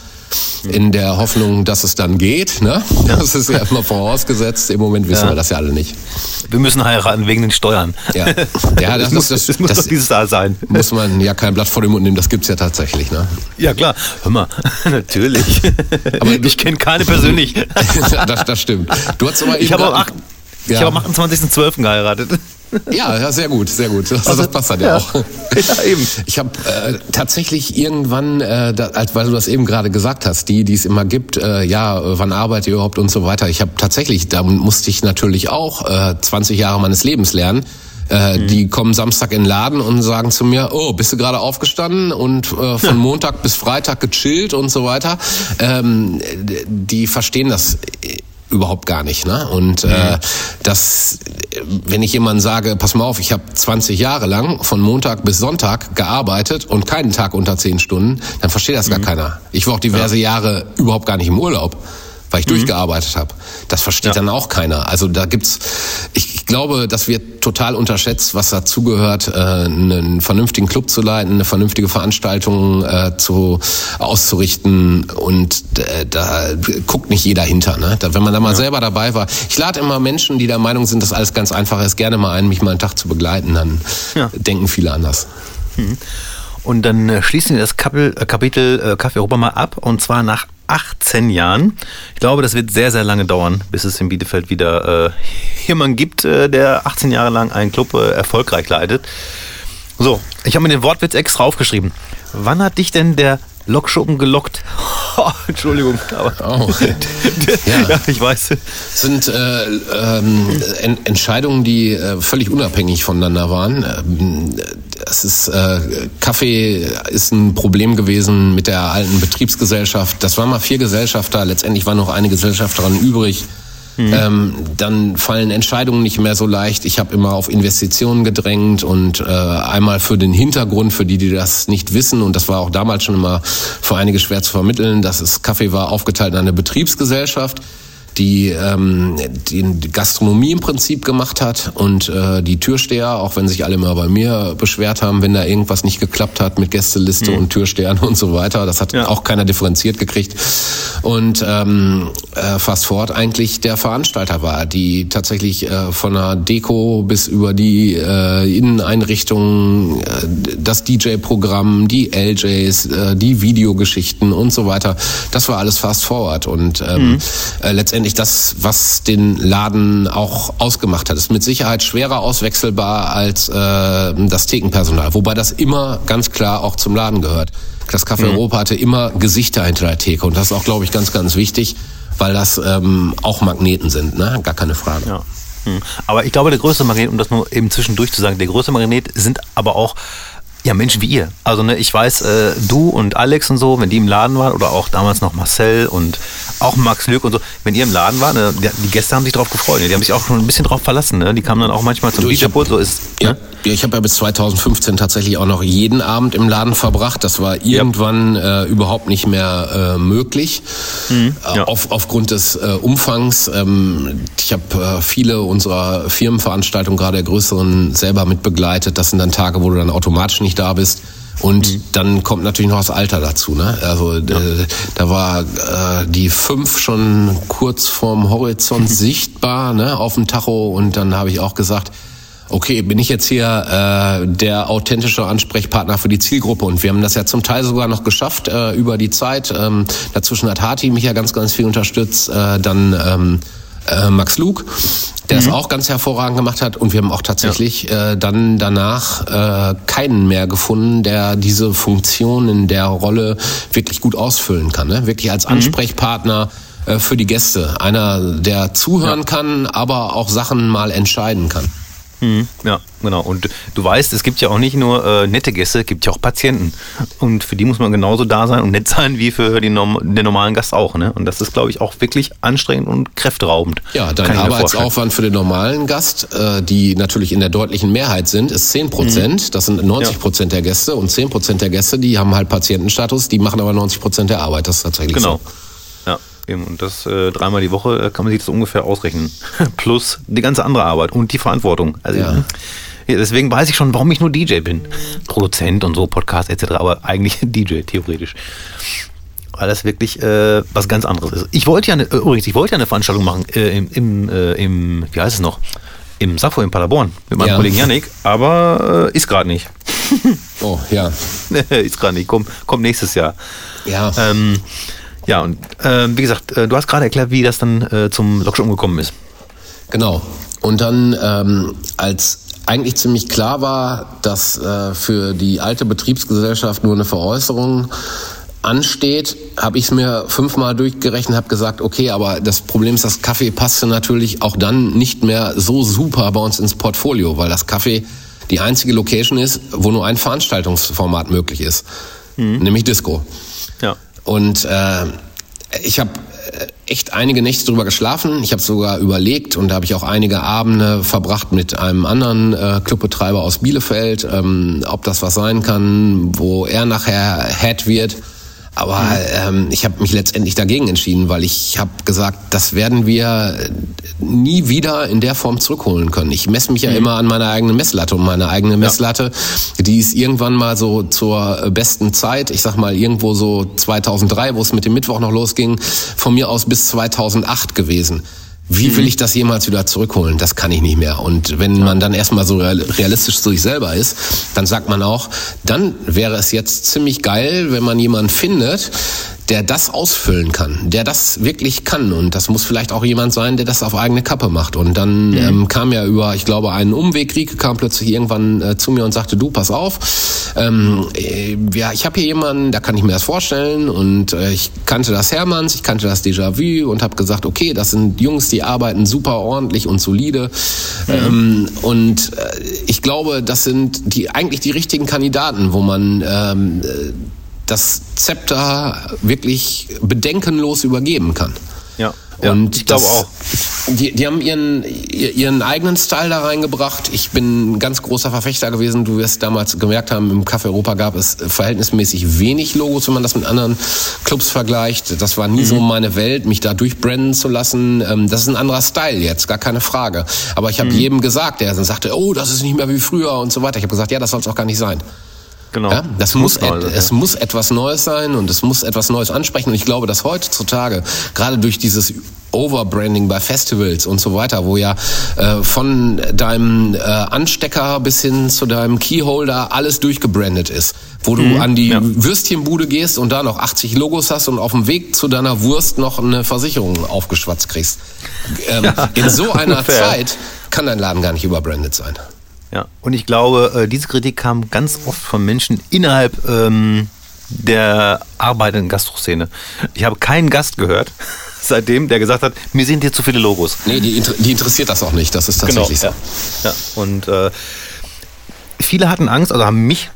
In der Hoffnung, dass es dann geht. Ne? Das ist ja immer vorausgesetzt. Im Moment wissen Ja. wir das ja alle nicht. Wir müssen heiraten wegen den Steuern. Ja, *laughs* ja das, muss, ist, das, das muss das doch dieses Jahr sein. muss man ja kein Blatt vor den Mund nehmen. Das gibt's ja tatsächlich. Ne? Ja klar, hör mal, *laughs* natürlich. Aber ich kenne keine persönlich. *laughs* das, das stimmt. Du hast aber eben Ich habe am 28.12. geheiratet. Ja, ja, sehr gut, sehr gut. Das, Also, das passt dann ja, ja. auch. *laughs* Ja, eben. Ich habe äh, tatsächlich irgendwann, äh, da, weil du das eben gerade gesagt hast, die, die es immer gibt, äh, ja, wann arbeitet ihr überhaupt und so weiter. Ich habe tatsächlich, da musste ich natürlich auch äh, 20 Jahre meines Lebens lernen. Äh, Die kommen Samstag in den Laden und sagen zu mir, oh, bist du gerade aufgestanden und äh, von Montag bis Freitag gechillt und so weiter. Ähm, die verstehen das äh, überhaupt gar nicht. Ne? Und äh, das, äh, wenn ich jemandem sage, pass mal auf, ich habe 20 Jahre lang von Montag bis Sonntag gearbeitet und keinen Tag unter 10 Stunden, dann versteht das gar keiner. Ich war auch diverse Jahre überhaupt gar nicht im Urlaub weil ich durchgearbeitet habe. Das versteht Ja. dann auch keiner. Also da gibt's, ich, ich glaube, das wird total unterschätzt, was dazugehört, äh, einen vernünftigen Club zu leiten, eine vernünftige Veranstaltung äh, zu auszurichten und äh, da guckt nicht jeder hinter. Ne? Da, wenn man da mal selber dabei war, ich lade immer Menschen, die der Meinung sind, dass alles ganz einfach ist, gerne mal ein, mich mal einen Tag zu begleiten. Dann Ja. denken viele anders. Und dann äh, schließen wir das Kapitel, äh, Kapitel äh, Kaffee Europa mal ab und zwar nach 18 Jahren. Ich glaube, das wird sehr, sehr lange dauern, bis es in Bielefeld wieder äh, jemanden gibt, äh, der 18 Jahre lang einen Club äh, erfolgreich leitet. So, ich habe mir den Wortwitz extra aufgeschrieben. Wann hat dich denn der Lokschuppen gelockt? *laughs* Oh, Entschuldigung, aber Oh. *laughs* ja. Ja. ich weiß. sind äh, ähm, en Entscheidungen, die äh, völlig unabhängig voneinander waren. Ähm, es ist äh, Kaffee ist ein Problem gewesen mit der alten Betriebsgesellschaft. Das waren mal vier Gesellschafter. Letztendlich waren noch eine Gesellschafterin übrig. Ähm, dann fallen Entscheidungen nicht mehr so leicht. Ich habe immer auf Investitionen gedrängt und äh, einmal für den Hintergrund, für die, die das nicht wissen, und das war auch damals schon immer für einige schwer zu vermitteln, dass es Kaffee war aufgeteilt in eine Betriebsgesellschaft die ähm, die Gastronomie im Prinzip gemacht hat und äh, die Türsteher, auch wenn sich alle immer bei mir beschwert haben, wenn da irgendwas nicht geklappt hat mit Gästeliste und Türstehern *laughs* und so weiter. Das hat Ja. auch keiner differenziert gekriegt. Und ähm, äh, Fast Forward eigentlich der Veranstalter war, die tatsächlich äh, von der Deko bis über die äh, Inneneinrichtungen, äh, das DJ-Programm, die LJs, äh, die Videogeschichten und so weiter, das war alles Fast Forward. Und ähm, äh, letztendlich das, was den Laden auch ausgemacht hat, ist mit Sicherheit schwerer auswechselbar als äh, das Thekenpersonal. Wobei das immer ganz klar auch zum Laden gehört. Das Café Europa hatte immer Gesichter hinter der Theke und das ist auch, glaube ich, ganz, ganz wichtig, weil das ähm, auch Magneten sind, ne? Gar keine Frage. Ja. Hm. Aber ich glaube, der größte Magnet, um das nur eben zwischendurch zu sagen, der größte Magnet sind aber auch ja, Menschen wie ihr. Also ne, ich weiß, äh, du und Alex und so, wenn die im Laden waren, oder auch damals noch Marcel und auch Max Lück und so, wenn ihr im Laden wart, ne, die, Gäste haben sich drauf gefreut. Ne? Die haben sich auch schon ein bisschen drauf verlassen. Ne? Die kamen dann auch manchmal zum DJ-Pult, so ist Ja, ne? ja ich habe ja bis 2015 tatsächlich auch noch jeden Abend im Laden verbracht. Das war irgendwann äh, überhaupt nicht mehr äh, möglich. Äh, ja. auf, aufgrund des äh, Umfangs. Ähm, ich habe äh, viele unserer Firmenveranstaltungen, gerade der größeren, selber mit begleitet. Das sind dann Tage, wo du dann automatisch nicht da bist. Und dann kommt natürlich noch das Alter dazu. Ne? Also äh, da war äh, die fünf schon kurz vorm Horizont *laughs* sichtbar ne, auf dem Tacho. Und dann habe ich auch gesagt, okay, bin ich jetzt hier äh, der authentische Ansprechpartner für die Zielgruppe und wir haben das ja zum Teil sogar noch geschafft äh, über die Zeit. Ähm, dazwischen hat Hati mich ja ganz, ganz viel unterstützt. Äh, dann ähm, äh, Max Luke, der es auch ganz hervorragend gemacht hat und wir haben auch tatsächlich äh, dann danach äh, keinen mehr gefunden, der diese Funktion in der Rolle wirklich gut ausfüllen kann. Ne? Wirklich als Ansprechpartner äh, für die Gäste. Einer, der zuhören kann, aber auch Sachen mal entscheiden kann. Mhm, ja, genau. Und du weißt, es gibt ja auch nicht nur äh, nette Gäste, es gibt ja auch Patienten. Und für die muss man genauso da sein und nett sein wie für die Norm den normalen Gast auch. Ne? Und das ist, glaube ich, auch wirklich anstrengend und kräfteraubend. Ja, dein. Arbeitsaufwand für den normalen Gast, äh, die natürlich in der deutlichen Mehrheit sind, ist 10 Prozent. Das sind 90 Prozent der Gäste und 10 Prozent der Gäste, die haben halt Patientenstatus, die machen aber 90 Prozent der Arbeit. Das ist tatsächlich Genau. so. Ja, eben. Und das äh, dreimal die Woche äh, kann man sich das ungefähr ausrechnen. *laughs* Plus die ganze andere Arbeit und die Verantwortung. Also, Ja. ja, deswegen weiß ich schon, warum ich nur DJ bin. Produzent und so, Podcast etc., aber eigentlich *laughs* DJ, theoretisch. Weil das wirklich äh, was ganz anderes ist. Ich wollte ja, eine, äh, übrigens, ich wollte ja eine Veranstaltung machen äh, im, im, äh, im, wie heißt es noch? Im Safo in Paderborn mit meinem Ja. Kollegen Yannick, aber ist gerade nicht. Oh, ja. *laughs* ist gerade nicht. Kommt komm nächstes Jahr. Ja. Ähm, ja, und ähm, wie gesagt, äh, du hast gerade erklärt, wie das dann äh, zum Lockdown gekommen ist. Genau. Und dann, ähm, als eigentlich ziemlich klar war, dass äh, für die alte Betriebsgesellschaft nur eine Veräußerung ansteht, habe ich es mir fünfmal durchgerechnet, habe gesagt, okay, aber das Problem ist, das Kaffee passte natürlich auch dann nicht mehr so super bei uns ins Portfolio, weil das Kaffee die einzige Location ist, wo nur ein Veranstaltungsformat möglich ist, nämlich Disco. Und äh, ich habe echt einige Nächte drüber geschlafen. Ich habe sogar überlegt und da habe ich auch einige Abende verbracht mit einem anderen äh, Clubbetreiber aus Bielefeld, ähm, ob das was sein kann, wo er nachher Head wird. Aber ähm, ich habe mich letztendlich dagegen entschieden, weil ich habe gesagt, das werden wir äh, nie wieder in der Form zurückholen können. Ich messe mich ja immer an meiner eigenen Messlatte. Und meine eigene Messlatte, die ist irgendwann mal so zur äh, besten Zeit, ich sag mal irgendwo so 2003, wo es mit dem Mittwoch noch losging, von mir aus bis 2008 gewesen. Wie will ich das jemals wieder zurückholen? Das kann ich nicht mehr. Und wenn man dann erstmal so real- realistisch zu sich selber ist, dann sagt man auch, dann wäre es jetzt ziemlich geil, wenn man jemanden findet, der das ausfüllen kann, der das wirklich kann. Und das muss vielleicht auch jemand sein, der das auf eigene Kappe macht. Und dann ähm, kam ja über, ich glaube, einen Umweg, Rieke kam plötzlich irgendwann äh, zu mir und sagte, du, pass auf, ähm, äh, ja, ich habe hier jemanden, da kann ich mir das vorstellen. Und äh, ich kannte das Hermanns, ich kannte das Déjà-vu und habe gesagt, okay, das sind Jungs, die arbeiten super ordentlich und solide. Ähm, und äh, ich glaube, das sind die eigentlich die richtigen Kandidaten, wo man ähm, äh, das Zepter wirklich bedenkenlos übergeben kann. Ja. Ja, und ich glaube auch. Die, die haben ihren, ihr- ihren eigenen Style da reingebracht. Ich bin ein ganz großer Verfechter gewesen. Du wirst damals gemerkt haben, im Café Europa gab es verhältnismäßig wenig Logos, wenn man das mit anderen Clubs vergleicht. Das war nie so meine Welt, mich da durchbrennen zu lassen. Ähm, Das ist ein anderer Style jetzt, gar keine Frage. Aber ich habe jedem gesagt, der dann sagte, oh, das ist nicht mehr wie früher und so weiter. Ich habe gesagt, ja, das soll es auch gar nicht sein. Genau. Ja, das muss, et, es ja. muss etwas Neues sein und es muss etwas Neues ansprechen. Und ich glaube, dass heutzutage, gerade durch dieses Overbranding bei Festivals und so weiter, wo ja äh, von deinem äh, Anstecker bis hin zu deinem Keyholder alles durchgebrandet ist, wo du an die ja. Würstchenbude gehst und da noch 80 Logos hast und auf dem Weg zu deiner Wurst noch eine Versicherung aufgeschwatzt kriegst. Ähm, in so *laughs* einer. Zeit kann dein Laden gar nicht überbrandet sein. Ja, und ich glaube, äh, diese Kritik kam ganz oft von Menschen innerhalb ähm, der arbeitenden Gastroszene. Ich habe keinen Gast gehört *laughs* seitdem, der gesagt hat, mir sind hier zu viele Logos. Nee, die, inter- die interessiert das auch nicht. Das ist tatsächlich ja. so. ja. Und äh, viele hatten Angst, also haben mich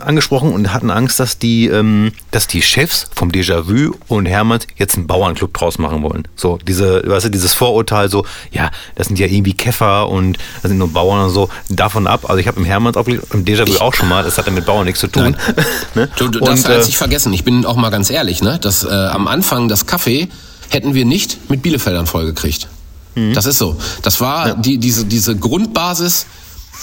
angesprochen und hatten Angst, dass die, ähm, dass die Chefs vom Déjà-vu und Hermann jetzt einen Bauernclub draus machen wollen. So, diese, weißt du, dieses Vorurteil, so, ja, das sind ja irgendwie Käfer und das sind nur Bauern und so, davon ab. Also ich habe im Hermanns aufgelegt, im Déjà-vu auch schon mal, das hat ja mit Bauern nichts zu tun. *laughs* ne? Du, du, das und, hat äh, sich vergessen. Ich bin auch mal ganz ehrlich, ne? Das, äh, am Anfang das Kaffee hätten wir nicht mit Bielefeldern vollgekriegt. Mhm. Das ist so. Das war die, diese, diese Grundbasis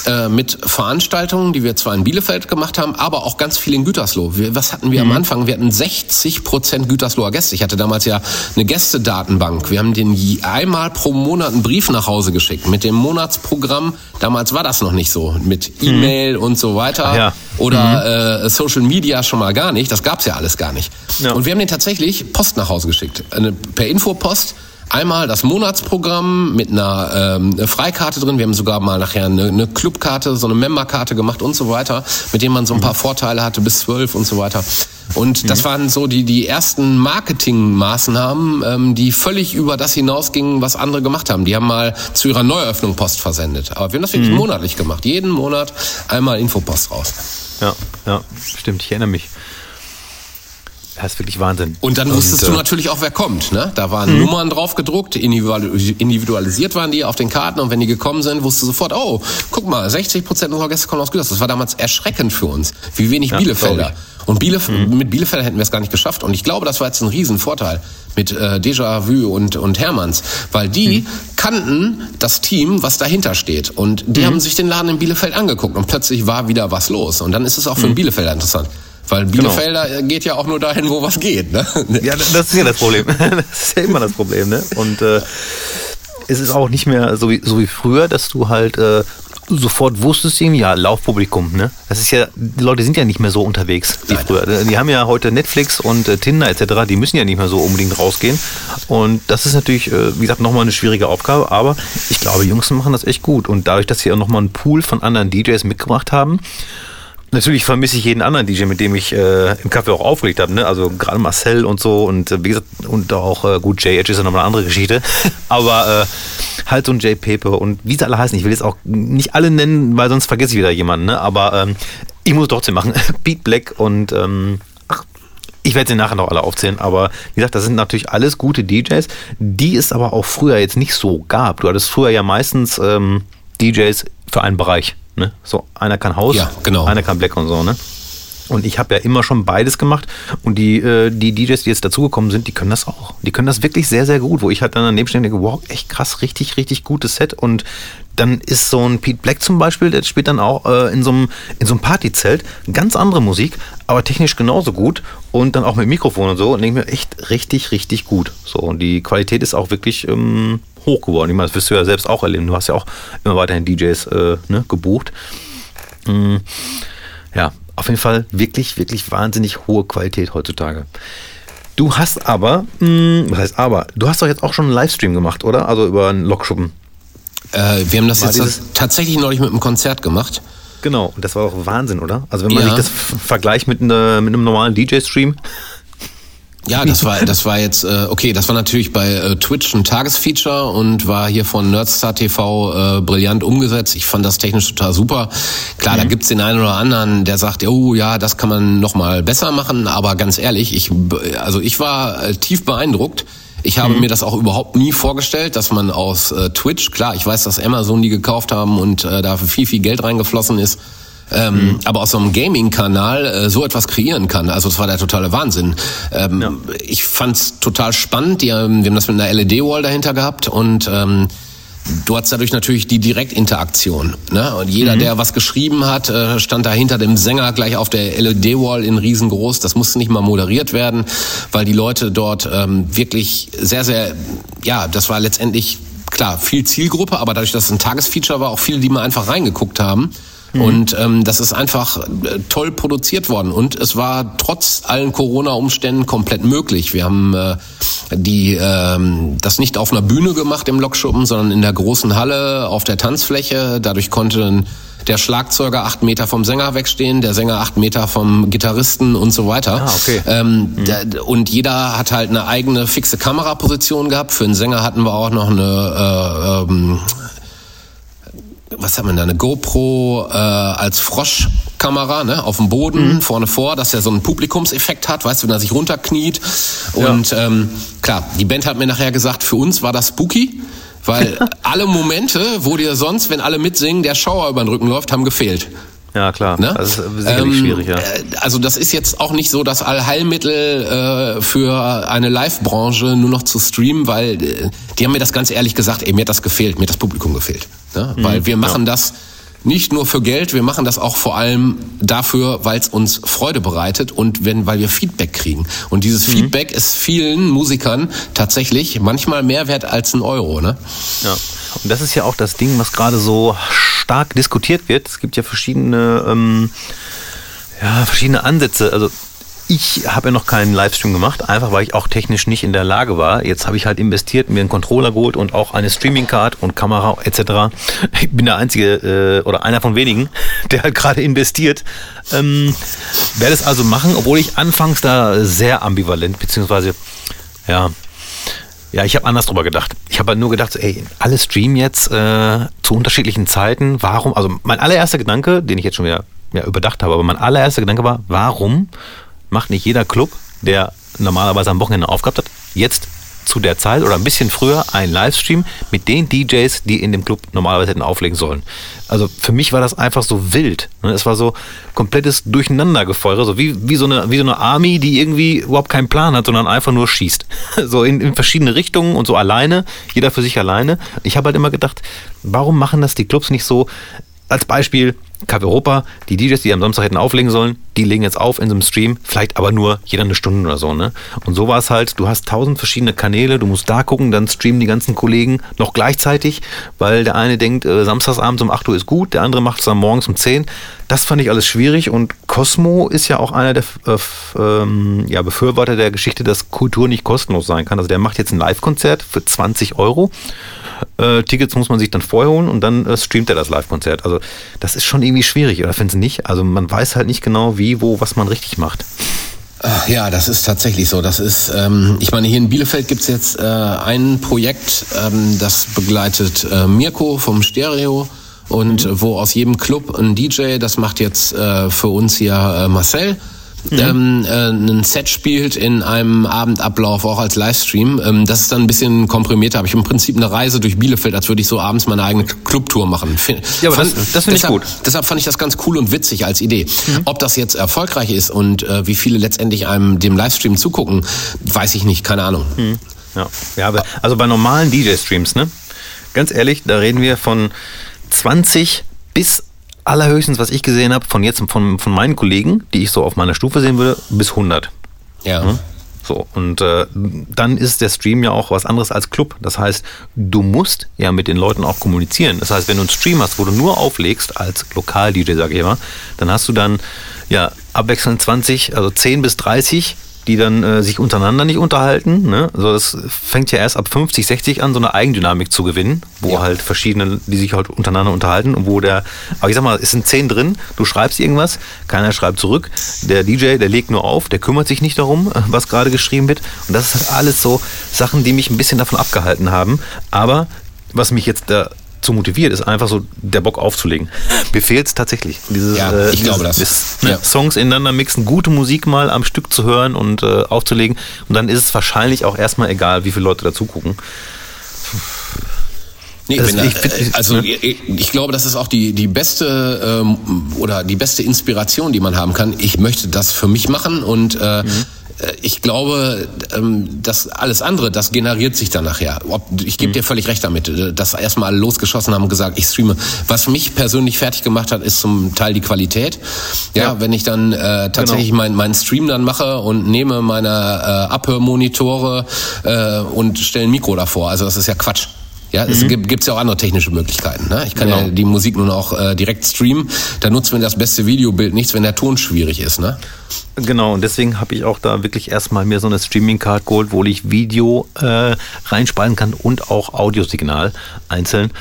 äh, mit Veranstaltungen, die wir zwar in Bielefeld gemacht haben, aber auch ganz viel in Gütersloh. Wir, was hatten wir Mhm. am Anfang? Wir hatten 60 Prozent Gütersloher Gäste. Ich hatte damals ja eine Gästedatenbank. Wir haben den einmal pro Monat einen Brief nach Hause geschickt mit dem Monatsprogramm. Damals war das noch nicht so mit E-Mail und so weiter ja. oder äh, Social Media schon mal gar nicht. Das gab's ja alles gar nicht. Ja. Und wir haben den tatsächlich Post nach Hause geschickt. Eine, per Infopost. Einmal das Monatsprogramm mit einer ähm, Freikarte drin. Wir haben sogar mal nachher eine, eine Clubkarte, so eine Memberkarte gemacht und so weiter, mit dem man so ein paar Vorteile hatte bis zwölf und so weiter. Und das waren so die, die ersten Marketingmaßnahmen, ähm, die völlig über das hinausgingen, was andere gemacht haben. Die haben mal zu ihrer Neueröffnung Post versendet. Aber wir haben das wirklich monatlich gemacht. Jeden Monat einmal Infopost raus. ja, ja, stimmt, ich erinnere mich. Das ist wirklich Wahnsinn. Und dann wusstest äh, du natürlich auch, wer kommt. Ne? Da waren Nummern drauf gedruckt, individual- individualisiert waren die auf den Karten und wenn die gekommen sind, wusstest du sofort, oh, guck mal, 60 Prozent unserer Gäste kommen aus Gütersloh. Das war damals erschreckend für uns, wie wenig Ja, Bielefelder. Und Bielef mit Bielefeld hätten wir es gar nicht geschafft. Und ich glaube, das war jetzt ein Riesenvorteil mit äh, Déjà-vu und, und Hermanns, weil die kannten das Team, was dahinter steht. Und die haben sich den Laden in Bielefeld angeguckt und plötzlich war wieder was los. Und dann ist es auch für einen Bielefelder interessant. Weil Bielefelder geht ja auch nur dahin, wo was geht. Ne? *laughs* Ja, das ist ja das Problem. *laughs* Das ist ja immer das Problem, ne? Und äh, es ist auch nicht mehr so wie, so wie früher, dass du halt äh, sofort wusstest, irgendwie, ja, Laufpublikum, ne? Das ist ja, die Leute sind ja nicht mehr so unterwegs wie Nein. früher. Die haben ja heute Netflix und äh, Tinder etc., die müssen ja nicht mehr so unbedingt rausgehen. Und das ist natürlich, äh, wie gesagt, nochmal eine schwierige Aufgabe, aber ich glaube, Jungs machen das echt gut. Und dadurch, dass sie auch nochmal einen Pool von anderen DJs mitgebracht haben, Natürlich vermisse ich jeden anderen DJ, mit dem ich äh, im Café auch aufgelegt habe. Ne? Also gerade Marcel und so und äh, wie gesagt, und auch äh, gut, Jay Edge ist ja nochmal eine andere Geschichte. *laughs* Aber äh, halt so ein Jay Pepe und wie sie alle heißen. Ich will jetzt auch nicht alle nennen, weil sonst vergesse ich wieder jemanden. Ne? Aber ähm, ich muss es trotzdem machen. *laughs* Beat Black und ähm, ich werde sie nachher noch alle aufzählen, aber wie gesagt, das sind natürlich alles gute DJs, die es aber auch früher jetzt nicht so gab. Du hattest früher ja meistens ähm, DJs für einen Bereich. Ne? So, einer kann Haus, Ja, genau. einer kann Black und so, ne? Und ich habe ja immer schon beides gemacht. Und die, äh, die DJs, die jetzt dazugekommen sind, die können das auch. Die können das wirklich sehr, sehr gut. Wo ich halt dann daneben stehe und denke, wow, echt krass, richtig, richtig gutes Set. Und dann ist so ein Pete Black zum Beispiel, der spielt dann auch äh, in so einem in so einem Partyzelt ganz andere Musik, aber technisch genauso gut. Und dann auch mit Mikrofon und so. Und denke mir, echt richtig, richtig gut. So, und die Qualität ist auch wirklich ähm, hoch geworden. Ich meine, das wirst du ja selbst auch erleben. Du hast ja auch immer weiterhin DJs äh, ne, gebucht. Mm, ja, auf jeden Fall wirklich, wirklich wahnsinnig hohe Qualität heutzutage. Du hast aber, mh, was heißt aber, du hast doch jetzt auch schon einen Livestream gemacht, oder? Also über einen Lokschuppen. Äh, wir haben das War jetzt dieses- tatsächlich neulich mit einem Konzert gemacht. Genau, und das war doch Wahnsinn, oder? Also wenn man Ja. sich das vergleicht mit, ne, mit einem normalen DJ-Stream. Ja, das war, das war jetzt, äh, okay, das war natürlich bei äh, Twitch ein Tagesfeature und war hier von Nerdstar TV äh, brillant umgesetzt. Ich fand das technisch total super. Klar, da gibt's den einen oder anderen, der sagt, oh ja, das kann man noch mal besser machen, aber ganz ehrlich, ich, also ich war äh, tief beeindruckt. Ich habe mir das auch überhaupt nie vorgestellt, dass man aus äh, Twitch, klar, ich weiß, dass Amazon die gekauft haben und äh, dafür viel, viel Geld reingeflossen ist. Ähm, Aber aus so einem Gaming-Kanal äh, so etwas kreieren kann, also das war der totale Wahnsinn. Ähm, Ich fand's total spannend. Die, haben- wir haben das mit einer LED-Wall dahinter gehabt und ähm, du hast dadurch natürlich die Direktinteraktion. Ne? Und jeder, der was geschrieben hat, äh, stand da hinter dem Sänger gleich auf der LED-Wall in riesengroß. Das musste nicht mal moderiert werden, weil die Leute dort ähm, wirklich sehr, sehr, ja, das war letztendlich klar viel Zielgruppe, aber dadurch, dass es ein Tagesfeature war, auch viele, die mal einfach reingeguckt haben. Und ähm, das ist einfach äh, toll produziert worden. Und es war trotz allen Corona-Umständen komplett möglich. Wir haben äh, die ähm, das nicht auf einer Bühne gemacht im Lokschuppen, sondern in der großen Halle auf der Tanzfläche. Dadurch konnte der Schlagzeuger acht Meter vom Sänger wegstehen, der Sänger acht Meter vom Gitarristen und so weiter. Ah, okay. Ähm, der, und jeder hat halt eine eigene fixe Kameraposition gehabt. Für den Sänger hatten wir auch noch eine äh, ähm, was hat man da, eine GoPro äh, als Froschkamera ne, auf dem Boden, vorne vor, dass er so einen Publikumseffekt hat, weißt du, wenn er sich runterkniet. Und ähm, klar, die Band hat mir nachher gesagt, für uns war das spooky, weil *laughs* alle Momente, wo dir sonst, wenn alle mitsingen, der Schauer über den Rücken läuft, haben gefehlt. Ja, klar. Ne? Das ist sicherlich Ähm, schwierig, ja. äh, Also das ist jetzt auch nicht so das Allheilmittel äh, für eine Live-Branche nur noch zu streamen, weil äh, die haben mir das ganz ehrlich gesagt, ey, mir hat das gefehlt, mir hat das Publikum gefehlt. Ne? Mhm, Weil wir machen das nicht nur für Geld, wir machen das auch vor allem dafür, weil es uns Freude bereitet und wenn, weil wir Feedback kriegen. Und dieses Mhm. Feedback ist vielen Musikern tatsächlich manchmal mehr wert als ein Euro. Ne? Ja. Und das ist ja auch das Ding, was gerade so stark diskutiert wird. Es gibt ja verschiedene, ähm, ja, verschiedene Ansätze. Also ich habe ja noch keinen Livestream gemacht, einfach weil ich auch technisch nicht in der Lage war. Jetzt habe ich halt investiert, mir einen Controller geholt und auch eine Streaming-Card und Kamera etc. Ich bin der Einzige äh, oder einer von wenigen, *laughs* der halt gerade investiert. Ähm, werde es also machen, obwohl ich anfangs da sehr ambivalent, beziehungsweise ja, ja, ich habe anders drüber gedacht. Ich habe halt nur gedacht, ey, alle streamen jetzt äh, zu unterschiedlichen Zeiten. Warum? Also mein allererster Gedanke, den ich jetzt schon wieder ja, überdacht habe, aber mein allererster Gedanke war, warum macht nicht jeder Club, der normalerweise am Wochenende aufgehabt hat, jetzt zu der Zeit oder ein bisschen früher einen Livestream mit den DJs, die in dem Club normalerweise hätten auflegen sollen. Also für mich war das einfach so wild. ne? Es war so komplettes Durcheinandergefeuere, so wie, wie, so eine, wie so eine Army, die irgendwie überhaupt keinen Plan hat, sondern einfach nur schießt. *laughs* So in, in verschiedene Richtungen und so alleine, jeder für sich alleine. Ich habe halt immer gedacht, warum machen das die Clubs nicht so? Als Beispiel, Café Europa, die DJs, die am Samstag hätten auflegen sollen, die legen jetzt auf in so einem Stream, vielleicht aber nur jeder eine Stunde oder so, ne? Und so war es halt, du hast tausend verschiedene Kanäle, du musst da gucken, dann streamen die ganzen Kollegen noch gleichzeitig, weil der eine denkt, äh, samstagsabends um 8 Uhr ist gut, der andere macht es dann morgens um 10. Das fand ich alles schwierig und Cosmo ist ja auch einer der äh, ähm, ja, Befürworter der Geschichte, dass Kultur nicht kostenlos sein kann. Also der macht jetzt ein Live-Konzert für 20 Euro. Äh, Tickets muss man sich dann vorher holen und dann äh, streamt er das Live-Konzert. Also das ist schon irgendwie schwierig, oder finden Sie nicht? Also man weiß halt nicht genau, wie, wo, was man richtig macht. Ach, Ja, das ist tatsächlich so. Das ist, ähm, ich meine, hier in Bielefeld gibt's jetzt äh, ein Projekt, ähm, das begleitet äh, Mirko vom Stereo und äh, wo aus jedem Club ein DJ, das macht jetzt äh, für uns hier äh, Marcel, ähm, äh, ein Set spielt in einem Abendablauf auch als Livestream. Ähm, das ist dann ein bisschen komprimierter. Habe ich im Prinzip eine Reise durch Bielefeld, als würde ich so abends meine eigene Clubtour machen. Fin- Ja, aber das- fand- das finde ich gut. Deshalb fand ich das ganz cool und witzig als Idee. Ob das jetzt erfolgreich ist und äh, wie viele letztendlich einem dem Livestream zugucken, weiß ich nicht, keine Ahnung. Ja, ja aber, also bei normalen DJ-Streams, ne? Ganz ehrlich, da reden wir von 20 bis allerhöchstens, was ich gesehen habe, von jetzt von, von meinen Kollegen, die ich so auf meiner Stufe sehen würde, bis 100. Ja. Hm? So, und äh, dann ist der Stream ja auch was anderes als Club. Das heißt, du musst ja mit den Leuten auch kommunizieren. Das heißt, wenn du einen Stream hast, wo du nur auflegst, als Lokal-DJ, sage ich immer, dann hast du dann ja abwechselnd 20, also 10 bis 30 die dann äh, sich untereinander nicht unterhalten. Ne? Also das fängt ja erst ab 50, 60 an, so eine Eigendynamik zu gewinnen, wo Ja. halt verschiedene, die sich halt untereinander unterhalten und wo der, aber ich sag mal, es sind zehn drin, du schreibst irgendwas, keiner schreibt zurück, der DJ, der legt nur auf, der kümmert sich nicht darum, *laughs* was gerade geschrieben wird und das ist halt alles so Sachen, die mich ein bisschen davon abgehalten haben, aber was mich jetzt dazu dazu motiviert, ist einfach so der Bock aufzulegen. Mir fehlt es tatsächlich. Dieses, Ja, äh, ich glaube das. ne, Ja. Songs ineinander mixen, gute Musik mal am Stück zu hören und äh, aufzulegen. Und dann ist es wahrscheinlich auch erstmal egal, wie viele Leute dazu gucken. Nee, Also wenn da, ich äh, also ich, ich glaube, das ist auch die, die beste ähm, oder die beste Inspiration, die man haben kann. Ich möchte das für mich machen und äh, Mhm. Äh, ich glaube, ähm, das alles andere, das generiert sich dann nachher. Ob, ich Mhm. gebe dir völlig recht damit, äh, dass erstmal alle losgeschossen haben und gesagt, ich streame. Was mich persönlich fertig gemacht hat, ist zum Teil die Qualität. Ja, Ja. wenn ich dann äh, tatsächlich Genau. meinen meinen Stream dann mache und nehme meine äh, Abhörmonitore äh, und stelle ein Mikro davor. Also das ist ja Quatsch. Ja, es gibt ja auch andere technische Möglichkeiten. Ne? Ich kann ja Genau. die Musik nun auch äh, direkt streamen. Da nutzt mir das beste Videobild nichts, wenn der Ton schwierig ist. Ne? Genau, und deswegen habe ich auch da wirklich erstmal mir so eine Streaming-Card geholt, wo ich Video äh, reinspeisen kann und auch Audiosignal einzeln.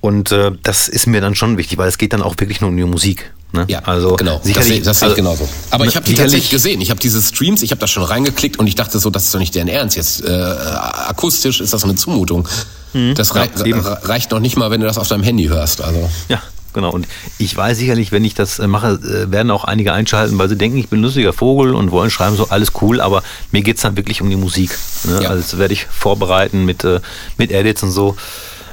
Und äh, das ist mir dann schon wichtig, weil es geht dann auch wirklich nur um die Musik. Ne? Ja, also genau. Das sehe sehe ich also, genauso. Aber ich habe die tatsächlich gesehen. Ich habe diese Streams, ich habe da schon reingeklickt und ich dachte so, das ist doch nicht deren Ernst. Jetzt äh, akustisch ist das eine Zumutung. Das rei ja, reicht noch nicht mal, wenn du das auf deinem Handy hörst. Also Ja, genau. Und ich weiß sicherlich, wenn ich das äh, mache, äh, werden auch einige einschalten, weil sie denken, ich bin ein lustiger Vogel und wollen schreiben, so alles cool, aber mir geht's dann wirklich um die Musik. Ne? Ja. Also das werde ich vorbereiten mit, äh, mit Edits und so.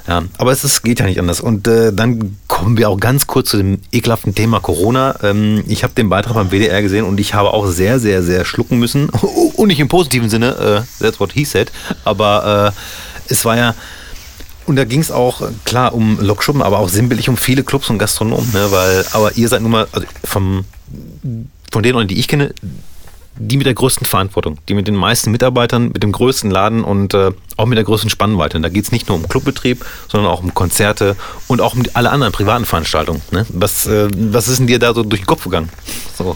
Ja, aber es ist, geht ja nicht anders. Und äh, dann kommen wir auch ganz kurz zu dem ekelhaften Thema Corona. Ähm, ich habe den Beitrag beim WDR gesehen und ich habe auch sehr, sehr, sehr schlucken müssen. *laughs* Und nicht im positiven Sinne, äh, that's what he said. Aber äh, es war ja, und da ging es auch, klar, um Lokschuppen, aber auch sinnbildlich um viele Clubs und Gastronomen, ne? Weil, aber ihr seid nun mal, also vom, von den Leuten, die ich kenne, die mit der größten Verantwortung, die mit den meisten Mitarbeitern, mit dem größten Laden und äh, auch mit der größten Spannweite. Und da geht es nicht nur um Clubbetrieb, sondern auch um Konzerte und auch um alle anderen privaten Veranstaltungen. Ne? Was, äh, was ist denn dir da so durch den Kopf gegangen? So.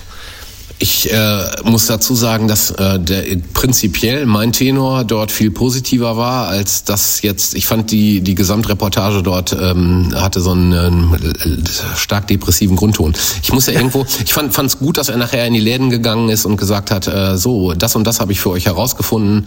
Ich äh, muss dazu sagen, dass äh, der prinzipiell mein Tenor dort viel positiver war, als das jetzt. Ich fand die die Gesamtreportage dort ähm, hatte so einen ähm, stark depressiven Grundton. Ich muss ja irgendwo. *laughs* Ich fand es gut, dass er nachher in die Läden gegangen ist und gesagt hat, äh, so das und das habe ich für euch herausgefunden.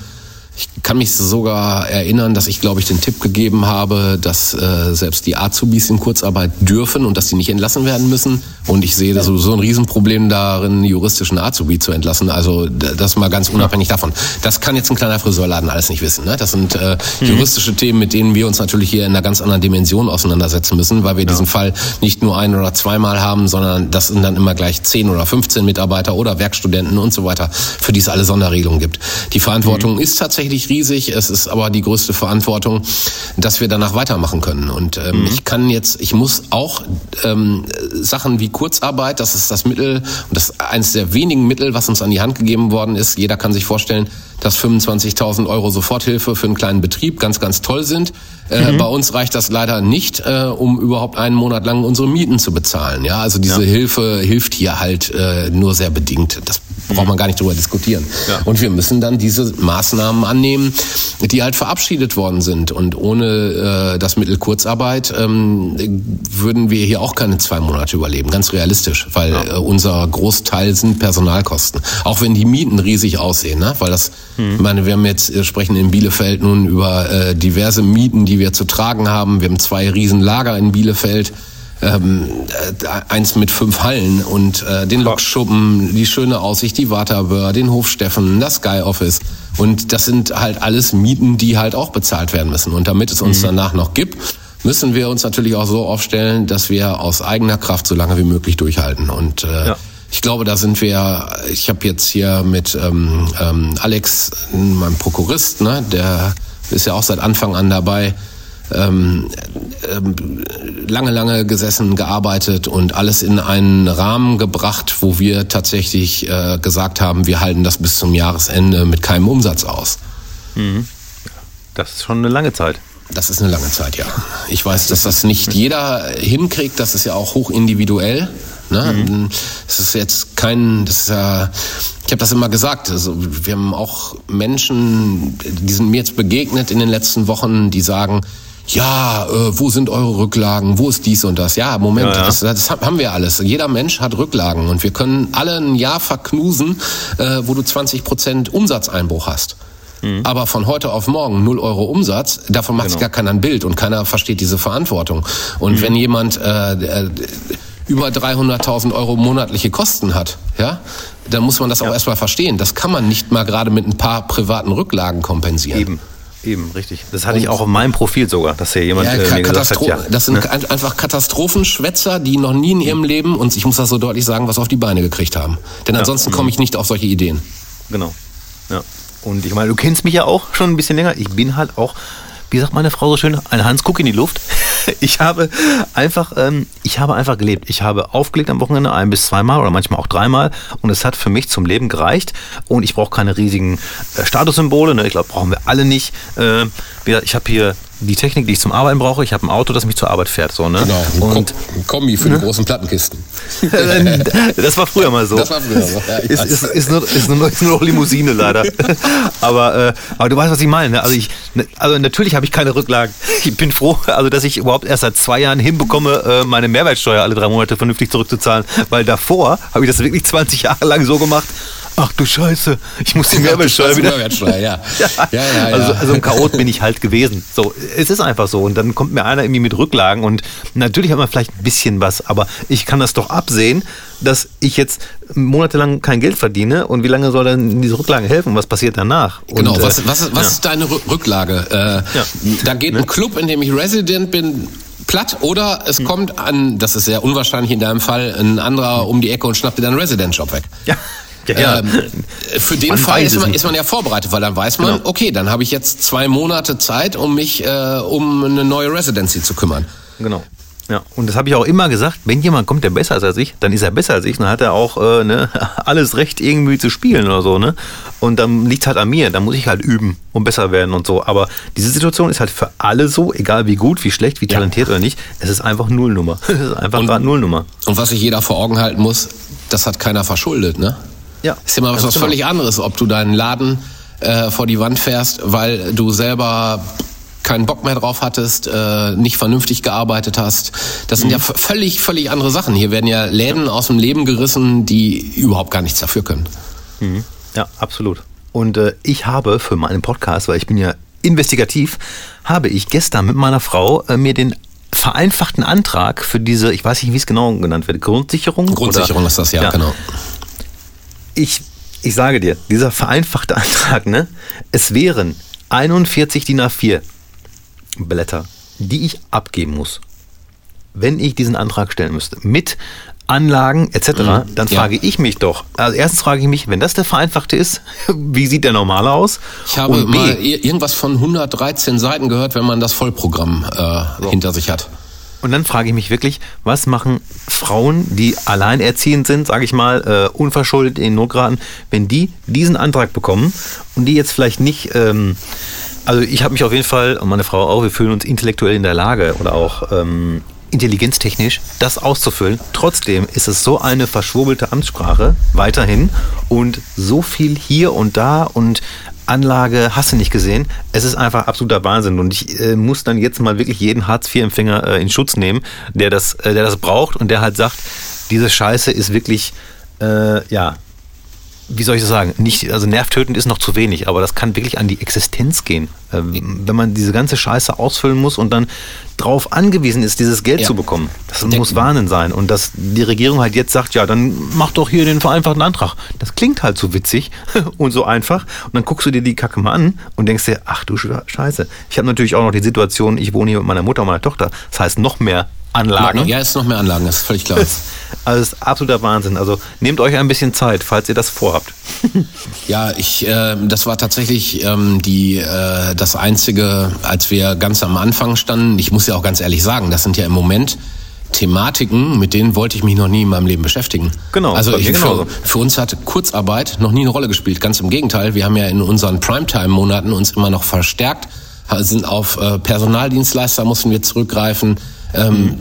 Ich kann mich sogar erinnern, dass ich, glaube ich, den Tipp gegeben habe, dass äh, selbst die Azubis in Kurzarbeit dürfen und dass die nicht entlassen werden müssen. Und ich sehe sowieso ein Riesenproblem darin, juristischen Azubi zu entlassen. Also das mal ganz unabhängig davon. Das kann jetzt ein kleiner Friseurladen alles nicht wissen. Ne? Das sind äh, juristische Themen, mit denen wir uns natürlich hier in einer ganz anderen Dimension auseinandersetzen müssen, weil wir diesen Fall nicht nur ein oder zweimal haben, sondern das sind dann immer gleich 10 oder 15 Mitarbeiter oder Werkstudenten und so weiter, für die es alle Sonderregelungen gibt. Die Verantwortung ist tatsächlich riesig. Es ist aber die größte Verantwortung, dass wir danach weitermachen können. Und ähm, ich kann jetzt, ich muss auch ähm, Sachen wie Kurzarbeit, das ist das Mittel und das ist eines der wenigen Mittel, was uns an die Hand gegeben worden ist. Jeder kann sich vorstellen, dass 25.000 Euro Soforthilfe für einen kleinen Betrieb ganz, ganz toll sind. Äh, Bei uns reicht das leider nicht, äh, um überhaupt einen Monat lang unsere Mieten zu bezahlen. Ja, also diese Hilfe hilft hier halt äh, nur sehr bedingt. Das braucht man gar nicht drüber diskutieren. Ja. Und wir müssen dann diese Maßnahmen annehmen, die halt verabschiedet worden sind. Und ohne äh, das Mittel Kurzarbeit ähm, würden wir hier auch keine zwei Monate überleben, ganz realistisch, weil äh, unser Großteil sind Personalkosten. Auch wenn die Mieten riesig aussehen, ne? weil das, ich meine, wir haben jetzt äh, sprechen in Bielefeld nun über äh, diverse Mieten, die wir zu tragen haben. Wir haben zwei Riesenlager in Bielefeld ähm, äh, eins mit fünf Hallen und äh, den Lokschuppen, die schöne Aussicht, die Waterbör, den Hof Steffen, das Sky Office. Und das sind halt alles Mieten, die halt auch bezahlt werden müssen. Und damit es uns danach noch gibt, müssen wir uns natürlich auch so aufstellen, dass wir aus eigener Kraft so lange wie möglich durchhalten. Und äh, Ja. Ich glaube, da sind wir, ich habe jetzt hier mit ähm, ähm, Alex, meinem Prokurist, ne, der ist ja auch seit Anfang an dabei, ähm, ähm, lange, lange gesessen, gearbeitet und alles in einen Rahmen gebracht, wo wir tatsächlich äh, gesagt haben, wir halten das bis zum Jahresende mit keinem Umsatz aus. Das ist schon eine lange Zeit. Das ist eine lange Zeit, ja. Ich weiß, dass das nicht jeder hinkriegt. Das ist ja auch hoch Ne? Es ist jetzt kein, das ist ja, ich habe das immer gesagt. Also wir haben auch Menschen, die sind mir jetzt begegnet in den letzten Wochen, die sagen, ja, äh, wo sind eure Rücklagen? Wo ist dies und das? Ja, Moment, Ja, ja. Das, das haben wir alles. Jeder Mensch hat Rücklagen und wir können alle ein Jahr verknusen, äh, wo du 20 Prozent Umsatzeinbruch hast. aber von heute auf morgen 0 Euro Umsatz, davon macht sich Genau. gar keiner ein Bild und keiner versteht diese Verantwortung. Und wenn jemand äh, äh, über 300.000 Euro monatliche Kosten hat, ja, dann muss man das auch erstmal verstehen. Das kann man nicht mal gerade mit ein paar privaten Rücklagen kompensieren. Eben, eben, richtig. Das hatte ich auch auf meinem Profil sogar, dass hier jemand Ja, äh, mir gesagt hat, ja. das sind ne? ein- einfach Katastrophenschwätzer, die noch nie in ihrem Leben, und ich muss das so deutlich sagen, was auf die Beine gekriegt haben. Denn ansonsten komme ich nicht auf solche Ideen. Genau. Ja. Und ich meine, du kennst mich ja auch schon ein bisschen länger. Ich bin halt auch, wie sagt meine Frau so schön, ein Hans Guck in die Luft. *laughs* Ich habe einfach, ähm, ich habe einfach gelebt. Ich habe aufgelegt am Wochenende ein bis zweimal oder manchmal auch dreimal und es hat für mich zum Leben gereicht. Und ich brauche keine riesigen äh, Statussymbole. Ne? Ich glaube, brauchen wir alle nicht. Äh, ich habe hier die Technik, die ich zum Arbeiten brauche. Ich habe ein Auto, das mich zur Arbeit fährt. So, ne? Genau, ein, Und ein Kombi für die großen Plattenkisten. *laughs* das war früher mal so. Das war früher so, ja, ist, ist, ist, nur, ist, nur, ist nur noch Limousine leider. *laughs* aber, äh, aber du weißt, was ich meine. ne? Also, ich, ne, also natürlich habe ich keine Rücklagen. Ich bin froh, also dass ich überhaupt erst seit zwei Jahren hinbekomme, äh, meine Mehrwertsteuer alle drei Monate vernünftig zurückzuzahlen. Weil davor habe ich das wirklich 20 Jahre lang so gemacht. Ach du Scheiße, ich muss die Mehrwertsteuer wieder. Mehrwertsteuer, ja. ja, ja, ja. Also, also ein Chaot bin ich halt gewesen. So, es ist einfach so. Und dann kommt mir einer irgendwie mit Rücklagen und natürlich hat man vielleicht ein bisschen was, aber ich kann das doch absehen, dass ich jetzt monatelang kein Geld verdiene und wie lange soll dann diese Rücklagen helfen? Was passiert danach? Genau, und, was, äh, was, ist- was ja. ist deine Rü- Rücklage? Äh, Ja. Da geht ein Club, in dem ich Resident bin, platt oder es Hm. kommt an, das ist sehr unwahrscheinlich in deinem Fall, ein anderer um die Ecke und schnappt dir deinen Resident-Job weg. Ja. Ja, ja. Ähm, für den Man Fall ist man, ist man ja vorbereitet, weil dann weiß man, Genau. okay, dann habe ich jetzt zwei Monate Zeit, um mich äh, um eine neue Residency zu kümmern. Genau. Ja, und das habe ich auch immer gesagt, wenn jemand kommt, der besser ist als ich, dann ist er besser als ich, dann hat er auch äh, ne, *laughs* alles Recht, irgendwie zu spielen oder so, ne? Und dann liegt halt an mir, dann muss ich halt üben und besser werden und so. Aber diese Situation ist halt für alle so, egal wie gut, wie schlecht, wie talentiert oder nicht, es ist einfach Nullnummer. *laughs* Es ist einfach gerade Nullnummer. Und was sich jeder vor Augen halten muss, das hat keiner verschuldet, ne? Ja, Ist ja mal was, was genau. völlig anderes, ob du deinen Laden äh, vor die Wand fährst, weil du selber keinen Bock mehr drauf hattest, äh, nicht vernünftig gearbeitet hast. Das sind ja Mhm. völlig, völlig andere Sachen. Hier werden ja Läden aus dem Leben gerissen, die überhaupt gar nichts dafür können. Ja, absolut. Und äh, ich habe für meinen Podcast, weil ich bin ja investigativ, habe ich gestern mit meiner Frau äh, mir den vereinfachten Antrag für diese, ich weiß nicht, wie es genau genannt wird, Grundsicherung? Grundsicherung oder? ist das ja, genau. Ich, ich sage dir, dieser vereinfachte *laughs* Antrag, ne? Es wären 41 DIN A4 Blätter, die ich abgeben muss, wenn ich diesen Antrag stellen müsste. Mit Anlagen etc., dann ja. frage ich mich doch, also erstens frage ich mich, wenn das der vereinfachte ist, *laughs* wie sieht der normale aus? Ich habe mal ir- irgendwas von 113 Seiten gehört, wenn man das Vollprogramm äh, hinter sich hat. Und dann frage ich mich wirklich, was machen Frauen, die alleinerziehend sind, sage ich mal, äh, unverschuldet in Not geraten, wenn die diesen Antrag bekommen und die jetzt vielleicht nicht, ähm, also ich habe mich auf jeden Fall und meine Frau auch, wir fühlen uns intellektuell in der Lage oder auch ähm, intelligenztechnisch, das auszufüllen. Trotzdem ist es so eine verschwurbelte Amtssprache weiterhin und so viel hier und da und Anlage hast du nicht gesehen. Es ist einfach absoluter Wahnsinn und ich äh, muss dann jetzt mal wirklich jeden Hartz-IV-Empfänger äh, in Schutz nehmen, der das, äh, der das braucht und der halt sagt, diese Scheiße ist wirklich, äh, ja, wie soll ich das sagen? Nicht, also nervtötend ist noch zu wenig, aber das kann wirklich an die Existenz gehen. Ähm, wenn man diese ganze Scheiße ausfüllen muss und dann drauf angewiesen ist, dieses Geld Ja. zu bekommen. Das Der- muss Wahnsinn sein. Und dass die Regierung halt jetzt sagt, ja, dann mach doch hier den vereinfachten Antrag. Das klingt halt so witzig *laughs* und so einfach. Und dann guckst du dir die Kacke mal an und denkst dir, ach du Scheiße. Ich habe natürlich auch noch die Situation, ich wohne hier mit meiner Mutter und meiner Tochter. Das heißt, noch mehr Anlagen. Ja, es ist noch mehr Anlagen, das ist völlig klar. *laughs* Also es ist absoluter Wahnsinn. Also nehmt euch ein bisschen Zeit, falls ihr das vorhabt. *laughs* Ja, ich, äh, das war tatsächlich ähm, die, äh, das Einzige, als wir ganz am Anfang standen. Ich muss ja auch ganz ehrlich sagen, das sind ja im Moment Thematiken, mit denen wollte ich mich noch nie in meinem Leben beschäftigen. Genau, Also ich, für, für uns hat Kurzarbeit noch nie eine Rolle gespielt. Ganz im Gegenteil, wir haben ja in unseren Primetime-Monaten uns immer noch verstärkt, sind auf äh, Personaldienstleister mussten wir zurückgreifen. Ähm,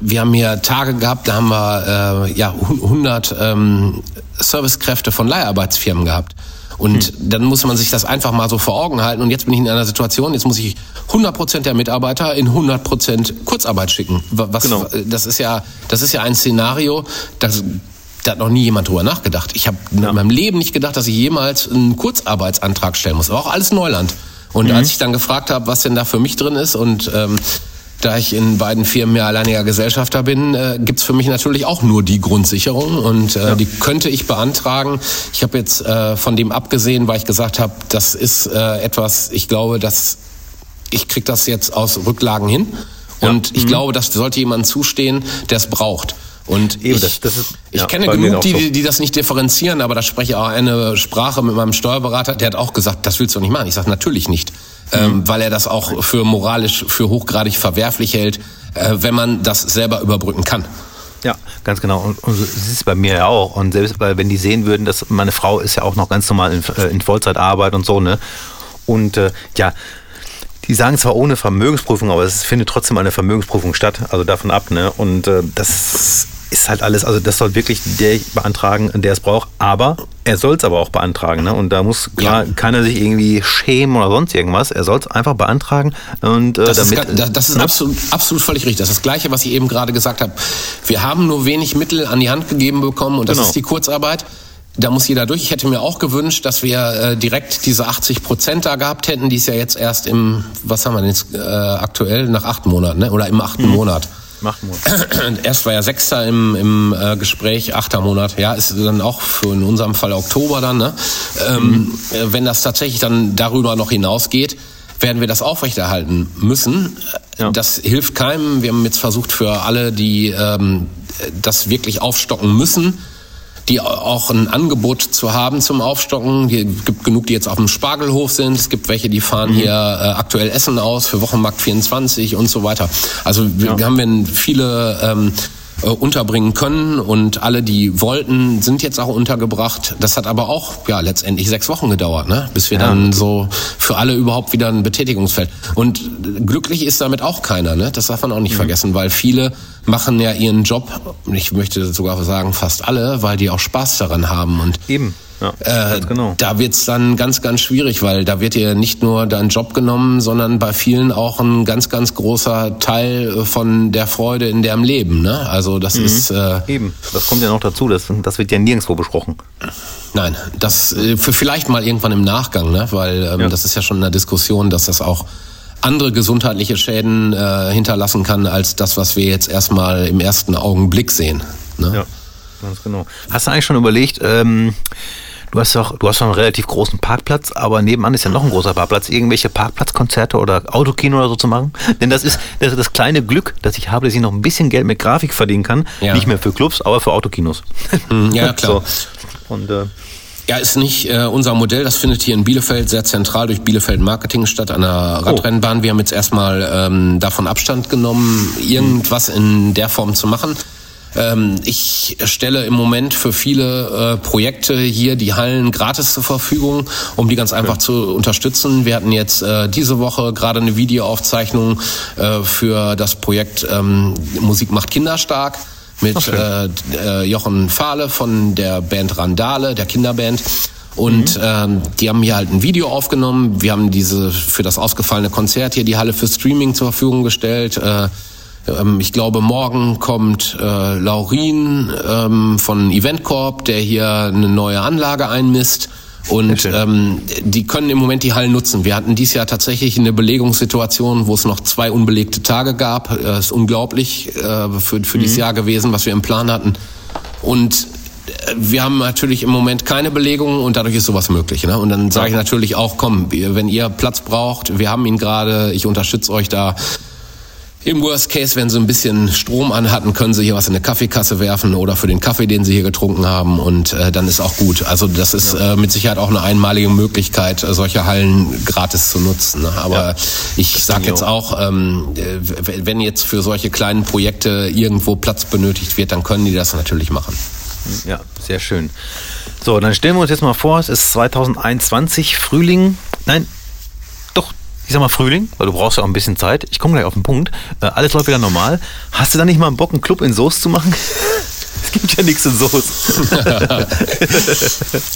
Wir haben hier Tage gehabt, da haben wir äh, ja 100 ähm, Servicekräfte von Leiharbeitsfirmen gehabt. Und dann muss man sich das einfach mal so vor Augen halten. Und jetzt bin ich in einer Situation, jetzt muss ich 100% der Mitarbeiter in 100% Kurzarbeit schicken. Wa- Was, Genau. Das ist ja, das ist ja ein Szenario, das da hat noch nie jemand drüber nachgedacht. Ich habe in meinem Leben nicht gedacht, dass ich jemals einen Kurzarbeitsantrag stellen muss. Aber auch alles Neuland. Und als ich dann gefragt habe, was denn da für mich drin ist und ähm, da ich in beiden Firmen ja alleiniger Gesellschafter bin, äh, gibt's für mich natürlich auch nur die Grundsicherung und äh, die könnte ich beantragen. Ich habe jetzt äh, von dem abgesehen, weil ich gesagt habe, das ist äh, etwas, ich glaube, dass ich krieg das jetzt aus Rücklagen hin und ich glaube, das sollte jemand zustehen, der es braucht. Und Eben, ich, das- das ist- ich ja, kenne genug, die, so. die, das nicht differenzieren, aber da spreche ich auch eine Sprache mit meinem Steuerberater, der hat auch gesagt, das willst du nicht machen. Ich sage natürlich nicht, Mhm. Ähm, weil er das auch für moralisch, für hochgradig verwerflich hält, äh, wenn man das selber überbrücken kann. Ja, ganz genau. Und, und so ist es bei mir ja auch. Und selbst weil, wenn die sehen würden, dass meine Frau ist ja auch noch ganz normal in, äh, in Vollzeitarbeit und so, ne? Und äh, ja, die sagen zwar ohne Vermögensprüfung, aber es findet trotzdem eine Vermögensprüfung statt, also davon ab, ne? Und äh, das ist halt alles, also das soll wirklich der beantragen, der es braucht, aber er soll es aber auch beantragen, ne? Und da muss klar, Ja. keiner sich irgendwie schämen oder sonst irgendwas. Er soll es einfach beantragen und äh, Das ist, damit. ga- das, das ist ne? absolut, absolut völlig richtig. Das ist das Gleiche, was ich eben gerade gesagt habe. Wir haben nur wenig Mittel an die Hand gegeben bekommen und das Genau. ist die Kurzarbeit. Da muss jeder durch. Ich hätte mir auch gewünscht, dass wir äh, direkt diese 80 Prozent da gehabt hätten, die ist ja jetzt erst im, was haben wir denn jetzt äh, aktuell, nach acht Monaten, ne? oder im achten Monat. Macht Mut. Erst war ja Sechster im, im äh, Gespräch, achter Monat. Ja, ist dann auch für in unserem Fall Oktober dann. Ne? Ähm, äh, wenn das tatsächlich dann darüber noch hinausgeht, werden wir das aufrechterhalten müssen. Ja. Das hilft keinem. Wir haben jetzt versucht für alle, die ähm, das wirklich aufstocken müssen, die auch ein Angebot zu haben zum Aufstocken. Hier gibt genug, die jetzt auf dem Spargelhof sind. Es gibt welche, die fahren hier äh, aktuell Essen aus für Wochenmarkt 24 und so weiter. Also wir haben wir viele ähm, äh, unterbringen können und alle, die wollten, sind jetzt auch untergebracht. Das hat aber auch ja letztendlich sechs Wochen gedauert, ne? bis wir dann so für alle überhaupt wieder ein Betätigungsfeld. Und glücklich ist damit auch keiner, ne? Das darf man auch nicht vergessen, weil viele machen ja ihren Job, ich möchte sogar sagen fast alle, weil die auch Spaß daran haben und Eben. Ja, äh, ganz genau. da wird's dann ganz, ganz schwierig, weil da wird dir nicht nur dein Job genommen, sondern bei vielen auch ein ganz, ganz großer Teil äh, von der Freude in deren Leben. Ne? Also das ist äh, Eben, das kommt ja noch dazu, das, das wird ja nirgendwo besprochen. nein, das äh, für vielleicht mal irgendwann im Nachgang, ne? weil ähm, Ja. das ist ja schon in der Diskussion, dass das auch andere gesundheitliche Schäden äh, hinterlassen kann als das, was wir jetzt erstmal im ersten Augenblick sehen. Ne? Ja, ganz genau. Hast du eigentlich schon überlegt, ähm, du hast doch, du hast doch einen relativ großen Parkplatz, aber nebenan ist ja noch ein großer Parkplatz, irgendwelche Parkplatzkonzerte oder Autokino oder so zu machen? Denn das ist das, ist das kleine Glück, das ich habe, dass ich noch ein bisschen Geld mit Grafik verdienen kann. Ja. Nicht mehr für Clubs, aber für Autokinos. ja, *laughs* klar. So. Und äh, Ja, ist nicht äh, unser Modell. Das findet hier in Bielefeld sehr zentral durch Bielefeld Marketing statt, an der Radrennbahn. Wir haben jetzt erstmal ähm, davon Abstand genommen, irgendwas in der Form zu machen. Ähm, ich stelle im Moment für viele äh, Projekte hier die Hallen gratis zur Verfügung, um die ganz einfach zu unterstützen. Wir hatten jetzt äh, diese Woche gerade eine Videoaufzeichnung äh, für das Projekt ähm, Musik macht Kinder stark mit äh, Jochen Fahle von der Band Randale, der Kinderband. Und ähm, die haben hier halt ein Video aufgenommen. Wir haben diese für das ausgefallene Konzert hier die Halle für Streaming zur Verfügung gestellt. Äh, ähm, ich glaube, morgen kommt äh, Laurin ähm, von Eventcorp, der hier eine neue Anlage einmisst. Und ähm, die können im Moment die Hallen nutzen. Wir hatten dieses Jahr tatsächlich eine Belegungssituation, wo es noch zwei unbelegte Tage gab. Äh, ist unglaublich äh, für, für dieses Jahr gewesen, was wir im Plan hatten. Und äh, wir haben natürlich im Moment keine Belegung und dadurch ist sowas möglich. Ne? Und dann sage ich natürlich auch, komm, wenn ihr Platz braucht, wir haben ihn gerade, ich unterstütze euch da. Im Worst Case, wenn sie ein bisschen Strom anhatten, können sie hier was in eine Kaffeekasse werfen oder für den Kaffee, den sie hier getrunken haben und äh, dann ist auch gut. Also das ist äh, mit Sicherheit auch eine einmalige Möglichkeit, äh, solche Hallen gratis zu nutzen. Ne? Aber Ja. ich sage jetzt auch, ähm, äh, wenn jetzt für solche kleinen Projekte irgendwo Platz benötigt wird, dann können die das natürlich machen. Ja, sehr schön. So, dann stellen wir uns jetzt mal vor, es ist 2021, Frühling. Nein, ich sag mal Frühling, weil du brauchst ja auch ein bisschen Zeit. Ich komme gleich auf den Punkt. Äh, alles läuft wieder normal. Hast du da nicht mal einen Bock, einen Club in Soest zu machen? *laughs* Es gibt ja nichts in Soest. *laughs*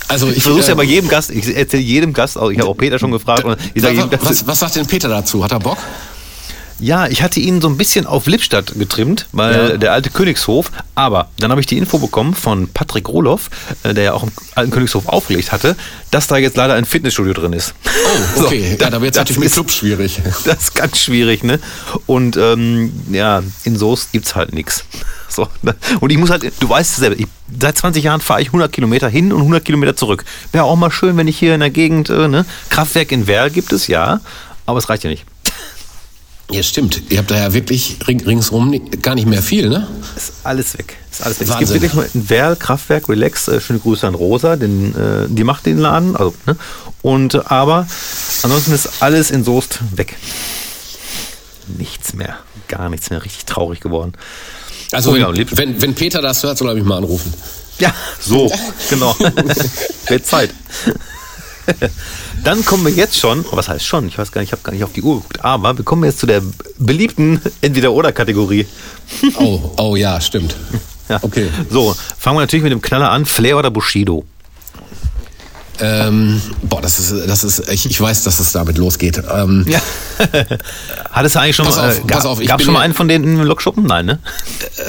Also Ich ich, versuche ja äh, bei jedem Gast, ich erzähle jedem Gast, auch ich habe auch Peter schon gefragt, und ich jedem was, Gast, was, was sagt denn Peter dazu? Hat er Bock? Ja, ich hatte ihn so ein bisschen auf Lippstadt getrimmt, weil Ja. der alte Königshof, aber dann habe ich die Info bekommen von Patrick Roloff, äh, der ja auch im alten Königshof aufgelegt hatte, dass da jetzt leider ein Fitnessstudio drin ist. Oh, *laughs* okay. So, ja, da wird es natürlich mit Club schwierig. *laughs* Das ist ganz schwierig, ne? Und ähm, ja, in Soest gibt's halt nichts. *laughs* So, ne? Und ich muss halt, du weißt es selber, ich, seit 20 Jahren fahre ich 100 Kilometer hin und 100 Kilometer zurück. Wäre auch mal schön, wenn ich hier in der Gegend, äh, ne? Kraftwerk in Werl gibt es, ja, aber es reicht ja nicht. Ja, stimmt. Ihr habt da ja wirklich ring, ringsrum gar nicht mehr viel, ne? Ist alles weg. Ist alles weg. Wahnsinn. Es gibt wirklich nur in Werl, Kraftwerk, Relax, äh, schöne Grüße an Rosa, den, äh, die macht den Laden, also, ne? Und, äh, aber ansonsten ist alles in Soest weg. Nichts mehr. Gar nichts mehr. Richtig traurig geworden. Also, Oh wenn, ja, lieb- wenn, wenn Peter das hört, soll er mich mal anrufen. Ja, so, *laughs* genau. *laughs* Wird Zeit. *laughs* Dann kommen wir jetzt schon, oh, was heißt schon? Ich weiß gar nicht, ich habe gar nicht auf die Uhr geguckt, aber wir kommen jetzt zu der beliebten Entweder-Oder-Kategorie. Oh, oh ja, stimmt. *laughs* Ja. Okay. So, fangen wir natürlich mit dem Knaller an. Flair oder Bushido? Ähm, boah, das ist, das ist, ich, ich weiß, dass es damit losgeht. Ähm, Ja. *laughs* Hattest du eigentlich schon Pass mal, auf, äh, pass gab, auf, ich bin schon mal ja- einen von denen im Lokschuppen? Nein, ne?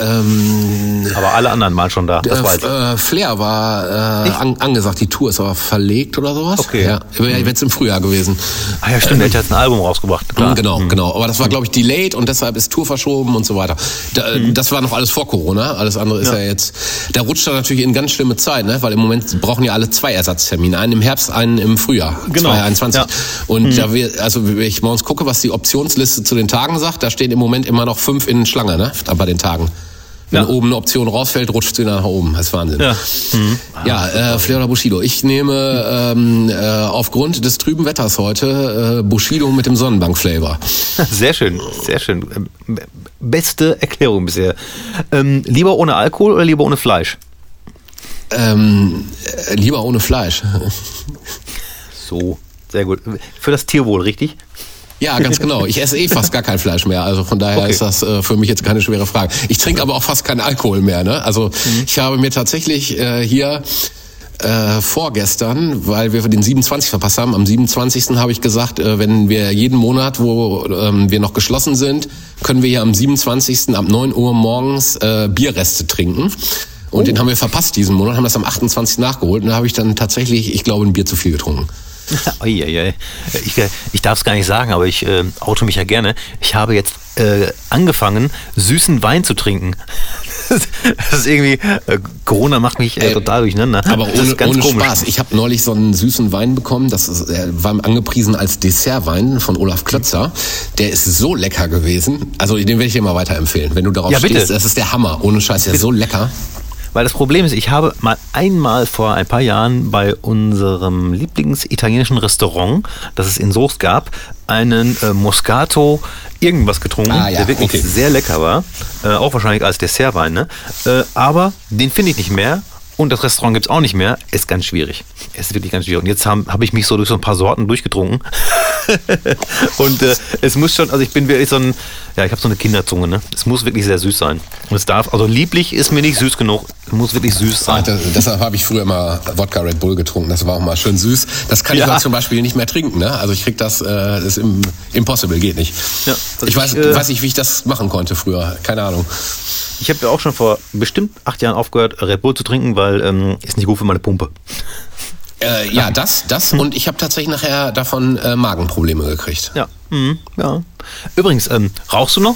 ähm, Aber alle anderen waren schon da, das äh, ich. äh, Flair war äh, an, angesagt, die Tour ist aber verlegt oder sowas. Okay. Ja, wäre jetzt im Frühjahr gewesen. Ah ja, stimmt, der hat jetzt ein Album rausgebracht. Klar. Genau, genau. Aber das war, glaube ich, delayed und deshalb ist Tour verschoben und so weiter. Da, Mhm. Das war noch alles vor Corona. Alles andere ist ja, jetzt. Da rutscht er natürlich in ganz schlimme Zeit, ne? Weil im Moment brauchen ja alle zwei Ersatztermine. Einen im Herbst, einen im Frühjahr. Genau. 2021. Ja. Und da wir, also wenn ich uns gucke, was die Optionsliste zu den Tagen sagt, da stehen im Moment immer noch fünf in Schlange, ne? Bei den Tagen. Wenn Ja. oben eine Option rausfällt, rutscht sie nach oben. Das ist Wahnsinn. Ja. Mhm. Ja, äh, Flair oder Bushido. Ich nehme ähm, äh, aufgrund des trüben Wetters heute äh, Bushido mit dem Sonnenbank-Flavor. *laughs* Sehr schön, sehr schön. Ähm, Beste Erklärung bisher. Ähm, lieber ohne Alkohol oder lieber ohne Fleisch? Ähm, äh, lieber ohne Fleisch. *laughs* So, sehr gut. Für das Tierwohl, richtig? Ja, ganz genau. Ich esse eh fast gar kein Fleisch mehr. Also von daher Okay. ist das äh, für mich jetzt keine schwere Frage. Ich trinke aber auch fast keinen Alkohol mehr. Ne? Also ich habe mir tatsächlich äh, hier äh, vorgestern, weil wir den 27 verpasst haben, am 27. habe ich gesagt, äh, wenn wir jeden Monat, wo ähm, wir noch geschlossen sind, können wir hier am 27. ab 9 Uhr morgens äh, Bierreste trinken. Und den haben wir verpasst diesen Monat, haben das am 28. nachgeholt. Und da habe ich dann tatsächlich, ich glaube, ein Bier zu viel getrunken. *laughs* Uiuiui. Ich, äh, ich darf es gar nicht sagen, aber ich äh, oute mich ja gerne. Ich habe jetzt äh, angefangen, süßen Wein zu trinken. *laughs* Das ist irgendwie, äh, Corona macht mich äh, Ey, total durcheinander. Aber ohne, ohne. Spaß. Ich habe neulich so einen süßen Wein bekommen, das ist, der war angepriesen als Dessertwein von Olaf Klötzer. Der ist so lecker gewesen. Also den werde ich dir mal weiterempfehlen. Wenn du darauf Ja, bitte. stehst, das ist der Hammer. Ohne Scheiß, der ist so lecker. Weil das Problem ist, ich habe mal einmal vor ein paar Jahren bei unserem Lieblingsitalienischen Restaurant, das es in Soest gab, einen äh, Moscato irgendwas getrunken, Ah, ja, der wirklich okay. sehr lecker war. Äh, auch wahrscheinlich als Dessertwein, ne? Äh, aber den finde ich nicht mehr. Und das Restaurant gibt's auch nicht mehr. Ist ganz schwierig. Ist wirklich ganz schwierig. Und jetzt habe hab ich mich so durch so ein paar Sorten durchgetrunken. *laughs* und äh, es muss schon, also ich bin wirklich so ein, ja, ich habe so eine Kinderzunge, ne? Es muss wirklich sehr süß sein. Und es darf, also lieblich ist mir nicht süß genug. Es muss wirklich süß sein. das, deshalb habe ich früher immer Wodka Red Bull getrunken. Das war auch mal schön süß. Das kann Ja. ich zum Beispiel nicht mehr trinken. Ne? Also ich krieg das, äh, das ist im, impossible, geht nicht. Ja, ich weiß, ich, äh, weiß nicht, wie ich das machen konnte früher. Keine Ahnung. Ich habe ja auch schon vor bestimmt acht Jahren aufgehört, Red Bull zu trinken, weil ähm, ist nicht gut für meine Pumpe. Äh, ja, das, das. Und ich habe tatsächlich nachher davon äh, Magenprobleme gekriegt. Ja. Mhm, ja. Übrigens, ähm, rauchst du noch?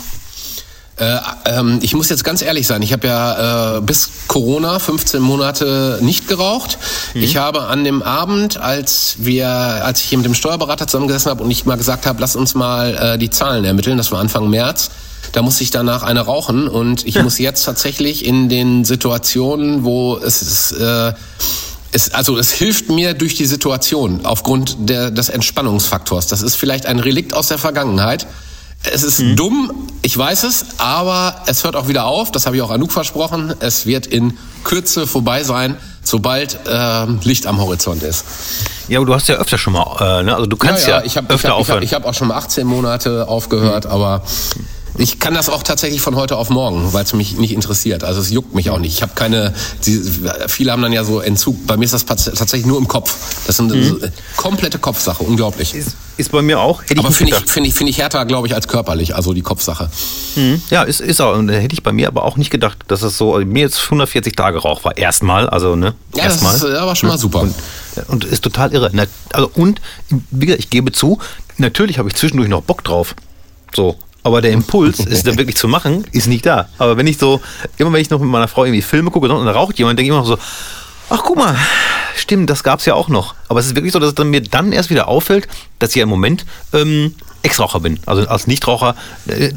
Äh, ähm, ich muss jetzt ganz ehrlich sein, ich habe ja äh, bis Corona 15 Monate nicht geraucht. Ich habe an dem Abend, als wir, als ich hier mit dem Steuerberater zusammengesessen habe und ich mal gesagt habe, lass uns mal äh, die Zahlen ermitteln, das war Anfang März, da musste ich danach eine rauchen und ich *laughs* muss jetzt tatsächlich in den Situationen, wo es ist, äh, es, also es hilft mir durch die Situation aufgrund der, des Entspannungsfaktors. Das ist vielleicht ein Relikt aus der Vergangenheit. Es ist dumm, ich weiß es, aber es hört auch wieder auf. Das habe ich auch Anouk versprochen. Es wird in Kürze vorbei sein, sobald ähm, Licht am Horizont ist. Ja, aber du hast ja öfter schon mal, äh, ne? also du kannst ja, ich habe ich öfter hab, ich hab, aufhören. ich hab auch schon mal 18 Monate aufgehört, aber Ich kann das auch tatsächlich von heute auf morgen, weil es mich nicht interessiert. Also es juckt mich auch nicht. Ich habe keine. Die, viele haben dann ja so Entzug. Bei mir ist das tats- tatsächlich nur im Kopf. Das ist eine so, äh, komplette Kopfsache. Unglaublich. Ist, ist bei mir auch. Aber finde ich, finde ich, finde ich härter, glaube ich, als körperlich. Also die Kopfsache. Ja, ist, ist auch. Und da hätte ich bei mir aber auch nicht gedacht, dass es so, also mir jetzt 140 Tage Rauch war. Erstmal, also, ne? Ja, das Erstmal. ist äh, aber schon mal super. Und, und ist total irre. Na, also, und, wie gesagt, ich gebe zu, natürlich habe ich zwischendurch noch Bock drauf. So. Aber der Impuls, es dann wirklich zu machen, ist nicht da. Aber wenn ich so, immer wenn ich noch mit meiner Frau irgendwie Filme gucke und da raucht jemand, denke ich immer noch so, ach guck mal, stimmt, das gab's ja auch noch. Aber es ist wirklich so, dass es dann mir dann erst wieder auffällt, dass ich ja im Moment ähm, Ex-Raucher bin. Also als Nichtraucher, äh,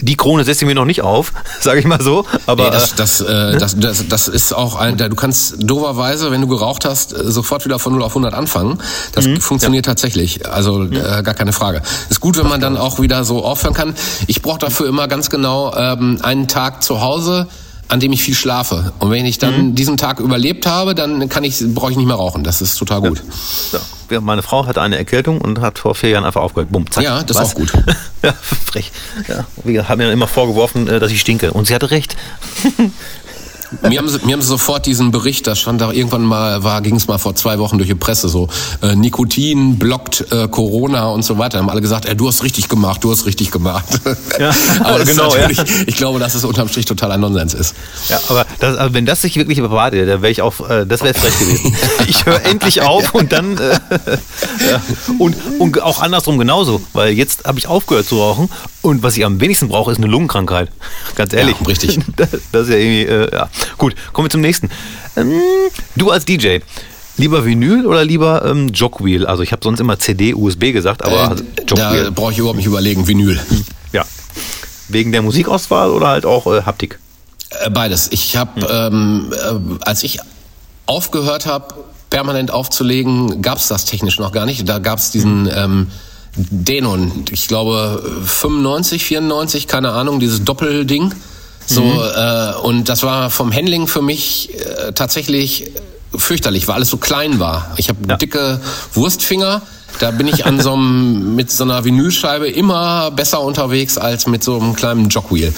die Krone setze ich mir noch nicht auf, *laughs* sage ich mal so. Aber Nee, das, äh, das, äh, das, das, das ist auch ein, du kannst doverweise, wenn du geraucht hast, äh, sofort wieder von 0 auf 100 anfangen. Das funktioniert tatsächlich. Also äh, gar keine Frage. Ist gut, wenn man dann auch wieder so aufhören kann. Ich brauche dafür immer ganz genau ähm, einen Tag zu Hause an dem ich viel schlafe. Und wenn ich dann diesen Tag überlebt habe, dann kann ich, brauche ich nicht mehr rauchen. Das ist total gut. ja, meine Frau hatte eine Erkältung und hat vor vier Jahren einfach aufgehört. Bumm, zack. Ja, das ist Was? auch gut. *laughs* ja, frech. Ja, wir haben mir immer vorgeworfen, äh, dass ich stinke. Und sie hatte recht. *laughs* mir, haben sie, mir haben sie sofort diesen Bericht, da stand da irgendwann mal, war, ging es mal vor zwei Wochen durch die Presse so, äh, Nikotin blockt äh, Corona und so weiter. Haben alle gesagt, äh, du hast richtig gemacht, du hast richtig gemacht. *laughs* Ja, *laughs* Aber genau, ja. ich glaube, dass es unterm Strich totaler Nonsens ist. Ja, aber das, also wenn das sich wirklich bewahrte, dann wäre ich auch, äh, das wäre frech gewesen. *laughs* Ich höre endlich auf und dann äh, ja. und, und auch andersrum genauso, weil jetzt habe ich aufgehört zu rauchen und was ich am wenigsten brauche, ist eine Lungenkrankheit. Ganz ehrlich. Ja, richtig. Das, das ist ja irgendwie, äh, ja. Gut, kommen wir zum nächsten. Ähm, du als DJ, lieber Vinyl oder lieber ähm, Jogwheel? Also ich habe sonst immer CD, USB gesagt, aber Äh, Jogwheel. da brauche ich überhaupt nicht überlegen, Vinyl. Ja. Wegen der Musikauswahl oder halt auch äh, Haptik? Äh, Beides. Ich habe, ähm, äh, als ich aufgehört habe, permanent aufzulegen, gab es das technisch noch gar nicht. Da gab es diesen ähm, Denon, ich glaube 95, 94, keine Ahnung, dieses Doppelding. So äh, und das war vom Handling für mich äh, tatsächlich fürchterlich, weil alles so klein war. Ich habe Ja. dicke Wurstfinger. Da bin ich an so einem, *laughs* mit so einer Vinylscheibe immer besser unterwegs als mit so einem kleinen Jogwheel.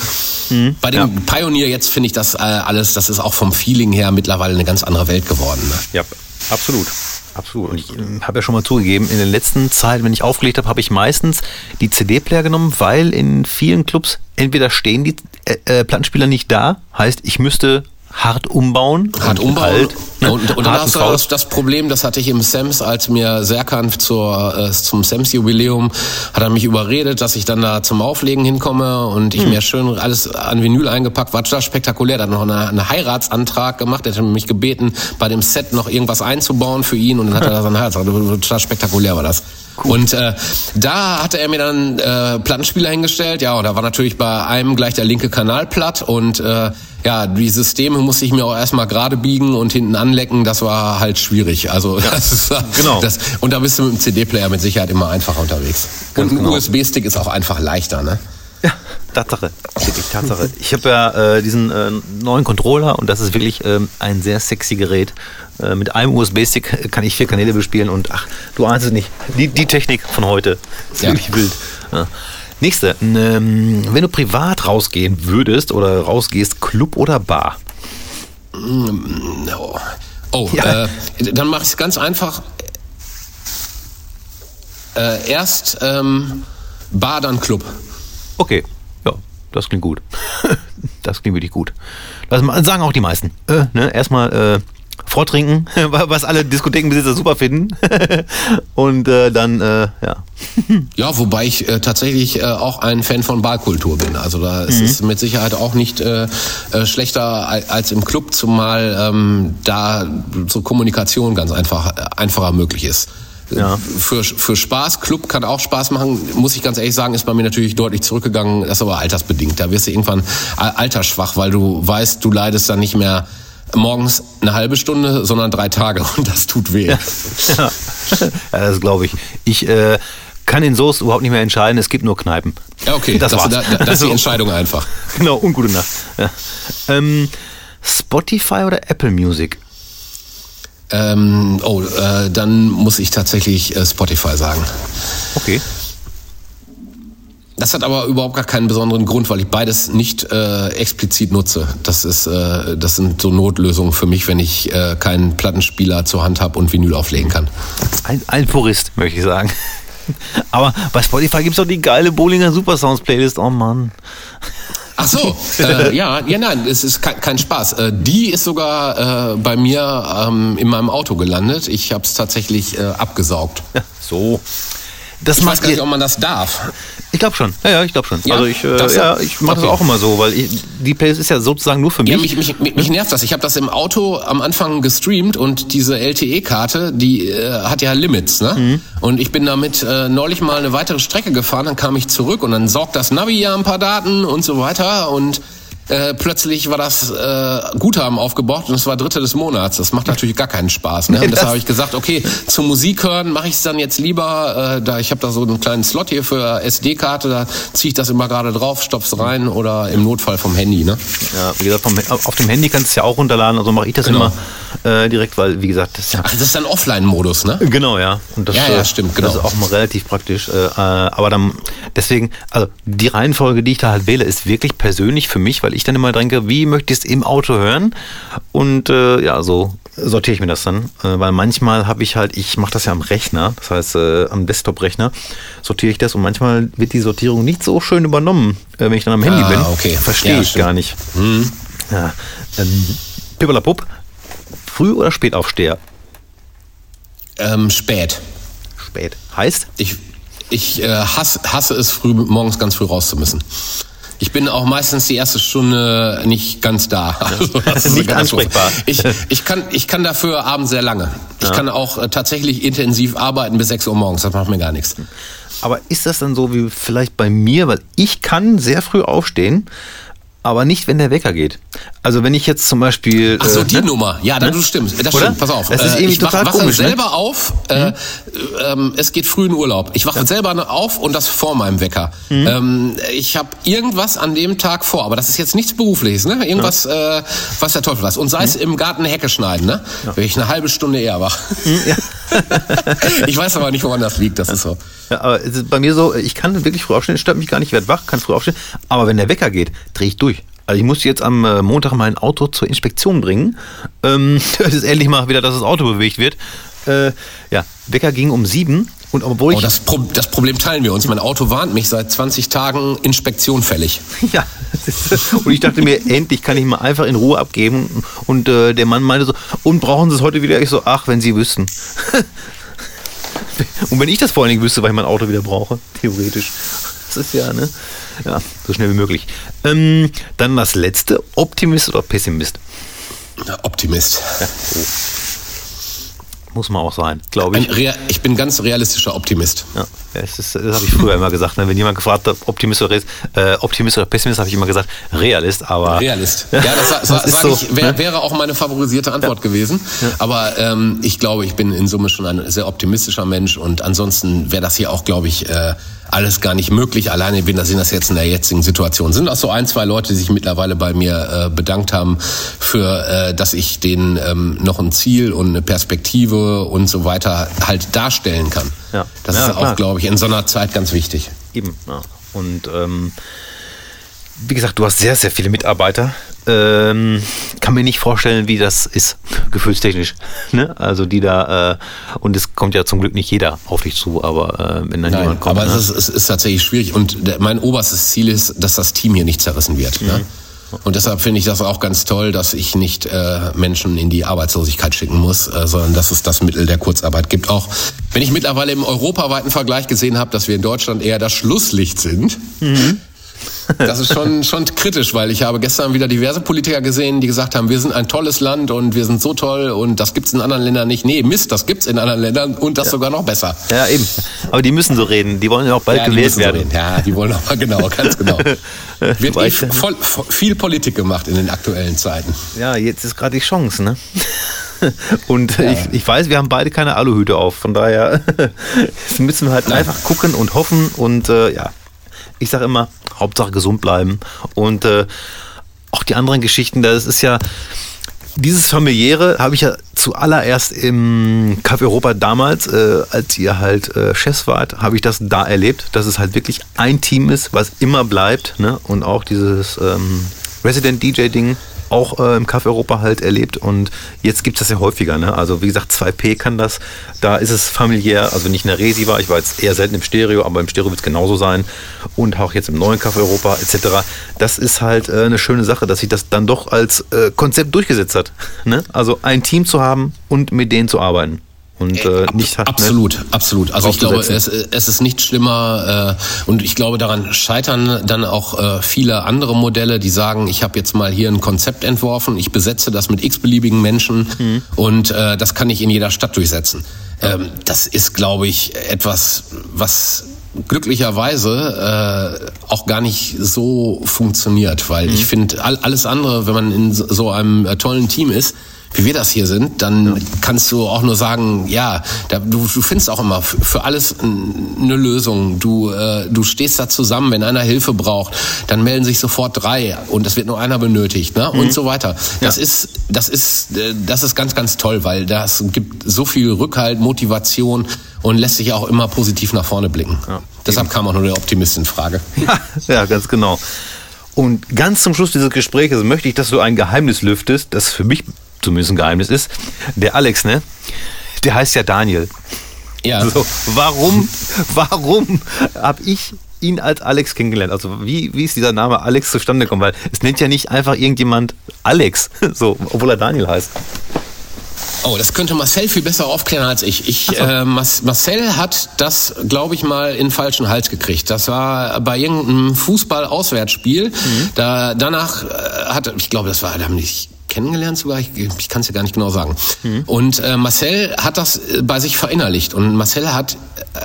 Bei dem Pioneer jetzt finde ich das äh, alles, das ist auch vom Feeling her mittlerweile eine ganz andere Welt geworden. Ne? Ja, absolut. Absolut. Und ich ähm, habe ja schon mal zugegeben, in der letzten Zeit, wenn ich aufgelegt habe, habe ich meistens die CD-Player genommen, weil in vielen Clubs entweder stehen die äh, äh, Plattenspieler nicht da, heißt, ich müsste hart umbauen. Hart und umbauen. Alt, ne, und, und dann hast du das, das Problem, das hatte ich im Sams, als mir Serkan zur, äh, zum Sams-Jubiläum hat er mich überredet, dass ich dann da zum Auflegen hinkomme und Hm. ich mir schön alles an Vinyl eingepackt, war total spektakulär. Da hat noch eine, einen Heiratsantrag gemacht, er hat mich gebeten, bei dem Set noch irgendwas einzubauen für ihn und dann hat er da so einen Heiratsantrag. Total spektakulär war das. Und äh, da hatte er mir dann äh, Plattenspieler hingestellt, ja, und da war natürlich bei einem gleich der linke Kanal platt und äh, ja, die Systeme musste ich mir auch erstmal gerade biegen und hinten anlecken, das war halt schwierig. Also *laughs* das ist, Genau. das, und da bist du mit dem CD-Player mit Sicherheit immer einfacher unterwegs. Ganz und ein genau. USB-Stick ist auch einfach leichter, ne? Ja, Tatsache. Wirklich Tatsache. Ich habe ja äh, diesen äh, neuen Controller und das ist wirklich ähm, ein sehr sexy Gerät. Äh, mit einem USB-Stick kann ich vier Kanäle bespielen und ach, du ahnst es nicht. Die, die Technik von heute ist Ja. wirklich wild. Ja. Nächste. Ähm, wenn du privat rausgehen würdest oder rausgehst, Club oder Bar? Oh, oh Ja. äh, dann mache ich es ganz einfach. Äh, erst ähm, Bar, dann Club. Okay, ja, das klingt gut. *laughs* das klingt wirklich gut. Das sagen auch die meisten. Äh, ne? Erstmal äh, vortrinken, *laughs* was alle Diskothekenbesitzer super finden. *laughs* Und äh, dann, äh, ja. Ja, wobei ich äh, tatsächlich äh, auch ein Fan von Barkultur bin. Also da Mhm. ist es mit Sicherheit auch nicht äh, äh, schlechter al- als im Club, zumal ähm, da so Kommunikation ganz einfach äh, einfacher möglich ist. Ja. Für, für Spaß, Club kann auch Spaß machen, muss ich ganz ehrlich sagen, ist bei mir natürlich deutlich zurückgegangen. Das ist aber altersbedingt. Da wirst du irgendwann al- altersschwach, weil du weißt, du leidest dann nicht mehr morgens eine halbe Stunde, sondern drei Tage und das tut weh. ja. ja, *laughs* das glaube ich. Ich äh, kann in Soest überhaupt nicht mehr entscheiden, es gibt nur Kneipen. Ja, okay, das, das, war's. da, da, das ist die Also, Entscheidung einfach. *laughs* Genau, und gute Nacht. Ja. Ähm, Spotify oder Apple Music? Ähm, oh, äh, dann muss ich tatsächlich äh, Spotify sagen. Okay. Das hat aber überhaupt gar keinen besonderen Grund, weil ich beides nicht äh, explizit nutze. Das ist, äh, das sind so Notlösungen für mich, wenn ich äh, keinen Plattenspieler zur Hand habe und Vinyl auflegen kann. Ein, ein Purist, möchte ich sagen. *laughs* Aber bei Spotify gibt es doch die geile Bollinger Supersounds Playlist. Oh Mann. Ach so, äh, ja, ja, nein, es ist kein, kein Spaß. Äh, die ist sogar äh, bei mir ähm, in meinem Auto gelandet. Ich habe es tatsächlich äh, abgesaugt. So. Das Ich macht weiß gar nicht, ob man das darf. Ich glaube schon. Ja, ja, ich glaube schon. Ja? also ich, äh, ja, ich mache Okay. das auch immer so, weil ich, die Playlist ist ja sozusagen nur für mich. Ja, mich, mich, mich, mich nervt das. Ich habe das im Auto am Anfang gestreamt und diese LTE-Karte, die äh, hat ja Limits, ne? Mhm. Und ich bin damit äh, neulich mal eine weitere Strecke gefahren, dann kam ich zurück und dann sorgt das Navi ja ein paar Daten und so weiter und äh, plötzlich war das äh, Guthaben aufgebraucht und es war Dritte des Monats. Das macht natürlich gar keinen Spaß. Ne? *laughs* Und deshalb das- habe ich gesagt, okay, zum Musik hören mache ich es dann jetzt lieber. Äh, da ich habe da so einen kleinen Slot hier für SD-Karte, da ziehe ich das immer gerade drauf, stopf's rein oder im Notfall vom Handy. Ne? ja, wie gesagt, vom, auf dem Handy kannst du es ja auch runterladen, also mache ich das Genau. immer äh, direkt, weil, wie gesagt, das ist ja. Ach, das ist dann Offline-Modus, ne? Genau, ja. Und das, Ja, ja, äh, stimmt, Das genau. ist auch mal relativ praktisch. Äh, äh, aber dann, deswegen, also die Reihenfolge, die ich da halt wähle, ist wirklich persönlich für mich, weil ich dann immer denke, wie möchte ich es im Auto hören? Und äh, ja, so sortiere ich mir das dann. Äh, weil manchmal habe ich halt, ich mache das ja am Rechner, das heißt äh, am Desktop-Rechner, sortiere ich das und manchmal wird die Sortierung nicht so schön übernommen, äh, wenn ich dann am Handy Ah, bin. okay. Verstehe Ja, ich stimmt. gar nicht. Ja, ähm, Pippalapupp, Früh- oder Spätaufsteher? Ähm, spät. Spät. Heißt? Ich, ich äh, hasse, hasse es, früh, morgens ganz früh raus zu müssen. Ich bin auch meistens die erste Stunde nicht ganz da. *laughs* Also, *laughs* das ist eine Nicht ansprechbar. Ich, ich, kann, ich kann dafür abends sehr lange. Ich kann auch äh, tatsächlich intensiv arbeiten bis 6 Uhr morgens. Das macht mir gar nichts. Aber ist das dann so wie vielleicht bei mir? Weil ich kann sehr früh aufstehen, aber nicht, wenn der Wecker geht. Also wenn ich jetzt zum Beispiel... Ach so, äh, die ne? Nummer. Ja, Ne? das stimmt. Das Oder? stimmt. Pass auf. Das ist Äh, irgendwie ich total wache komisch, ne? selber auf. Äh, ähm, es geht früh in Urlaub. Ich wache selber auf und das vor meinem Wecker. Mhm. Ähm, ich habe irgendwas an dem Tag vor, aber das ist jetzt nichts Berufliches. Ne? Irgendwas, äh, was der Teufel weiß. Und sei es Mhm. im Garten eine Hecke schneiden. Ne? Wäre ich eine halbe Stunde eher wach. *laughs* ich weiß aber nicht, woran das liegt. Das ist so. Ja, aber es ist bei mir so, ich kann wirklich früh aufstehen, es stört mich gar nicht, ich werde wach, kann früh aufstehen, aber wenn der Wecker geht, drehe ich durch. Also ich musste jetzt am äh, Montag mein Auto zur Inspektion bringen. Ähm, *laughs* es ist endlich mal wieder, dass das Auto bewegt wird. Äh, ja, Wecker ging um sieben und obwohl ich... Oh, das, Pro das Problem teilen wir uns. Mein Auto warnt mich seit 20 Tagen Inspektion fällig. *laughs* Ja, das ist- und ich dachte mir, endlich kann ich mal einfach in Ruhe abgeben. Und äh, der Mann meinte so, und brauchen Sie es heute wieder? Ich so, ach, wenn Sie wüssten. *laughs* *laughs* und wenn ich das vor allen Dingen wüsste, weil ich mein Auto wieder brauche, theoretisch. Das ist ja, ne? Ja, so schnell wie möglich. Ähm, dann das letzte, Optimist oder Pessimist? Optimist. Muss man auch sein, glaube ich. Rea ich bin ganz realistischer Optimist. Ja, das, ist, das habe ich früher immer gesagt. Ne? Wenn jemand gefragt hat, Optimist oder, äh, Optimist oder Pessimist, habe ich immer gesagt, Realist. Aber Realist. *laughs* Ja, das, das, war, ist so, ich, wär, ne? wäre auch meine favorisierte Antwort gewesen. Aber ähm, ich glaube, ich bin in Summe schon ein sehr optimistischer Mensch und ansonsten wäre das hier auch, glaube ich, äh, alles gar nicht möglich. Alleine, wenn das das jetzt in der jetzigen Situation sind auch so ein, zwei Leute, die sich mittlerweile bei mir äh, bedankt haben für, äh, dass ich denen ähm, noch ein Ziel und eine Perspektive und so weiter halt darstellen kann. Ja. Das Ja, ist klar. auch, glaube ich, in so einer Zeit ganz wichtig. Eben, ja. Und ähm, wie gesagt, du hast sehr, sehr viele Mitarbeiter. Ähm, kann mir nicht vorstellen, wie das ist, gefühlstechnisch. *laughs* Ne? Also die da, äh, und es kommt ja zum Glück nicht jeder auf dich zu, aber äh, wenn dann Nein, jemand kommt. aber ne? es, ist, es ist tatsächlich schwierig und der, mein oberstes Ziel ist, dass das Team hier nicht zerrissen wird. Ne? Mhm. Und deshalb finde ich das auch ganz toll, dass ich nicht äh, Menschen in die Arbeitslosigkeit schicken muss, äh, sondern dass es das Mittel der Kurzarbeit gibt. Auch wenn ich mittlerweile im europaweiten Vergleich gesehen habe, dass wir in Deutschland eher das Schlusslicht sind. Mhm. Das ist schon, *laughs* schon kritisch, weil ich habe gestern wieder diverse Politiker gesehen, die gesagt haben, wir sind ein tolles Land und wir sind so toll und das gibt's in anderen Ländern nicht. Nee, Mist, das gibt's in anderen Ländern und das sogar noch besser. ja, eben. Aber die müssen so reden. Die wollen ja auch bald Ja, die gewählt müssen so werden. reden. Ja, die wollen auch mal genau, ganz genau. *laughs* Wird eh voll, voll, viel Politik gemacht in den aktuellen Zeiten. Ja, jetzt ist gerade die Chance, ne? *laughs* Und ich, ich weiß, wir haben beide keine Aluhüte auf. Von daher müssen wir halt einfach gucken und hoffen. Und äh, ja, ich sage immer, Hauptsache gesund bleiben. Und äh, auch die anderen Geschichten, das ist ja, dieses familiäre habe ich ja zuallererst im Café Europa damals, äh, als ihr halt äh, Chefs wart, habe ich das da erlebt, dass es halt wirklich ein Team ist, was immer bleibt. Ne? Und auch dieses ähm, Resident DJ-Ding auch äh, im Café Europa halt erlebt und jetzt gibt es das ja häufiger. Ne? Also wie gesagt, 2P kann das, da ist es familiär, also nicht in der Resi war, ich war jetzt eher selten im Stereo, aber im Stereo wird es genauso sein und auch jetzt im neuen Café Europa etc. Das ist halt äh, eine schöne Sache, dass sich das dann doch als äh, Konzept durchgesetzt hat. Ne? Also ein Team zu haben und mit denen zu arbeiten. Und äh, Ab- nicht halt, absolut, absolut. Also ich glaube, es, es ist nicht schlimmer äh, und ich glaube, daran scheitern dann auch äh, viele andere Modelle, die sagen, ich habe jetzt mal hier ein Konzept entworfen, ich besetze das mit x-beliebigen Menschen Mhm. und äh, das kann ich in jeder Stadt durchsetzen. Ähm, das ist, glaube ich, etwas, was glücklicherweise äh, auch gar nicht so funktioniert, weil ich finde, all, alles andere, wenn man in so- so einem äh, tollen Team ist, wie wir das hier sind, dann kannst du auch nur sagen, ja, da, du, du findest auch immer für, alles eine Lösung. Du, äh, du stehst da zusammen, wenn einer Hilfe braucht, dann melden sich sofort drei und es wird nur einer benötigt, ne? Und so weiter. Das ist, das ist, äh, das ist ganz, ganz toll, weil das gibt so viel Rückhalt, Motivation und lässt sich auch immer positiv nach vorne blicken. Deshalb kam auch nur der Optimist in Frage. *laughs* ja, ganz genau. Und ganz zum Schluss dieses Gesprächs möchte ich, dass du ein Geheimnis lüftest, das für mich zumindest ein Geheimnis ist. Der Alex, ne? Der heißt ja Daniel. Ja. *laughs* So, warum, warum habe ich ihn als Alex kennengelernt? Also wie, wie ist dieser Name Alex zustande gekommen? Weil es nennt ja nicht einfach irgendjemand Alex, *laughs* so, obwohl er Daniel heißt. Oh, das könnte Marcel viel besser aufklären als ich. Ich äh, Mas Marcel hat das, glaube ich, mal in den falschen Hals gekriegt. Das war bei irgendeinem Fußball-Auswärtsspiel. Da danach äh, hat, ich glaube, das war, da haben die kennengelernt sogar. Ich, ich kann es ja gar nicht genau sagen. Und äh, Marcel hat das äh, bei sich verinnerlicht und Marcel hat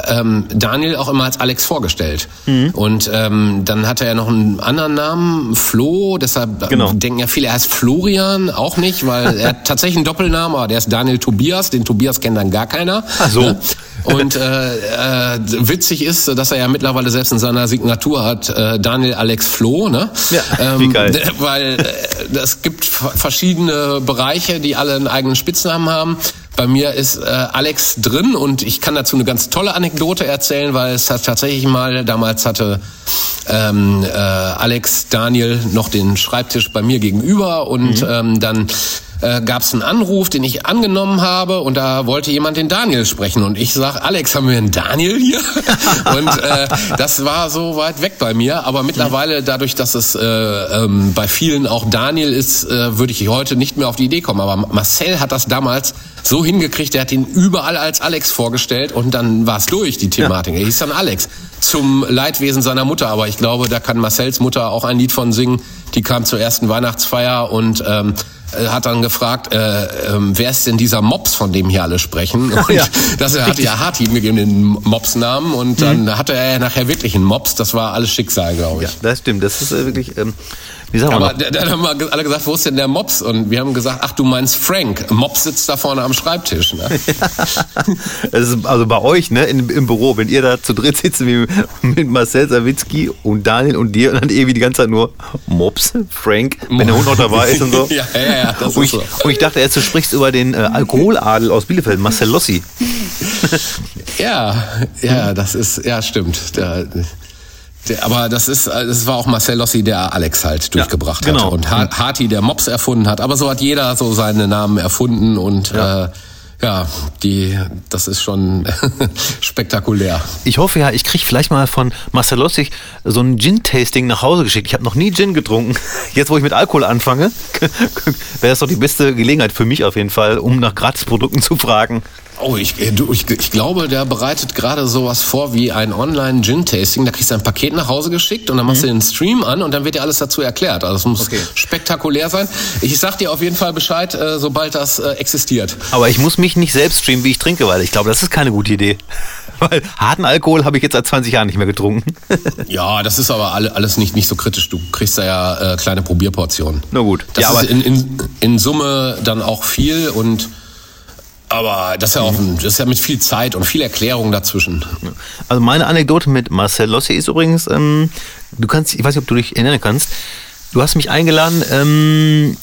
ähm, Daniel auch immer als Alex vorgestellt. Und ähm, dann hatte er noch einen anderen Namen, Flo. Deshalb Genau. denken ja viele, er heißt Florian, auch nicht, weil er hat *laughs* tatsächlich einen Doppelnamen, aber der ist Daniel Tobias. Den Tobias kennt dann gar keiner. Ach so. Ne? Und äh, äh, witzig ist, dass er ja mittlerweile selbst in seiner Signatur hat, äh, Daniel Alex Flo, ne? Ja, wie geil. *laughs* Weil äh, es gibt v- verschiedene Bereiche, die alle einen eigenen Spitznamen haben. Bei mir ist äh, Alex drin und ich kann dazu eine ganz tolle Anekdote erzählen, weil es hat tatsächlich mal, damals hatte ähm, äh, Alex Daniel noch den Schreibtisch bei mir gegenüber und Mhm. ähm, dann äh, gab es einen Anruf, den ich angenommen habe und da wollte jemand den Daniel sprechen und ich sag, Alex, haben wir einen Daniel hier? *laughs* und äh, das war so weit weg bei mir, aber mittlerweile dadurch, dass es äh, ähm, bei vielen auch Daniel ist, äh, würde ich heute nicht mehr auf die Idee kommen. Aber Marcel hat das damals so hingekriegt, er hat ihn überall als Alex vorgestellt und dann war es durch, die Thematik. Er hieß dann Alex zum Leidwesen seiner Mutter, aber ich glaube, da kann Marcells Mutter auch ein Lied von singen. Die kam zur ersten Weihnachtsfeier und ähm, äh, hat dann gefragt, äh, ähm, wer ist denn dieser Mops, von dem hier alle sprechen? *laughs* Und Ja, das hat ja hart ihm gegeben, den Mops-Namen. Und dann hatte er ja nachher wirklich einen Mops. Das war alles Schicksal, glaube ich. Ja, das stimmt. Das ist äh, wirklich, ähm, wie sagen Aber da- dann haben wir alle gesagt, wo ist denn der Mops? Und wir haben gesagt, ach, du meinst Frank. Mops sitzt da vorne am Schreibtisch. Ne? *laughs* Also bei euch, ne, in, im Büro, wenn ihr da zu dritt sitzt wie mit Marcel Sawicki und Daniel und dir und dann irgendwie die ganze Zeit nur Mops, Frank, wenn der Hund noch dabei ist und so. *laughs* Ja, ja, ja, das und, ich, so. und ich dachte erst, du sprichst über den äh, Alkoholadel aus Bielefeld, Marcel Lossi. Ja, ja, das ist, ja, stimmt. Der, aber das ist, das war auch Marcel Lossi, der Alex halt durchgebracht genau. hat. Und Ha- Harti, der Mops erfunden hat. Aber so hat jeder so seine Namen erfunden und ja, äh, ja die, das ist schon *laughs* spektakulär. Ich hoffe ja, ich kriege vielleicht mal von Marcel Lossi so ein Gin-Tasting nach Hause geschickt. Ich habe noch nie Gin getrunken. *laughs* Jetzt, wo ich mit Alkohol anfange, *laughs* wäre das doch die beste Gelegenheit für mich auf jeden Fall, um nach Gratisprodukten zu fragen. Oh, ich, äh, du, ich, ich glaube, der bereitet gerade sowas vor wie ein Online-Gin-Tasting. Da kriegst du ein Paket nach Hause geschickt und dann machst du den Stream an und dann wird dir alles dazu erklärt. Also es muss Okay. spektakulär sein. Ich sag dir auf jeden Fall Bescheid, äh, sobald das äh, existiert. Aber ich muss mich nicht selbst streamen, wie ich trinke, weil ich glaube, das ist keine gute Idee. *laughs* Weil harten Alkohol habe ich jetzt seit 20 Jahren nicht mehr getrunken. *laughs* Ja, das ist aber alle, alles nicht, nicht so kritisch. Du kriegst da ja äh, kleine Probierportionen. Na gut. Das Ja, ist aber- in, in, in Summe dann auch viel und aber das ist ja auch das ist ja mit viel Zeit und viel Erklärung dazwischen. Also meine Anekdote mit Marcel Lossi ist übrigens, ähm, du kannst, ich weiß nicht, ob du dich erinnern kannst, du hast mich eingeladen ähm,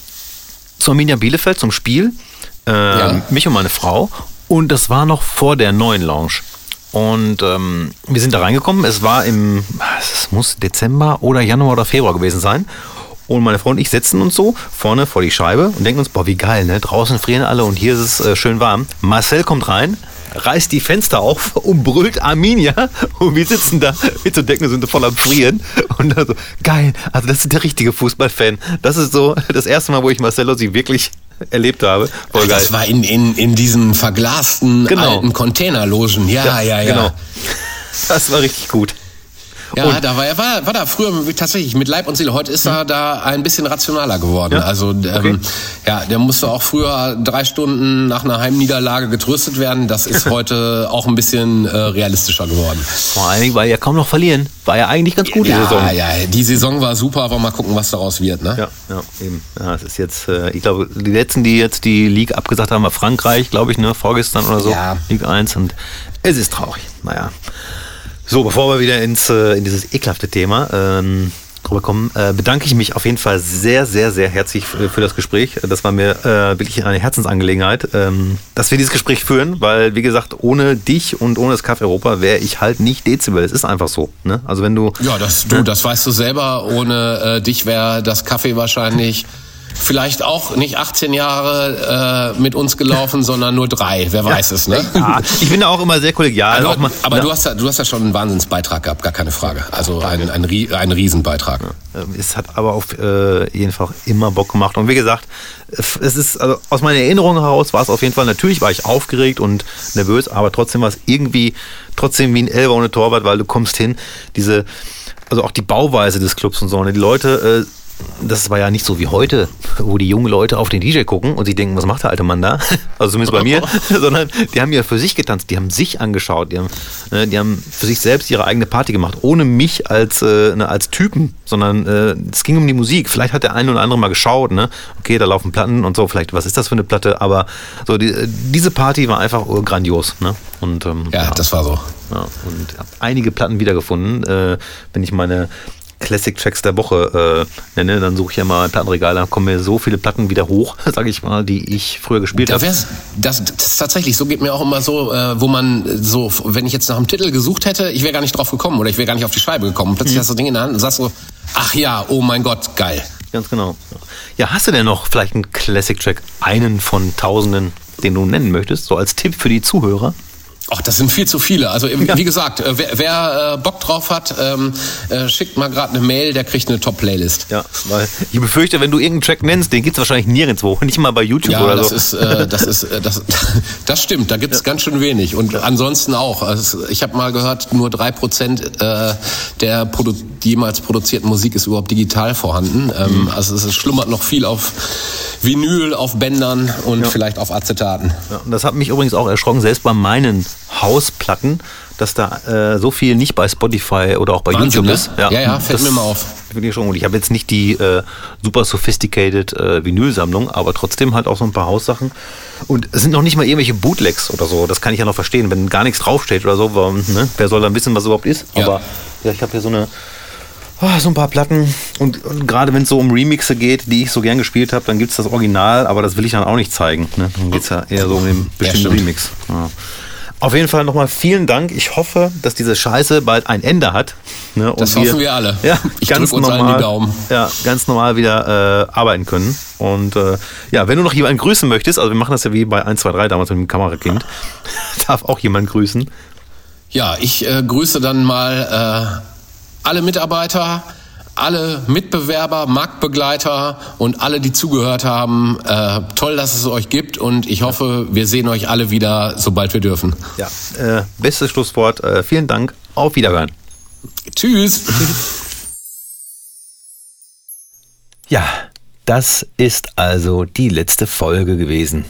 zur Arminia Bielefeld zum Spiel. Äh, Ja. Mich und meine Frau. Und das war noch vor der neuen Lounge. Und ähm, wir sind da reingekommen. Es war im, es muss Dezember oder Januar oder Februar gewesen sein. Und meine Frau und ich setzen uns so vorne vor die Scheibe und denken uns, boah, wie geil, ne? Draußen frieren alle und hier ist es äh, schön warm. Marcel kommt rein, reißt die Fenster auf *laughs* und brüllt Arminia. Und wir sitzen da mit so Decken sind voll am Frieren. Und dann so, geil, also das ist der richtige Fußballfan. Das ist so das erste Mal, wo ich Marcelo sie wirklich erlebt habe. Voll geil. Das war in, in, in diesen verglasten Genau. alten Containerlogen. Ja, ja, ja. Genau. Das war richtig gut. Ja, Und- da war er war, war da früher tatsächlich mit Leib und Seele. Heute ist er da ein bisschen rationaler geworden. Ja? Also ähm, ja, der musste auch früher drei Stunden nach einer Heimniederlage getröstet werden. Das ist *laughs* heute auch ein bisschen äh, realistischer geworden. Vor allen Dingen, weil ja kaum noch verlieren. War ja eigentlich ganz gut die ja, Saison. ja, die Saison war super, aber mal gucken, was daraus wird. Ne? Ja, ja, eben. Ja, es ist jetzt, äh, ich glaube, die letzten, die jetzt die League abgesagt haben, war Frankreich, glaube ich, ne, vorgestern oder so. Ja. Liga 1 und es ist traurig. Naja. So, bevor wir wieder ins, äh, in dieses ekelhafte Thema ähm, rüberkommen, äh, bedanke ich mich auf jeden Fall sehr, sehr, sehr herzlich für, für das Gespräch. Das war mir äh, wirklich eine Herzensangelegenheit, ähm, dass wir dieses Gespräch führen, weil, wie gesagt, ohne dich und ohne das Café Europa wäre ich halt nicht Dezibel. Es ist einfach so. Ne? Also wenn du Ja, das, du, das weißt du selber. Ohne äh, dich wäre das Kaffee wahrscheinlich vielleicht auch nicht 18 Jahre äh, mit uns gelaufen, *laughs* sondern nur drei. Wer weiß es, ne? Ja, ich bin da auch immer sehr kollegial. Aber, auch mal, aber ja. du, hast ja, du hast ja schon einen Wahnsinnsbeitrag gehabt, gar keine Frage. Also ein, ein, Rie- ein Riesenbeitrag. Ähm, Es hat aber auf äh, jeden Fall immer Bock gemacht. Und wie gesagt, es ist, also aus meiner Erinnerung heraus war es auf jeden Fall, natürlich war ich aufgeregt und nervös, aber trotzdem war es irgendwie trotzdem wie ein Elber ohne Torwart, weil du kommst hin, diese, also auch die Bauweise des Clubs und so, ne, die Leute, äh, das war ja nicht so wie heute, wo die jungen Leute auf den DJ gucken und sie denken, was macht der alte Mann da? *laughs* Also zumindest bei mir, *laughs* sondern die haben ja für sich getanzt, die haben sich angeschaut, die haben, ne, die haben für sich selbst ihre eigene Party gemacht, ohne mich als, äh, ne, als Typen, sondern äh, es ging um die Musik. Vielleicht hat der eine oder andere mal geschaut, ne? okay, da laufen Platten und so, vielleicht, was ist das für eine Platte? Aber so die, äh, diese Party war einfach grandios. Ne? Und, ähm, Ja, das war so. ja, und habe einige Platten wiedergefunden. Äh, wenn ich meine Classic Tracks der Woche äh, nenne, dann suche ich ja mal ein Plattenregal, da kommen mir so viele Platten wieder hoch, *laughs* sage ich mal, die ich früher gespielt habe. wär's, das, das ist tatsächlich, so geht mir auch immer so, äh, wo man so, wenn ich jetzt nach einem Titel gesucht hätte, ich wäre gar nicht drauf gekommen oder ich wäre gar nicht auf die Scheibe gekommen. Plötzlich hast du das Ding in der Hand und sagst so, ach ja, oh mein Gott, geil. Ganz genau. Ja, hast du denn noch vielleicht einen Classic Track, einen von Tausenden, den du nennen möchtest, so als Tipp für die Zuhörer? Ach, das sind viel zu viele. Also Ja. wie gesagt, äh, wer, wer äh, Bock drauf hat, ähm, äh, schickt mal gerade eine Mail, der kriegt eine Top-Playlist. Ja, weil ich befürchte, wenn du irgendeinen Track nennst, den gibt's wahrscheinlich nirgendwo, *laughs* nicht mal bei YouTube Ja, oder das so. ist, äh, das ist, äh, das, *laughs* das stimmt. Da gibt's ganz schön wenig und ansonsten auch. Also ich habe mal gehört, nur drei Prozent äh, der produ jemals produzierten Musik ist überhaupt digital vorhanden. Ähm, also es schlummert noch viel auf Vinyl, auf Bändern und vielleicht auf Acetaten. Ja, und das hat mich übrigens auch erschrocken, selbst bei meinen Hausplatten, dass da äh, so viel nicht bei Spotify oder auch bei Wahnsinn, YouTube ne? ist. Ja, ja, fällt das mir mal auf. Finde ich schon gut. Ich habe jetzt nicht die äh, super sophisticated äh, Vinylsammlung, aber trotzdem halt auch so ein paar Haussachen. Und es sind noch nicht mal irgendwelche Bootlegs oder so. Das kann ich ja noch verstehen. Wenn gar nichts draufsteht oder so, warum, ne? wer soll dann wissen, was überhaupt ist? Ja. Aber ja, ich habe hier so eine Ah, so ein paar Platten und, und gerade wenn es so um Remixe geht, die ich so gern gespielt habe, dann gibt es das Original, aber das will ich dann auch nicht zeigen. Ne? Dann geht es ja eher so um den bestimmten stimmt. Remix. Ja. Auf jeden Fall nochmal vielen Dank. Ich hoffe, dass diese Scheiße bald ein Ende hat. Ne? Und Das hoffen wir alle. Ja, Ich ganz uns normal, die Daumen. Ja, ganz normal wieder äh, arbeiten können. Und äh, ja, wenn du noch jemanden grüßen möchtest, also wir machen das ja wie bei 1, 2, 3 damals mit dem Kamerakind, *laughs* darf auch jemand grüßen. Ja, ich äh, grüße dann mal äh, alle Mitarbeiter, alle Mitbewerber, Marktbegleiter und alle, die zugehört haben. Äh, toll, dass es euch gibt und ich hoffe, wir sehen euch alle wieder, sobald wir dürfen. Ja, äh, bestes Schlusswort. Äh, vielen Dank. Auf Wiederhören. Tschüss. *laughs* Ja, das ist also die letzte Folge gewesen.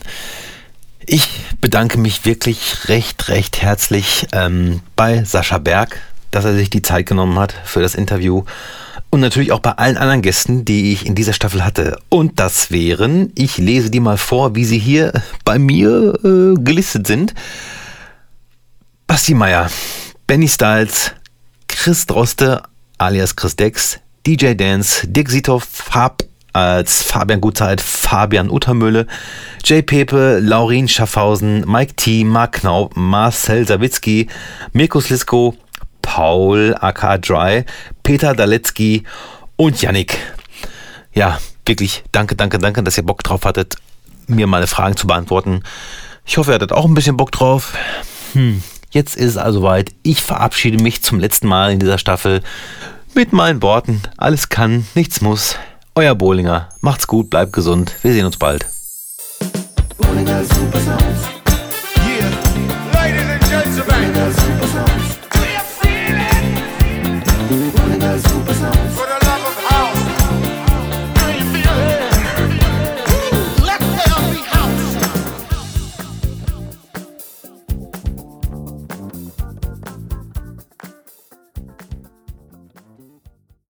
Ich bedanke mich wirklich recht, recht herzlich ähm, bei Sascha Berg, dass er sich die Zeit genommen hat für das Interview. Und natürlich auch bei allen anderen Gästen, die ich in dieser Staffel hatte. Und das wären, ich lese die mal vor, wie sie hier bei mir äh, gelistet sind. Basti Meier, Benny Styles, Chris Droste alias Chris Dex, DJ Dance, Dirk Sitov, Fab, als Fabian Gutzeit, Fabian Uttermülle, Jay Pepe, Laurin Schaffhausen, Mike T, Mark Knaup, Marcel Sawitzki, Mirko Slisko, Paul aka Dry, Peter Daletzky und Yannick. Ja, wirklich danke, danke, danke, dass ihr Bock drauf hattet, mir meine Fragen zu beantworten. Ich hoffe, ihr hattet auch ein bisschen Bock drauf. Hm, jetzt ist es also weit. Ich verabschiede mich zum letzten Mal in dieser Staffel mit meinen Worten. Alles kann, nichts muss. Euer Bohlinger. Macht's gut, bleibt gesund. Wir sehen uns bald. Bollinger Super. Yeah, ladies and gentlemen.